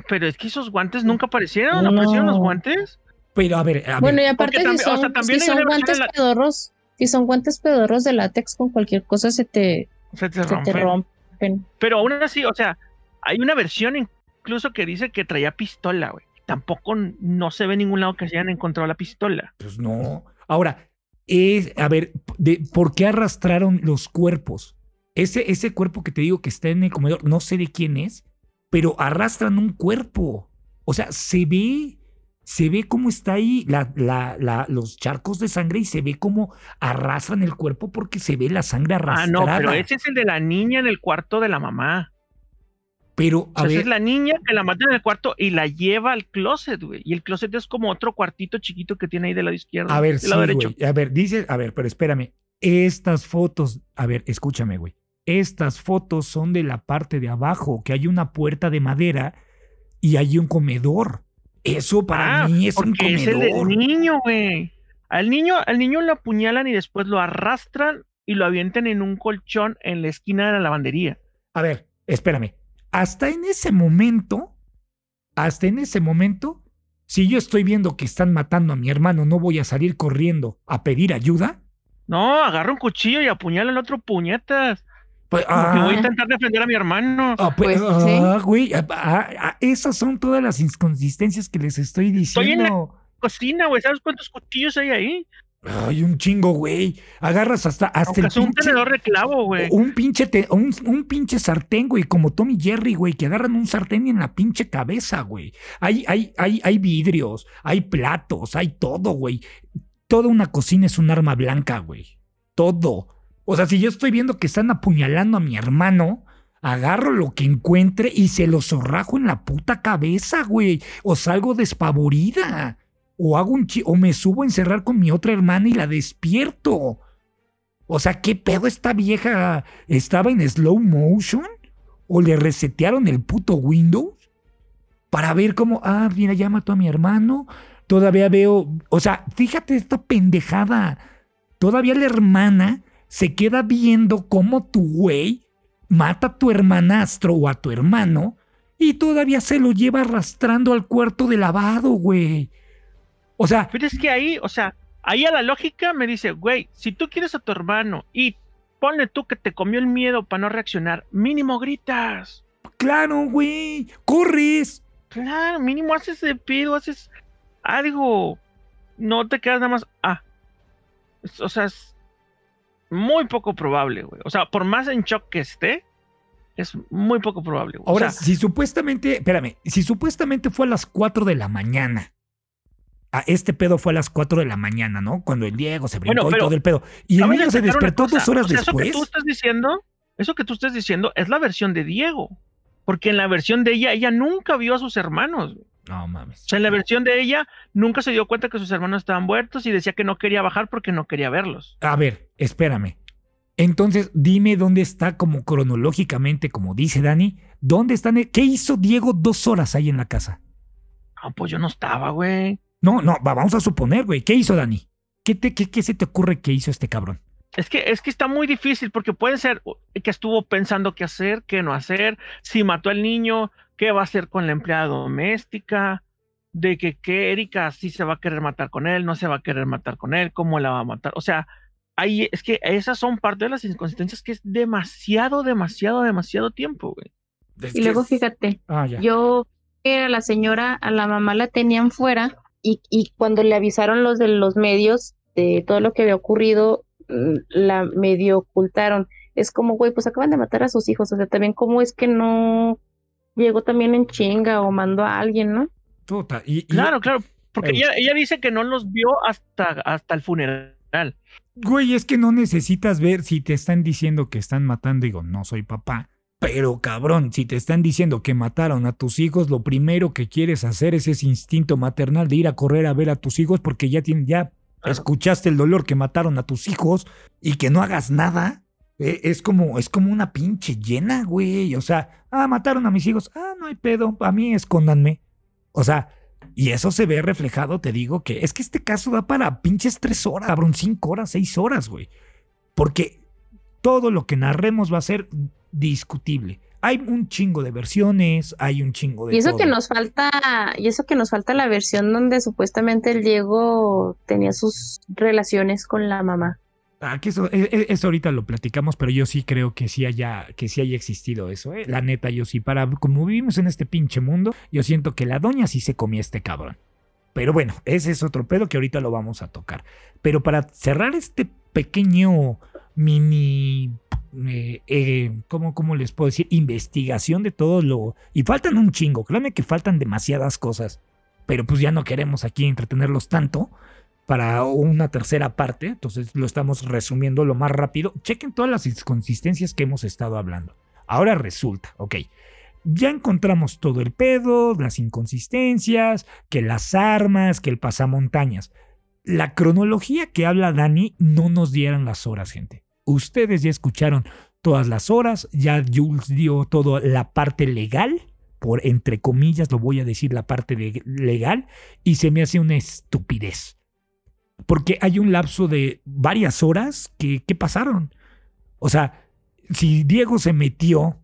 Pero es que esos guantes nunca aparecieron, ¿no aparecieron los guantes? Pero a ver, Bueno, y aparte si son, también son guantes pedorros, si son guantes pedorros de látex con cualquier cosa se te, se te, rompen. Pero aún así, o sea, hay una versión incluso que dice que traía pistola, güey. Tampoco no se ve en ningún lado que se hayan encontrado la pistola. Pues no. Ahora, es, a ver, de, ¿por qué arrastraron los cuerpos? ese, ese cuerpo que te digo que está en el comedor, no sé de quién es, pero arrastran un cuerpo. O sea, se ve, se ve cómo está ahí la, la, los charcos de sangre y se ve cómo arrastran el cuerpo porque se ve la sangre arrastrada. Ah, no, pero ese es el de la niña en el cuarto de la mamá. Pero, a es la niña que la mata en el cuarto y la lleva al closet, güey. Y el closet es como otro cuartito chiquito que tiene ahí del lado izquierdo. A ver, sí, lado derecho. A ver, dice, a ver, pero espérame. Estas fotos, a ver, escúchame, güey. Estas fotos son de la parte de abajo, que hay una puerta de madera y hay un comedor. Eso para ah, mí es un comedor. Es el del niño, güey. Al niño, al niño lo apuñalan y después lo arrastran y lo avientan en un colchón en la esquina de la lavandería. A ver, espérame. Hasta en ese momento, hasta en ese momento, si yo estoy viendo que están matando a mi hermano, ¿no voy a salir corriendo a pedir ayuda? No, agarra un cuchillo y apuñala al otro puñetas. Pues, voy a ah. intentar defender a mi hermano. Ah, pues, pues ah, güey, esas son todas las inconsistencias que les estoy diciendo. Estoy en la cocina, güey. ¿Sabes cuántos cuchillos hay ahí? Ay, un chingo, güey. Agarras hasta, hasta el pinche, un tenedor de clavo, güey. Un pinche, un, un, pinche sartén, güey, como Tommy Jerry, güey, que agarran un sartén en la pinche cabeza, güey. Hay, hay, hay, hay vidrios, hay platos, hay todo, güey. Toda una cocina es un arma blanca, güey. Todo. O sea, si yo estoy viendo que están apuñalando a mi hermano, agarro lo que encuentre y se lo zorrajo en la puta cabeza, güey. O salgo despavorida. O hago un chi o me subo a encerrar con mi otra hermana y la despierto. O sea, ¿qué pedo esta vieja estaba en slow motion? ¿O le resetearon el puto Windows? Para ver cómo, ah, mira, ya mató a mi hermano. Todavía veo, o sea, fíjate esta pendejada. Todavía la hermana se queda viendo cómo tu güey mata a tu hermanastro o a tu hermano y todavía se lo lleva arrastrando al cuarto de lavado, güey. O sea. Pero es que ahí, o sea, ahí a la lógica me dice, güey, si tú quieres a tu hermano y ponle tú que te comió el miedo para no reaccionar, mínimo gritas. Claro, güey, corres. Claro, mínimo haces de pido, haces algo. No te quedas nada más. Ah. O sea, es muy poco probable, güey. O sea, por más en shock que esté, es muy poco probable. Güey. Ahora, si supuestamente, espérame, si supuestamente fue a las 4 de la mañana, a este pedo fue a las 4 de la mañana, ¿no? Cuando el Diego se brincó y todo el pedo. Y el niño se despertó dos horas después. Eso que tú estás diciendo, eso que tú estás diciendo es la versión de Diego. Porque en la versión de ella, ella nunca vio a sus hermanos. No mames. O sea, en la versión de ella, nunca se dio cuenta que sus hermanos estaban muertos y decía que no quería bajar porque no quería verlos. A ver, espérame. Entonces, dime dónde está como cronológicamente, como dice Dani, ¿dónde están? ¿Qué hizo Diego dos horas ahí en la casa? Ah, pues yo no estaba, güey. No, no, vamos a suponer, güey. ¿Qué hizo Dani? ¿Qué, te, qué, ¿Qué se te ocurre que hizo este cabrón? Es que, es que está muy difícil porque puede ser que estuvo pensando qué hacer, qué no hacer, si mató al niño, qué va a hacer con la empleada doméstica, de que, que Erika sí se va a querer matar con él, no se va a querer matar con él, cómo la va a matar. O sea, ahí es que esas son parte de las inconsistencias que es demasiado, demasiado, demasiado tiempo, güey. Y luego fíjate, ah, yo a la señora, a la mamá la tenían fuera y, y cuando le avisaron los de los medios de todo lo que había ocurrido, mm, la medio ocultaron. Es como, güey, pues acaban de matar a sus hijos, o sea, también cómo es que no llegó también en chinga o mandó a alguien, ¿no? Puta, y, claro, claro, porque ella, ella, dice que no los vio hasta, hasta el funeral. Güey, es que no necesitas ver si te están diciendo que están matando, digo, no soy papá. Pero cabrón, si te están diciendo que mataron a tus hijos, lo primero que quieres hacer es ese instinto maternal de ir a correr a ver a tus hijos porque ya, tienen, ya escuchaste el dolor que mataron a tus hijos y que no hagas nada. Eh, es como, es como una pinche llena, güey. O sea, ah, mataron a mis hijos. Ah, no hay pedo. A mí escóndanme. O sea, y eso se ve reflejado, te digo que es que este caso da para pinches tres horas, cabrón, cinco horas, seis horas, güey. Porque todo lo que narremos va a ser discutible. Hay un chingo de versiones, hay un chingo de. Y eso que nos falta, y eso que nos falta la versión donde supuestamente el Diego tenía sus relaciones con la mamá. Ah, que eso, e, e, eso, ahorita lo platicamos, pero yo sí creo que sí haya, que sí haya existido eso, ¿eh? La neta, yo sí, para, como vivimos en este pinche mundo, yo siento que la doña sí se comía este cabrón. Pero bueno, ese es otro pedo que ahorita lo vamos a tocar. Pero para cerrar este pequeño mini eh, eh, ¿cómo, les puedo decir? Investigación de todo lo... Y faltan un chingo, créanme que faltan demasiadas cosas, pero pues ya no queremos aquí entretenerlos tanto para una tercera parte, entonces lo estamos resumiendo lo más rápido. Chequen todas las inconsistencias que hemos estado hablando. Ahora resulta, ok, ya encontramos todo el pedo, las inconsistencias, que las armas, que el pasamontañas. La cronología que habla Dani no nos dieran las horas, gente. Ustedes ya escucharon todas las horas, ya Jules dio toda la parte legal, por entre comillas lo voy a decir la parte legal, y se me hace una estupidez. Porque hay un lapso de varias horas que, ¿qué pasaron? O sea, si Diego se metió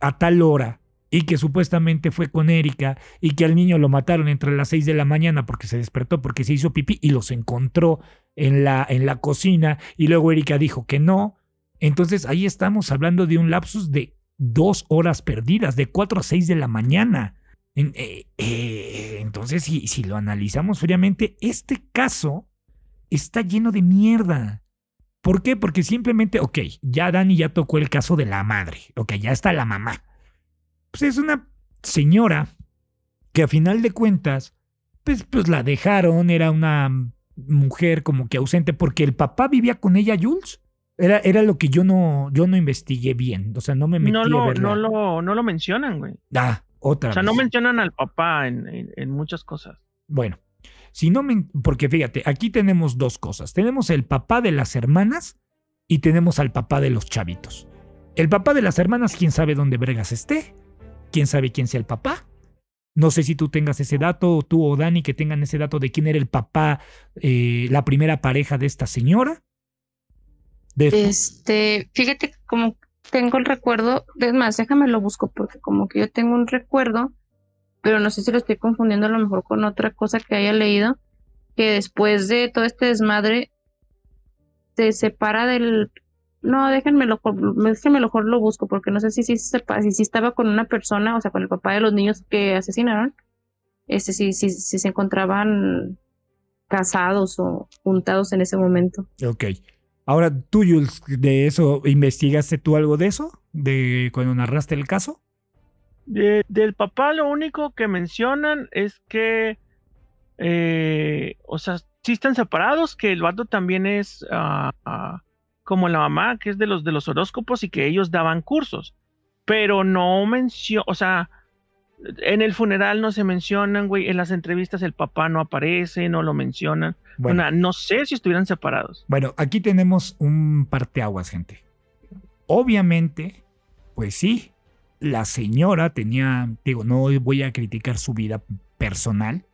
a tal hora y que supuestamente fue con Erika y que al niño lo mataron entre las 6 de la mañana porque se despertó, porque se hizo pipí y los encontró en la, en la cocina y luego Erika dijo que no. Entonces ahí estamos hablando de un lapsus de dos horas perdidas, de 4 a 6 de la mañana. Eh, eh, entonces, si, si lo analizamos fríamente, este caso está lleno de mierda. ¿Por qué? Porque simplemente, ok, ya Dani ya tocó el caso de la madre, ok, ya está la mamá. Pues es una señora que a final de cuentas, pues, pues la dejaron, era una mujer como que ausente porque el papá vivía con ella, Jules. Era, era lo que yo no, yo no investigué bien. O sea, no me metí no lo, a No lo, no lo mencionan, güey. Ah, otra O sea, no mencionan al papá en, en, muchas cosas. Bueno, si no me, porque fíjate, aquí tenemos dos cosas. Tenemos el papá de las hermanas y tenemos al papá de los chavitos. El papá de las hermanas, quién sabe dónde Bregas esté, quién sabe quién sea el papá. No sé si tú tengas ese dato, o tú o Dani que tengan ese dato de quién era el papá, eh, la primera pareja de esta señora. Este, fíjate como tengo el recuerdo, es más, déjame lo busco porque como que yo tengo un recuerdo, pero no sé si lo estoy confundiendo a lo mejor con otra cosa que haya leído, que después de todo este desmadre se separa del no, déjenmelo, déjenme mejor lo busco, porque no sé si, si, si, estaba con una persona, o sea, con el papá de los niños que asesinaron, este, si, si, si se encontraban casados o juntados en ese momento. Ok. Ahora, tú, Jules, de eso, ¿investigaste tú algo de eso? ¿De cuando narraste el caso? del papá lo único que mencionan es que, eh, o sea, sí están separados, que el vato también es ah, como la mamá, que es de los de los horóscopos y que ellos daban cursos, pero no menciona, o sea, en el funeral no se mencionan, güey, en las entrevistas el papá no aparece, no lo mencionan. Bueno, no sé si estuvieran separados. Bueno, aquí tenemos un parteaguas, gente. Obviamente, pues sí, la señora tenía, digo, no voy a criticar su vida personal,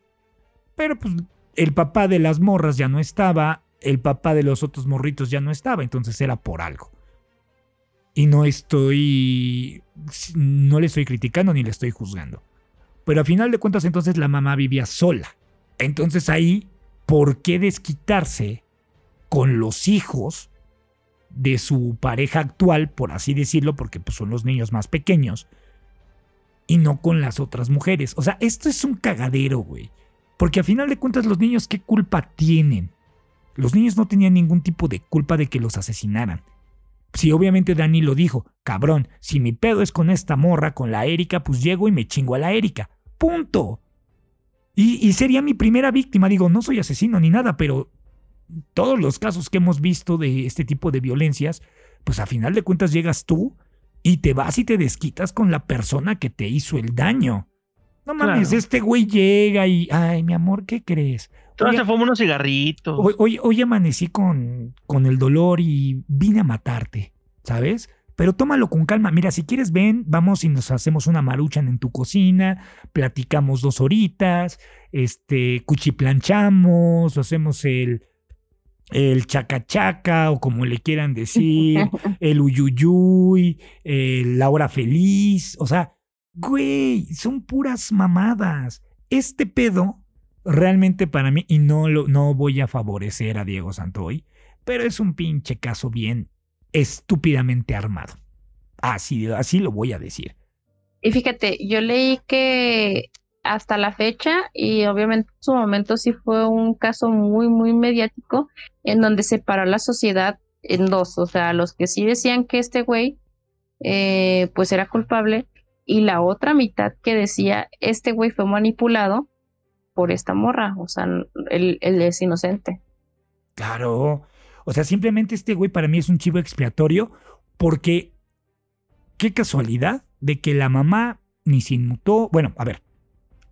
pero pues el papá de las morras ya no estaba, el papá de los otros morritos ya no estaba, entonces era por algo. Y no estoy, no le estoy criticando ni le estoy juzgando. Pero a final de cuentas entonces la mamá vivía sola. Entonces ahí, ¿por qué desquitarse con los hijos de su pareja actual, por así decirlo, porque pues, son los niños más pequeños, y no con las otras mujeres? O sea, esto es un cagadero, güey. Porque a final de cuentas los niños, ¿qué culpa tienen? Los niños no tenían ningún tipo de culpa de que los asesinaran. Si obviamente Dani lo dijo, cabrón, si mi pedo es con esta morra, con la Erika, pues llego y me chingo a la Erika. Punto. Y, y, sería mi primera víctima. Digo, no soy asesino ni nada, pero todos los casos que hemos visto de este tipo de violencias, pues a final de cuentas llegas tú y te vas y te desquitas con la persona que te hizo el daño. No mames, este güey llega y, ay, mi amor, ¿qué crees? Hoy, se fuma unos cigarritos. Hoy, hoy, amanecí con, con el dolor y vine a matarte, ¿sabes? Pero tómalo con calma. Mira, si quieres, ven, vamos y nos hacemos una maruchan en tu cocina, platicamos dos horitas, este, cuchiplanchamos, hacemos el, el chacachaca o como le quieran decir, el uyuyuy, la hora feliz. O sea, güey, son puras mamadas. Este pedo realmente para mí, y no, lo, no voy a favorecer a Diego Santoy, pero es un pinche caso bien estúpidamente armado. Así, así lo voy a decir. Y fíjate, yo leí que hasta la fecha y obviamente en su momento sí fue un caso muy, muy mediático en donde separó la sociedad en dos, o sea, los que sí decían que este güey eh, pues era culpable y la otra mitad que decía este güey fue manipulado por esta morra, o sea, él, él es inocente. Claro, o sea, simplemente este güey para mí es un chivo expiatorio porque qué casualidad de que la mamá ni se inmutó, bueno, a ver,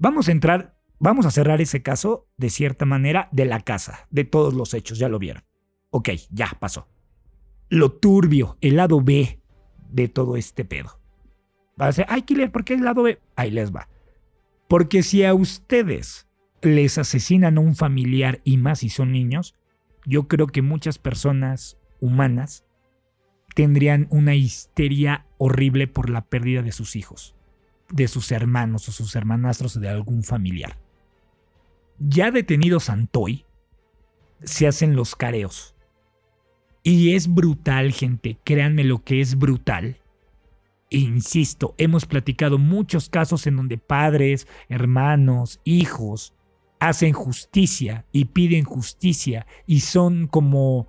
Vamos a entrar, vamos a cerrar ese caso de cierta manera de la casa, de todos los hechos, ya lo vieron. Ok, ya pasó. Lo turbio, el lado B de todo este pedo. Va a decir, ay, Killer, ¿por qué el lado B? Ahí les va. Porque si a ustedes les asesinan a un familiar y más si son niños, yo creo que muchas personas humanas tendrían una histeria horrible por la pérdida de sus hijos de sus hermanos o sus hermanastros o de algún familiar. Ya detenido Santoy, se hacen los careos. Y es brutal, gente, créanme lo que es brutal. E insisto, hemos platicado muchos casos en donde padres, hermanos, hijos hacen justicia y piden justicia y son como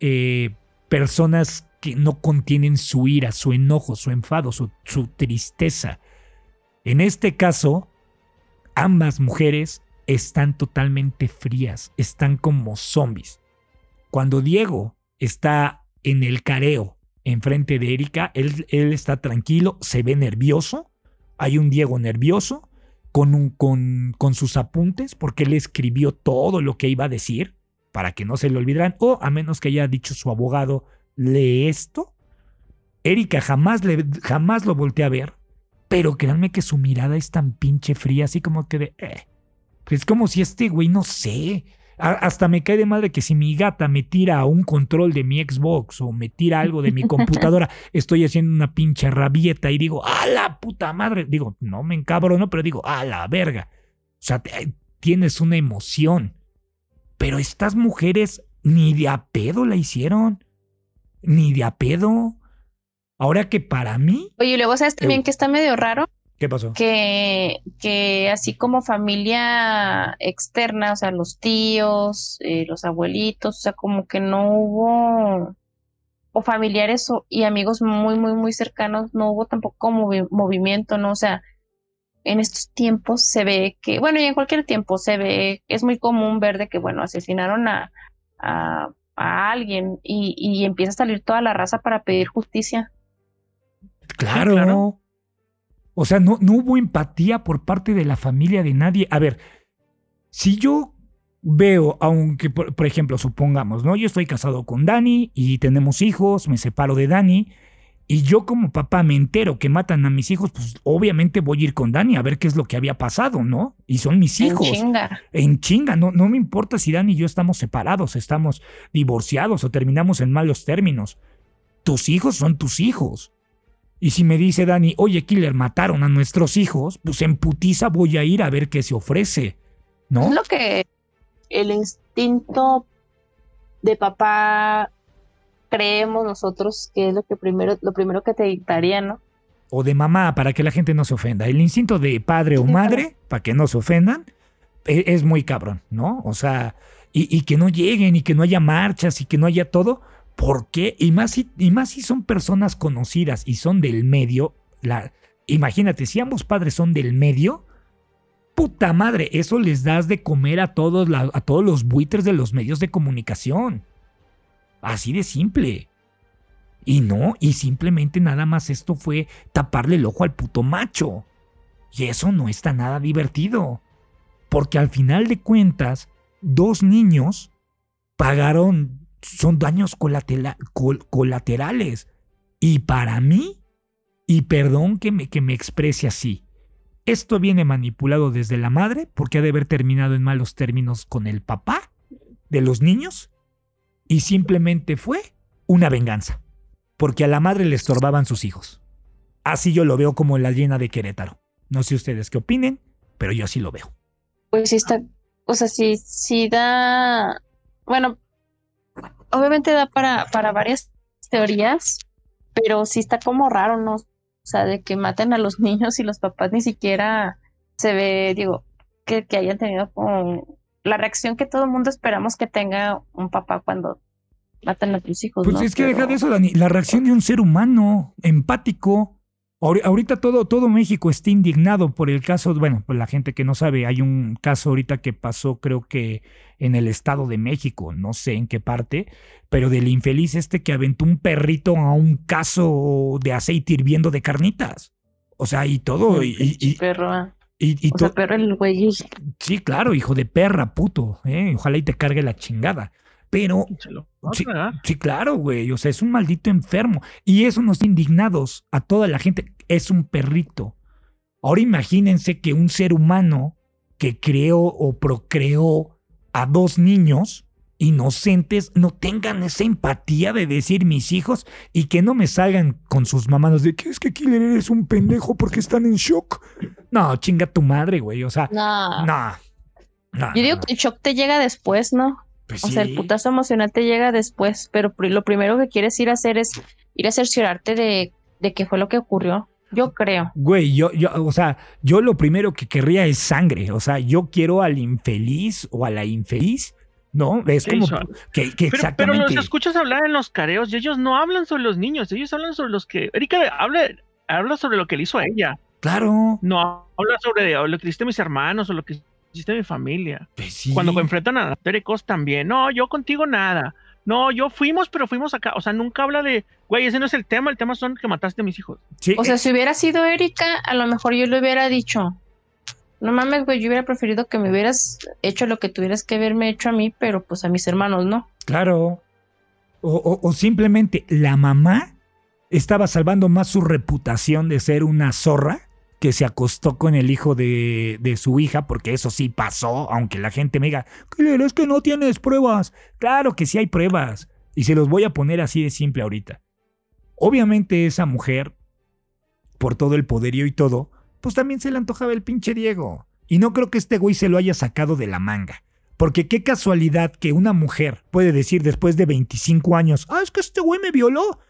eh, personas que no contienen su ira, su enojo, su enfado, su tristeza en este caso, ambas mujeres están totalmente frías, están como zombies. Cuando Diego está en el careo enfrente de Erika, él, está tranquilo, se ve nervioso. Hay un Diego nervioso con, un, con, con sus apuntes porque él escribió todo lo que iba a decir para que no se le olvidaran o a menos que haya dicho su abogado, lee esto. Erika jamás, le, jamás lo voltea a ver. Pero créanme que su mirada es tan pinche fría, así como que de... Eh. Es como si este güey, no sé, hasta me cae de madre que si mi gata me tira un control de mi Xbox o me tira algo de mi computadora, estoy haciendo una pinche rabieta y digo, ¡a la puta madre! Digo, no me encabro, pero digo, ¡a la verga! O sea, tienes una emoción. Pero estas mujeres ni de a pedo la hicieron. Ni de a pedo. Ahora que para mí. Oye, y luego sabes también que está medio raro. ¿Qué pasó? Que, que así como familia externa, o sea, los tíos, eh, los abuelitos, o sea, como que no hubo, o familiares y amigos muy, muy, muy cercanos, no hubo tampoco movimiento, ¿no? O sea, en estos tiempos se ve que, bueno, y en cualquier tiempo se ve, es muy común ver de que, bueno, asesinaron a, a, a alguien y, y empieza a salir toda la raza para pedir justicia. Claro. O sea, no, no hubo empatía por parte de la familia de nadie. A ver, si yo veo, aunque, por, por, ejemplo, supongamos, ¿no? Yo estoy casado con Dani y tenemos hijos, me separo de Dani, y yo como papá me entero que matan a mis hijos, pues obviamente voy a ir con Dani a ver qué es lo que había pasado, ¿no? Y son mis hijos. En chinga. En chinga, no, no me importa si Dani y yo estamos separados, estamos divorciados o terminamos en malos términos. Tus hijos son tus hijos. Y si me dice Dani, oye, Killer, mataron a nuestros hijos, pues en putiza voy a ir a ver qué se ofrece, ¿no? Es lo que el instinto de papá creemos nosotros que es lo que primero, lo primero que te dictaría, ¿no? O de mamá, para que la gente no se ofenda. El instinto de padre o madre, para que no se ofendan, e, es, muy cabrón, ¿no? O sea, y, y que no lleguen y que no haya marchas y que no haya todo, ¿Por qué? Y más si, y más si son personas conocidas y son del medio. La, imagínate, si ambos padres son del medio, puta madre, eso les das de comer a todos, a todos los buitres de los medios de comunicación. Así de simple. Y no, y simplemente nada más esto fue taparle el ojo al puto macho. Y eso no está nada divertido. Porque al final de cuentas, dos niños pagaron son daños colaterales. Y para mí, y perdón que me, que me exprese así, esto viene manipulado desde la madre porque ha de haber terminado en malos términos con el papá de los niños y simplemente fue una venganza, porque a la madre le estorbaban sus hijos. Así yo lo veo como la llena de Querétaro. No sé ustedes qué opinen, pero yo así lo veo. Pues sí está, o sea, sí, sí da, bueno, obviamente da para, para varias teorías, pero sí está como raro, ¿no? O sea, de que maten a los niños y los papás ni siquiera se ve, digo, que, que hayan tenido como la reacción que todo el mundo esperamos que tenga un papá cuando matan a tus hijos. Pues es que deja de eso, Dani, la reacción de un ser humano empático. Ahorita todo, todo México está indignado por el caso, bueno, pues la gente que no sabe, hay un caso ahorita que pasó creo que en el Estado de México, no sé en qué parte, pero del infeliz este que aventó un perrito a un caso de aceite hirviendo de carnitas. O sea, y todo. Y, y, perro. Y, o sea, perro el güey. Sí, claro, hijo de perra, puto. ¿eh? Ojalá y te cargue la chingada. Pero. Sí, sí, claro, güey. O sea, es un maldito enfermo. Y eso nos indignados a toda la gente. Es un perrito. Ahora imagínense que un ser humano que creó o procreó a dos niños inocentes no tengan esa empatía de decir mis hijos y que no me salgan con sus mamadas de que es que Killer eres un pendejo porque están en shock. No, chinga tu madre, güey. O sea, no. no, Yo digo que el shock te llega después, ¿no? Pues o sea, el putazo emocional te llega después, pero lo primero que quieres ir a hacer es ir a cerciorarte de, de qué fue lo que ocurrió. Yo creo. Güey, yo, yo, o sea, yo lo primero que querría es sangre. O sea, yo quiero al infeliz o a la infeliz ¿no? Es como que, que pero, pero, los escuchas hablar en los careos y ellos no hablan sobre los niños, ellos hablan sobre los que... Erika habla, habla sobre lo que le hizo a ella. Claro. No habla sobre lo que hiciste a mis hermanos o lo que hiciste a mi familia. Pues Cuando enfrentan a Terecos también, no, yo contigo nada. No, yo fuimos, pero fuimos acá. O sea, nunca habla de, güey, ese no es el tema, el tema son que mataste a mis hijos. O sea, si hubiera sido Erika, a lo mejor yo le hubiera dicho, no mames, güey, yo hubiera preferido que me hubieras hecho lo que tuvieras que haberme hecho a mí, pero pues a mis hermanos no. Claro. O, simplemente la mamá estaba salvando más su reputación de ser una zorra que se acostó con el hijo de, de, su hija, porque eso sí pasó, aunque la gente me diga, es que no tienes pruebas. Claro que sí hay pruebas. Y se los voy a poner así de simple ahorita. Obviamente esa mujer, por todo el poderío y todo, pues también se le antojaba el pinche Diego. Y no creo que este güey se lo haya sacado de la manga. Porque qué casualidad que una mujer puede decir después de 25 años, ah, es que este güey me violó.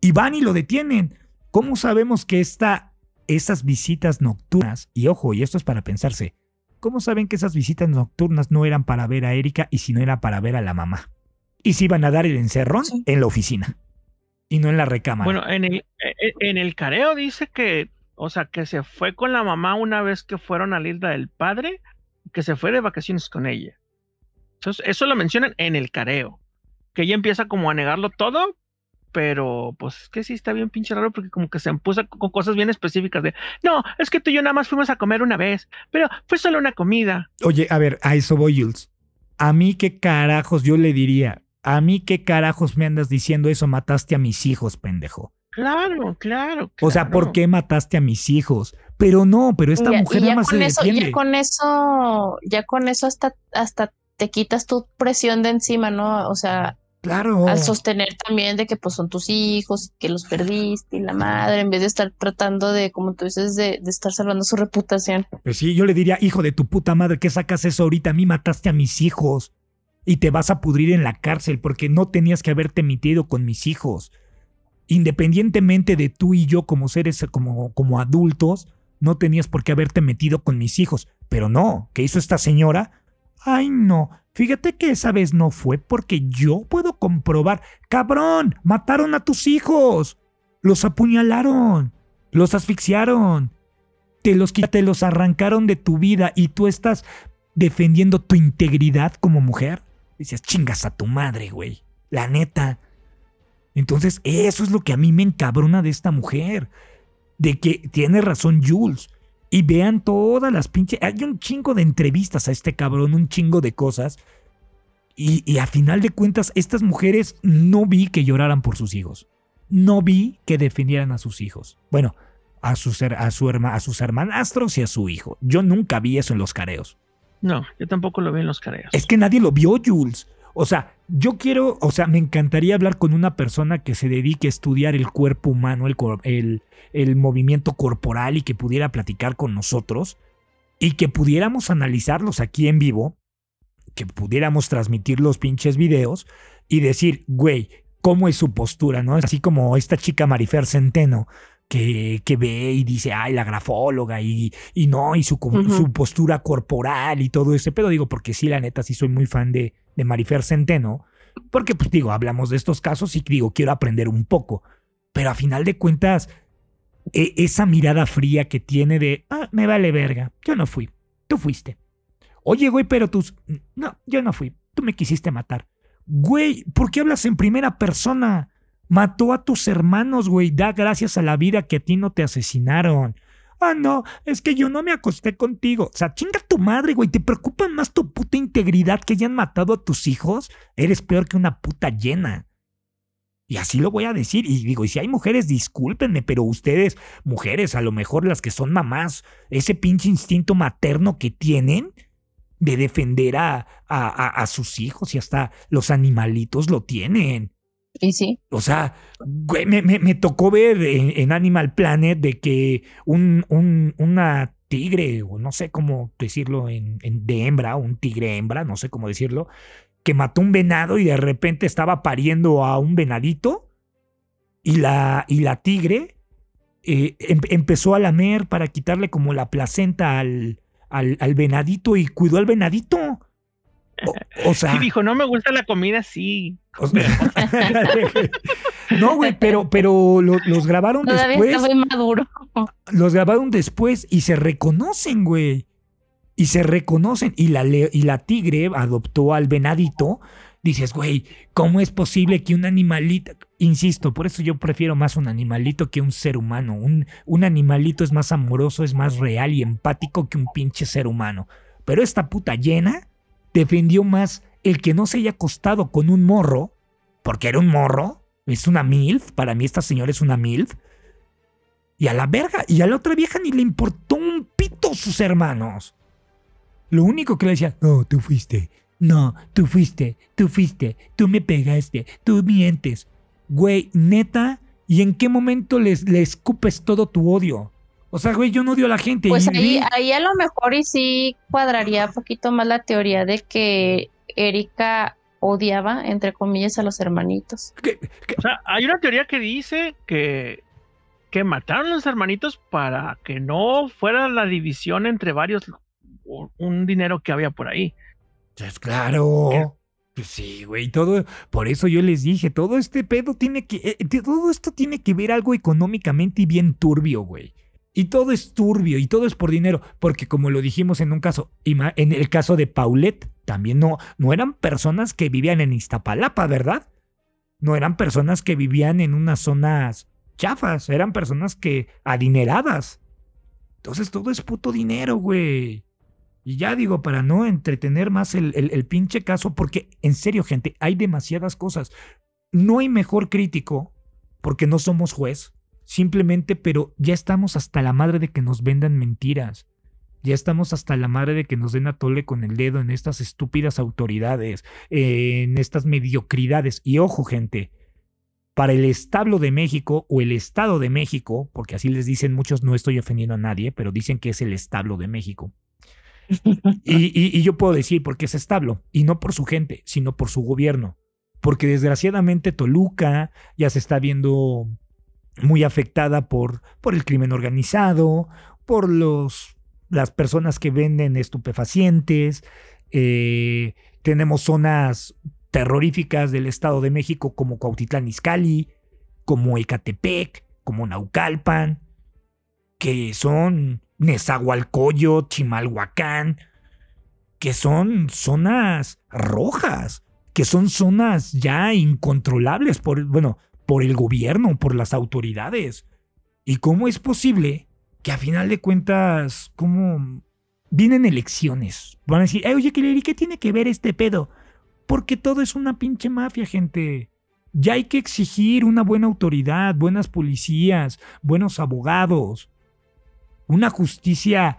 Y van y lo detienen. ¿Cómo sabemos que esta, esas visitas nocturnas, y ojo, y esto es para pensarse, ¿cómo saben que esas visitas nocturnas no eran para ver a Erika y si no era para ver a la mamá? Y si iban a dar el encerrón en la oficina y no en la recámara. Bueno, en el, e, e, en el careo dice que o sea, que se fue con la mamá una vez que fueron a la isla del padre, que se fue de vacaciones con ella. Entonces, eso lo mencionan en el careo. Que ella empieza como a negarlo todo, pero pues es que sí está bien pinche raro porque como que se empuja con cosas bien específicas de, no, es que tú y yo nada más fuimos a comer una vez, pero fue solo una comida. Oye, a ver, a eso voy, Jules. A mí qué carajos yo le diría, a mí qué carajos me andas diciendo eso, mataste a mis hijos, pendejo. Claro, claro, O sea, ¿por qué mataste a mis hijos? Pero no, pero esta mujer nada más se eso, Ya con eso, ya con eso hasta, hasta te quitas tu presión de encima, ¿no? O sea, Claro. Al sostener también de que pues son tus hijos, que los perdiste y la madre, en vez de estar tratando de, como tú dices, de, de, estar salvando su reputación. Pues sí, yo le diría, hijo de tu puta madre, ¿qué sacas eso ahorita? A mí mataste a mis hijos y te vas a pudrir en la cárcel porque no tenías que haberte metido con mis hijos independientemente de tú y yo como seres, como, como adultos, no tenías por qué haberte metido con mis hijos. Pero no, ¿qué hizo esta señora? Ay, no, fíjate que esa vez no fue porque yo puedo comprobar. Cabrón, mataron a tus hijos. Los apuñalaron. Los asfixiaron. Te los, te los arrancaron de tu vida y tú estás defendiendo tu integridad como mujer. Dices, chingas a tu madre, güey. La neta. Entonces, eso es lo que a mí me encabrona de esta mujer. De que tiene razón Jules. Y vean todas las pinches. Hay un chingo de entrevistas a este cabrón, un chingo de cosas. Y, a final de cuentas, estas mujeres no vi que lloraran por sus hijos. No vi que defendieran a sus hijos. Bueno, a sus, a, su a sus hermanastros y a su hijo. Yo nunca vi eso en los careos. No, yo tampoco lo vi en los careos. Es que nadie lo vio, Jules. O sea, yo quiero, o sea, me encantaría hablar con una persona que se dedique a estudiar el cuerpo humano, el, el, movimiento corporal y que pudiera platicar con nosotros y que pudiéramos analizarlos aquí en vivo, que pudiéramos transmitir los pinches videos y decir, güey, ¿cómo es su postura? ¿No? Así como esta chica Marifer Centeno, que, que, ve y dice, ay, la grafóloga y, y no, y su, su postura corporal y todo ese pedo. Digo, porque sí, la neta, sí soy muy fan de, de Marifer Centeno. Porque, pues digo, hablamos de estos casos y digo, quiero aprender un poco. Pero a final de cuentas, e, esa mirada fría que tiene de, ah, me vale verga, yo no fui, tú fuiste. Oye, güey, pero tú, no, yo no fui, tú me quisiste matar. Güey, ¿por qué hablas en primera persona? Mató a tus hermanos, güey, da gracias a la vida que a ti no te asesinaron. Ah, no, es que yo no me acosté contigo. O sea, chinga tu madre, güey. ¿Te preocupa más tu puta integridad que hayan matado a tus hijos? Eres peor que una puta llena. Y así lo voy a decir. Y digo, y si hay mujeres, discúlpenme, pero ustedes, mujeres, a lo mejor las que son mamás, ese pinche instinto materno que tienen de defender a, a, sus hijos y hasta los animalitos lo tienen. Y sí. O sea, me, me, tocó ver en, Animal Planet de que un, un, una tigre, o no sé cómo decirlo, en, de hembra, un tigre hembra, no sé cómo decirlo, que mató un venado y de repente estaba pariendo a un venadito y la, y la tigre eh, em, empezó a lamer para quitarle como la placenta al, al, al venadito y cuidó al venadito. O, sea. Y dijo, no me gusta la comida así. no, güey, pero, pero los grabaron después. maduro. Los grabaron después y se reconocen, güey y se reconocen y la, y la tigre adoptó al venadito, dices, güey, ¿cómo es posible que un animalito, insisto, por eso yo prefiero más un animalito que un ser humano, un, un animalito es más amoroso, es más real y empático que un pinche ser humano, pero esta puta llena defendió más el que no se haya acostado con un morro, porque era un morro, es una MILF, para mí esta señora es una MILF, y a la verga, y a la otra vieja ni le importó un pito sus hermanos. Lo único que le decía, no, tú fuiste, no, tú fuiste, tú fuiste, tú me pegaste, tú mientes. Güey, neta, ¿y en qué momento les, le escupes todo tu odio? O sea, güey, yo no odio a la gente. Pues ahí, ahí a lo mejor y sí cuadraría un poquito más la teoría de que Erika odiaba, entre comillas, a los hermanitos. O sea, hay una teoría que dice que, que mataron a los hermanitos para que no fuera la división entre varios un dinero que había por ahí. Pues claro. Pues sí, güey, todo, por eso yo les dije, todo este pedo tiene que, eh, todo esto tiene que ver algo económicamente y bien turbio, güey. Y todo es turbio y todo es por dinero, porque como lo dijimos en un caso, en el caso de Paulette, también no, no eran personas que vivían en Iztapalapa, ¿verdad? No eran personas que vivían en unas zonas chafas, eran personas que adineradas. Entonces todo es puto dinero, güey. Y ya digo, para no entretener más el, el, pinche caso, porque en serio, gente, hay demasiadas cosas. No hay mejor crítico, porque no somos juez, simplemente, pero ya estamos hasta la madre de que nos vendan mentiras. Ya estamos hasta la madre de que nos den a tole con el dedo en estas estúpidas autoridades, en estas mediocridades. Y ojo, gente, para el establo de México o el Estado de México, porque así les dicen muchos, no estoy ofendiendo a nadie, pero dicen que es el establo de México. Y, yo puedo decir porque es establo, y no por su gente, sino por su gobierno. Porque desgraciadamente Toluca ya se está viendo muy afectada por, por el crimen organizado, por los, las personas que venden estupefacientes. Eh, tenemos zonas terroríficas del Estado de México como Cuautitlán Izcalli, como Ecatepec, como Naucalpan, que son Nezahualcóyotl, Chimalhuacán, que son zonas rojas, que son zonas ya incontrolables por, bueno, por el gobierno, por las autoridades. ¿Y cómo es posible que a final de cuentas, como vienen elecciones? Van a decir, oye, ¿qué tiene que ver este pedo? Porque todo es una pinche mafia, gente. Ya hay que exigir una buena autoridad, buenas policías, buenos abogados una justicia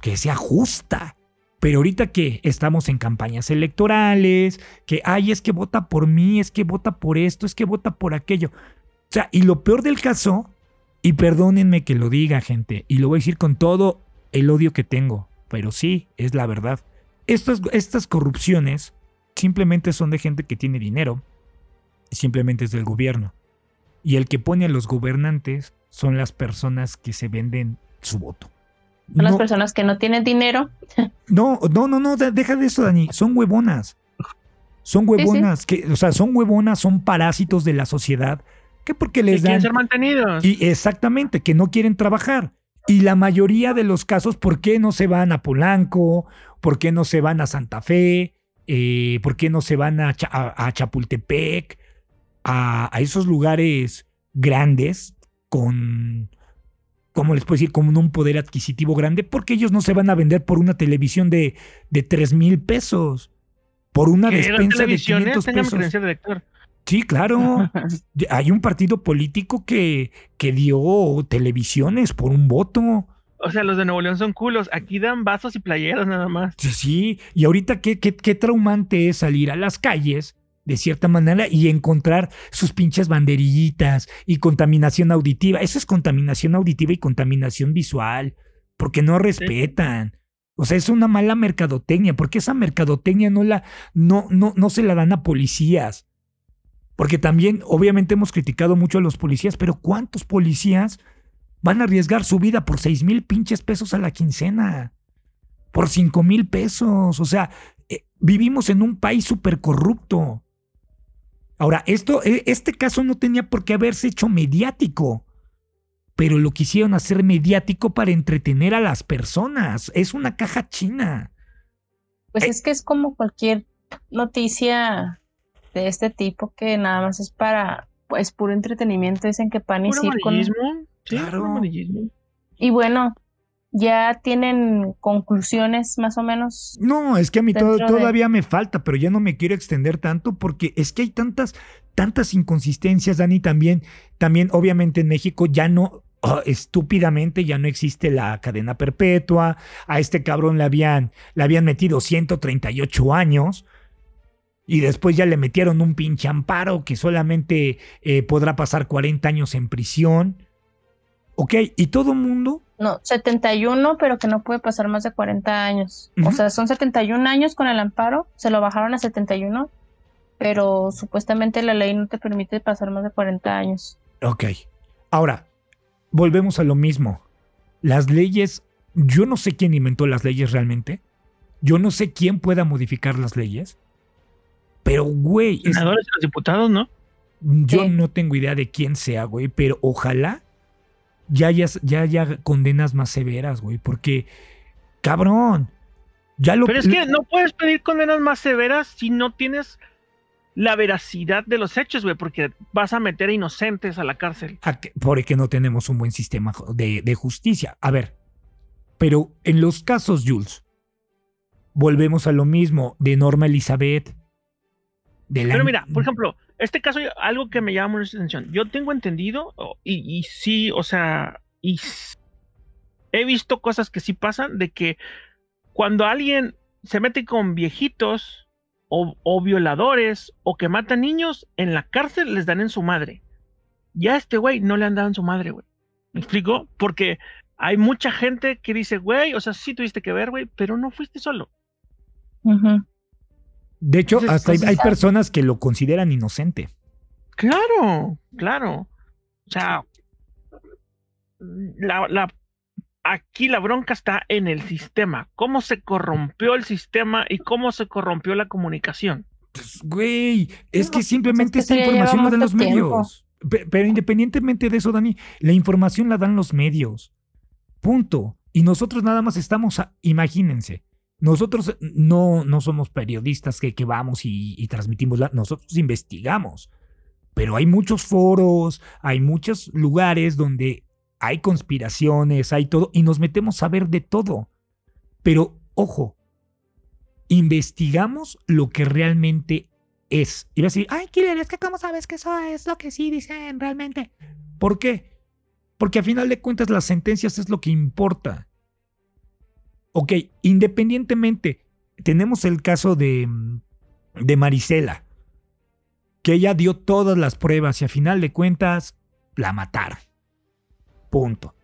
que sea justa. Pero ahorita que estamos en campañas electorales, que, ay, es que vota por mí, es que vota por esto, es que vota por aquello. O sea, y lo peor del caso, y perdónenme que lo diga, gente, y lo voy a decir con todo el odio que tengo, pero sí, es la verdad. Estas, estas corrupciones simplemente son de gente que tiene dinero, simplemente es del gobierno. Y el que pone a los gobernantes son las personas que se venden su voto. Son las personas que no tienen dinero. No, no, no, no, deja de eso, Dani. Son huevonas. Son huevonas, que, o sea, son huevonas, son parásitos de la sociedad. Que porque les dan. Quieren ser mantenidos. Y exactamente, que no quieren trabajar. Y la mayoría de los casos, ¿por qué no se van a Polanco? ¿Por qué no se van a Santa Fe? Eh, ¿Por qué no se van a, a, Chapultepec? A, esos lugares grandes con, ¿cómo les puedo decir? Con un poder adquisitivo grande, porque ellos no se van a vender por una televisión de, de 3 mil pesos, por una despensa de 500 pesos. Sí, claro. Hay un partido político que, que dio televisiones por un voto. O sea, los de Nuevo León son culos. Aquí dan vasos y playeras nada más. Sí, sí. Y ahorita qué, qué, qué traumante es salir a las calles de cierta manera y encontrar sus pinches banderillitas y contaminación auditiva. Eso es contaminación auditiva y contaminación visual, porque no respetan. O sea, es una mala mercadotecnia, porque esa mercadotecnia no la no no no se la dan a policías. Porque también obviamente hemos criticado mucho a los policías, pero ¿cuántos policías van a arriesgar su vida por seis mil pinches pesos a la quincena? Por cinco mil pesos. O sea, eh, vivimos en un país súper corrupto. Ahora, esto, e, este caso no tenía por qué haberse hecho mediático, pero lo quisieron hacer mediático para entretener a las personas. Es una caja china. Pues eh, es que es como cualquier noticia de este tipo que nada más es para, pues, puro entretenimiento. Dicen que pan y circo. claro. Y bueno, ¿Ya tienen conclusiones más o menos? No, es que a mí todavía me falta, pero ya no me quiero extender tanto porque es que hay tantas, tantas inconsistencias, Dani, también, también obviamente en México ya no, oh, estúpidamente ya no existe la cadena perpetua, a este cabrón le habían, le habían metido 138 años. Y después ya le metieron un pinche amparo que solamente eh, podrá pasar 40 años en prisión. Ok, y todo mundo no, 71, pero que no puede pasar más de 40 años. O sea, son 71 años con el amparo, se lo bajaron a 71, pero supuestamente la ley no te permite pasar más de 40 años. Ok. Ahora, volvemos a lo mismo. Las leyes, yo no sé quién inventó las leyes realmente. Yo no sé quién pueda modificar las leyes. Pero, güey. Senadores los diputados, ¿no? Yo no tengo idea de quién sea, güey, pero ojalá ya ya condenas más severas, güey, porque, cabrón, ya lo... Pero es que no puedes pedir condenas más severas si no tienes la veracidad de los hechos, güey, porque vas a meter a inocentes a la cárcel. porque no tenemos un buen sistema de, justicia. A ver, pero en los casos, Jules, volvemos a lo mismo de Norma Elizabeth. De Pero mira, por ejemplo, este caso, algo que me llama mucha atención. Yo tengo entendido, y, sí, o sea, y he visto cosas que sí pasan, de que cuando alguien se mete con viejitos o, violadores o que matan niños, en la cárcel les dan en su madre. Ya a este güey no le han dado en su madre, güey. ¿Me explico? Porque hay mucha gente que dice, güey, o sea, sí tuviste que ver, güey, pero no fuiste solo. De hecho, hasta hay, personas que lo consideran inocente. Claro, claro. O sea, la, aquí la bronca está en el sistema. ¿Cómo se corrompió el sistema y cómo se corrompió la comunicación? Pues, güey, es que simplemente esta información la dan los medios. Pero independientemente de eso, Dani, la información la dan los medios. Punto. Y nosotros nada más estamos, imagínense, nosotros no, no somos periodistas que, que vamos y, transmitimos, la, nosotros investigamos, pero hay muchos foros, hay muchos lugares donde hay conspiraciones, hay todo, y nos metemos a ver de todo. Pero, ojo, investigamos lo que realmente es. Y vas a decir, ay, Killer, es que cómo sabes que eso es lo que sí dicen realmente. ¿Por qué? Porque a final de cuentas las sentencias es lo que importa. Ok, independientemente, tenemos el caso de, de Marisela, que ella dio todas las pruebas y a final de cuentas la mataron. Punto.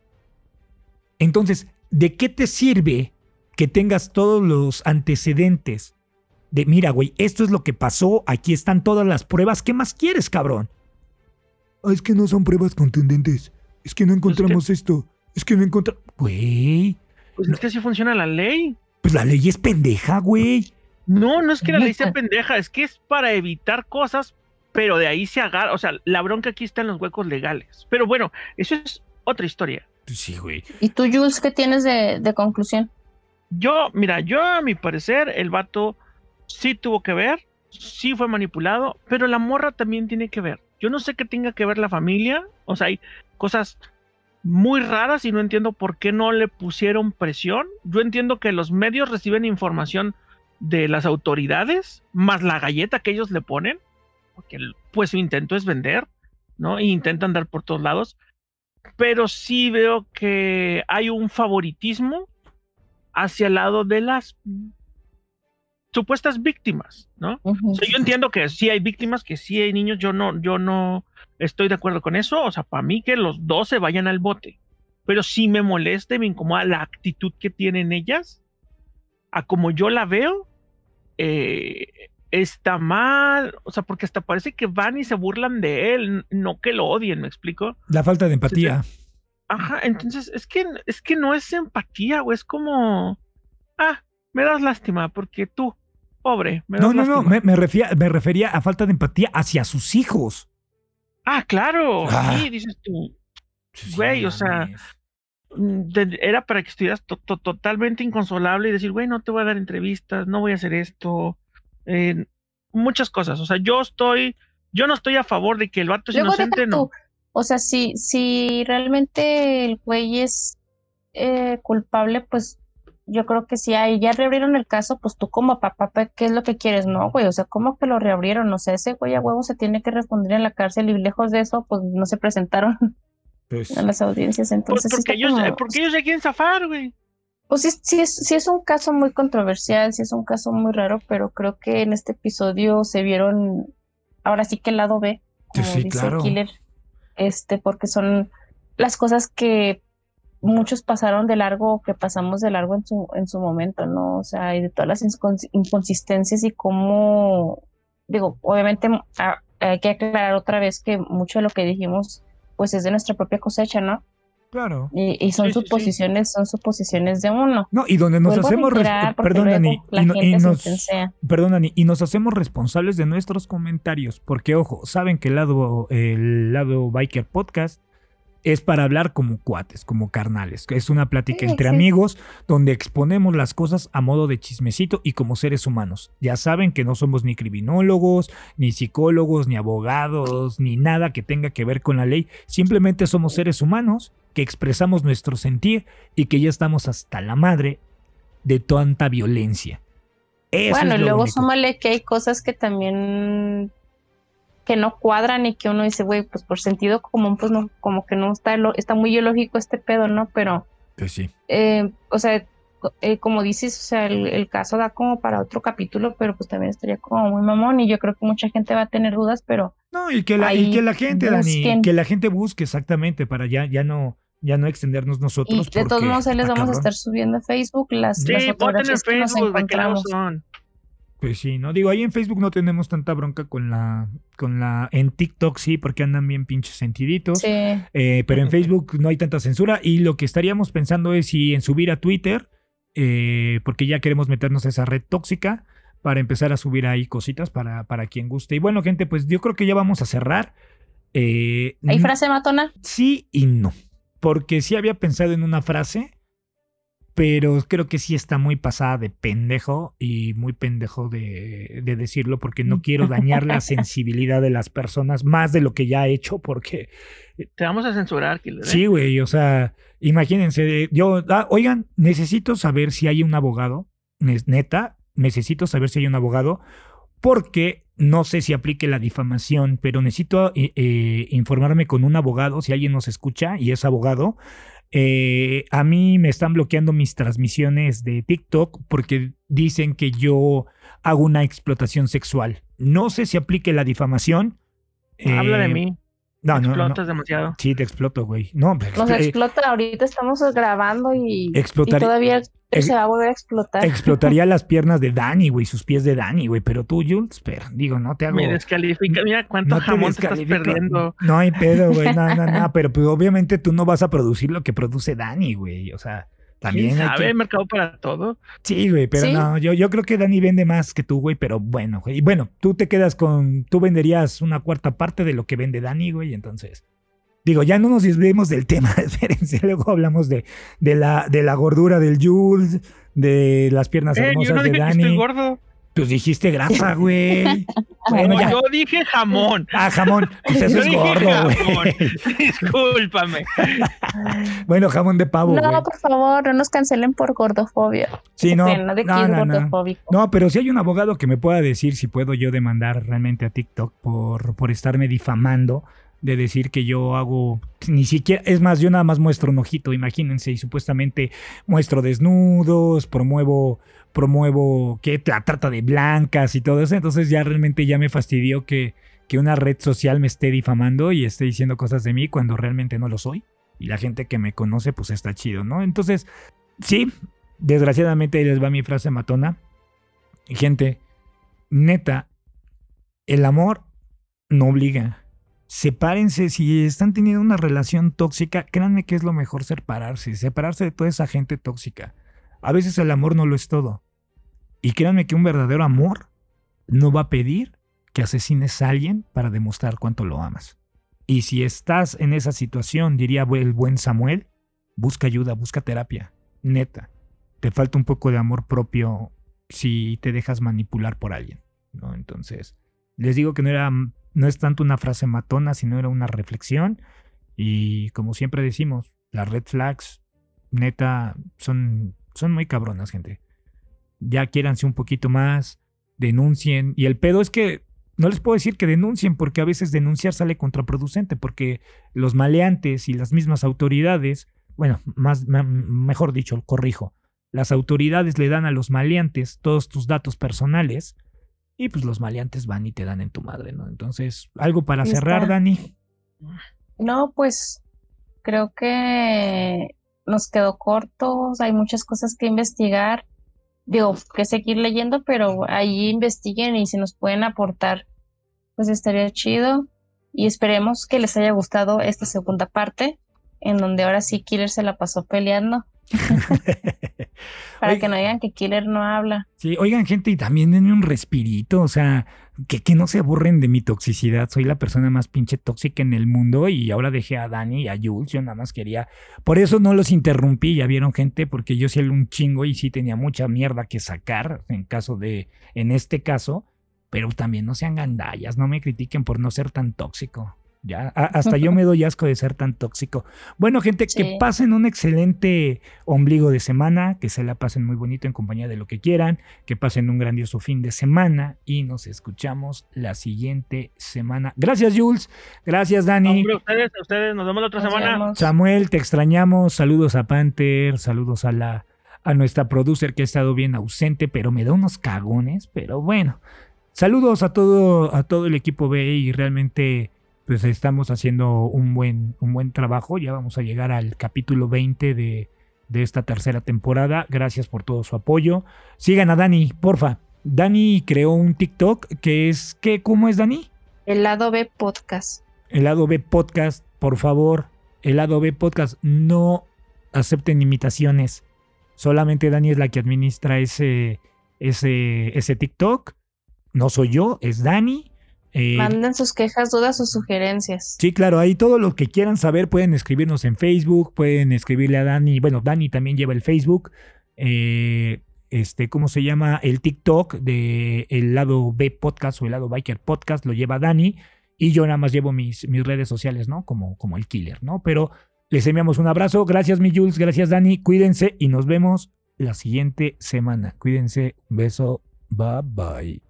Entonces, ¿de qué te sirve que tengas todos los antecedentes de, mira, güey, esto es lo que pasó, aquí están todas las pruebas, ¿qué más quieres, cabrón? Ah, es que no son pruebas contundentes. es que no encontramos esto, es que no encontramos... Güey. Pues es que así funciona la ley. Pues la ley es pendeja, güey. No, no es que la ley sea pendeja, es que es para evitar cosas, pero de ahí se agarra, o sea, la bronca aquí está en los huecos legales. Pero bueno, eso es otra historia. Pues sí, güey. ¿Y tú, Jules, qué tienes de, de conclusión? Yo, mira, yo a mi parecer, el vato sí tuvo que ver, sí fue manipulado, pero la morra también tiene que ver. Yo no sé qué tenga que ver la familia, o sea, hay cosas muy raras y no entiendo por qué no le pusieron presión. Yo entiendo que los medios reciben información de las autoridades, más la galleta que ellos le ponen, porque pues su intento es vender, ¿no? E intentan dar por todos lados, pero sí veo que hay un favoritismo hacia el lado de las supuestas víctimas, ¿no? yo entiendo que sí hay víctimas, que sí hay niños, yo no, yo no estoy de acuerdo con eso, o sea, para mí que los dos se vayan al bote, pero sí me molesta y me incomoda la actitud que tienen ellas, a como yo la veo, eh, está mal, o sea, porque hasta parece que van y se burlan de él, no que lo odien, ¿me explico? La falta de empatía. Ajá, entonces es que es que no es empatía, o es como ah, me das lástima porque tú, pobre, me das No, no, no, me, refería, me refería a falta de empatía hacia sus hijos. Ah, claro, ah. sí, dices tú. Güey, o sea, mm, era para que estuvieras totalmente inconsolable y decir, güey, no te voy a dar entrevistas, no voy a hacer esto, eh, muchas cosas. O sea, yo estoy, yo no estoy a favor de que el vato es inocente, no. O sea, si, si realmente el güey es eh, culpable, pues yo creo que si ahí ya reabrieron el caso, pues tú como papá, ¿qué es lo que quieres? No, güey, o sea, ¿cómo que lo reabrieron? O sea, ese güey a huevo se tiene que responder en la cárcel y lejos de eso, pues no se presentaron pues en las audiencias. Entonces, porque, ellos, porque ellos se quieren zafar, güey. Pues sí, sí es, sí es un caso muy controversial, sí es un caso muy raro, pero creo que en este episodio se vieron, ahora sí que el lado B, como dice Killer, este, porque son las cosas que muchos pasaron de largo que pasamos de largo en su, en su momento, ¿no? O sea, y de todas las inconsistencias y cómo, digo, obviamente hay que aclarar otra vez que mucho de lo que dijimos, pues es de nuestra propia cosecha, ¿no? Claro. Y, son suposiciones, son suposiciones de uno. No, y donde nos hacemos perdón, Dani, y, nos, perdón, y nos hacemos responsables de nuestros comentarios, porque ojo, saben que el lado, el lado Biker Podcast es para hablar como cuates, como carnales. Es una plática entre amigos donde exponemos las cosas a modo de chismecito y como seres humanos. Ya saben que no somos ni criminólogos, ni psicólogos, ni abogados, ni nada que tenga que ver con la ley. Simplemente somos seres humanos que expresamos nuestro sentir y que ya estamos hasta la madre de tanta violencia. bueno, luego súmale que hay cosas que también que no cuadran y que uno dice, güey, pues por sentido común, pues no, como que no está, está muy ilógico este pedo, ¿no? Pero, pues sí. Eh, o sea, eh, como dices, o sea, el, caso da como para otro capítulo, pero pues también estaría como muy mamón y yo creo que mucha gente va a tener dudas, pero... No, y que la, y que la gente, Dani, que la gente busque exactamente para ya, ya no ya no extendernos nosotros. Y de todos modos, ahí les vamos a estar subiendo a Facebook las, sí, fotografías que nos encontramos. Pues sí, no digo, ahí en Facebook no tenemos tanta bronca con la, con la, en TikTok sí, porque andan bien pinches sentiditos. Sí. Eh, pero en Facebook no hay tanta censura y lo que estaríamos pensando es si en subir a Twitter, eh, porque ya queremos meternos a esa red tóxica para empezar a subir ahí cositas para, para quien guste. Y bueno, gente, pues yo creo que ya vamos a cerrar. Eh, ¿Hay frase matona? Sí y no porque sí había pensado en una frase, pero creo que sí está muy pasada de pendejo y muy pendejo de, decirlo porque no quiero dañar la sensibilidad de las personas más de lo que ya he hecho porque... Te vamos a censurar, Killer. Sí, güey, o sea, imagínense, yo, ah, oigan, necesito saber si hay un abogado, neta, necesito saber si hay un abogado porque no sé si aplique la difamación, pero necesito eh, eh, informarme con un abogado, si alguien nos escucha y es abogado. Eh, a mí me están bloqueando mis transmisiones de TikTok porque dicen que yo hago una explotación sexual. No sé si aplique la difamación. Habla de mí. No, no, explotas demasiado. Sí, te exploto, güey. No, Nos explota, ahorita estamos grabando y, todavía se va a volver a explotar. Explotaría las piernas de Dani, güey, sus pies de Dani, güey, pero tú, Jules, espera, digo, no te hago... Me descalifica, mira cuánto jamón te estás perdiendo. No hay pedo, güey, no, no, no, pero pues, obviamente tú no vas a producir lo que produce Dani, güey, o sea... También ¿Quién sabe? mercado para todo. Sí, güey, pero no, yo, yo creo que Dani vende más que tú, güey, pero bueno, güey. Y bueno, tú te quedas con, tú venderías una cuarta parte de lo que vende Dani, güey, entonces. Digo, ya no nos desviemos del tema, espérense, luego hablamos de, de, la, de la gordura del Jules, de las piernas eh, hermosas de Dani. Que estoy gordo. Pues dijiste grasa, güey. Bueno, yo dije jamón. Ah, jamón. Pues eso es gordo, güey. Discúlpame. bueno, jamón de pavo. No, por favor, no nos cancelen por gordofobia. Sí, no. No, no, no, no, pero si hay un abogado que me pueda decir si puedo yo demandar realmente a TikTok por, por estarme difamando de decir que yo hago ni siquiera, es más, yo nada más muestro un ojito, imagínense, y supuestamente muestro desnudos, promuevo promuevo que la trata de blancas y todo eso, entonces ya realmente ya me fastidió que, que una red social me esté difamando y esté diciendo cosas de mí cuando realmente no lo soy. Y la gente que me conoce pues está chido, ¿no? Entonces, sí, desgraciadamente ahí les va mi frase matona. Gente, neta, el amor no obliga. Sepárense, si están teniendo una relación tóxica, créanme que es lo mejor separarse, separarse de toda esa gente tóxica. A veces el amor no lo es todo. Y créanme que un verdadero amor no va a pedir que asesines a alguien para demostrar cuánto lo amas. Y si estás en esa situación, diría el buen Samuel, busca ayuda, busca terapia. Neta, te falta un poco de amor propio si te dejas manipular por alguien. ¿no? Entonces, les digo que no, era, no es tanto una frase matona, sino era una reflexión. Y como siempre decimos, las red flags, neta, son son muy cabronas, gente. Ya quiéranse un poquito más, denuncien. Y el pedo es que no les puedo decir que denuncien, porque a veces denunciar sale contraproducente, porque los maleantes y las mismas autoridades, bueno, más, mejor dicho, corrijo, las autoridades le dan a los maleantes todos tus datos personales y pues los maleantes van y te dan en tu madre, ¿no? Entonces, algo para cerrar, Dani. No, pues creo que nos quedó corto, hay muchas cosas que investigar, digo, que seguir leyendo, pero ahí investiguen y si nos pueden aportar, pues estaría chido. Y esperemos que les haya gustado esta segunda parte, en donde ahora sí Killer se la pasó peleando. Para que no digan que Killer no habla. Sí, oigan, gente, y también denme un respirito, o sea, que, que no se aburren de mi toxicidad. Soy la persona más pinche tóxica en el mundo y ahora dejé a Dani y a Jules. Yo nada más quería. Por eso no los interrumpí, ya vieron, gente, porque yo soy un chingo y sí tenía mucha mierda que sacar en caso de. En este caso. Pero también no sean gandallas, no me critiquen por no ser tan tóxico. Ya, hasta yo me doy asco de ser tan tóxico. Bueno, gente, que pasen un excelente ombligo de semana, que se la pasen muy bonito en compañía de lo que quieran, que pasen un grandioso fin de semana y nos escuchamos la siguiente semana. Gracias, Jules. Gracias, Dani. a ustedes, a ustedes, nos vemos la otra semana. Samuel, te extrañamos. Saludos a Panther, saludos a la a nuestra producer que ha estado bien ausente, pero me da unos cagones, pero bueno. Saludos a todo a todo el equipo B y realmente pues estamos haciendo un buen, un buen trabajo. Ya vamos a llegar al capítulo 20 de, de esta tercera temporada. Gracias por todo su apoyo. Sigan a Dani, porfa. Dani creó un TikTok que es, ¿qué? ¿Cómo es Dani? El lado B Podcast. El lado B Podcast, por favor. El lado B Podcast, no acepten imitaciones. Solamente Dani es la que administra ese, ese, ese TikTok. No soy yo, es Dani. Eh, Manden sus quejas, dudas o sugerencias. Sí, claro, ahí todo lo que quieran saber pueden escribirnos en Facebook, pueden escribirle a Dani. Bueno, Dani también lleva el Facebook. Eh, este, ¿cómo se llama? El TikTok de el lado B podcast o el lado Biker Podcast lo lleva Dani. Y yo nada más llevo mis, mis redes sociales, ¿no? Como, como el killer, ¿no? Pero les enviamos un abrazo. Gracias, mi Jules. Gracias, Dani. Cuídense y nos vemos la siguiente semana. Cuídense. Un beso. Bye bye.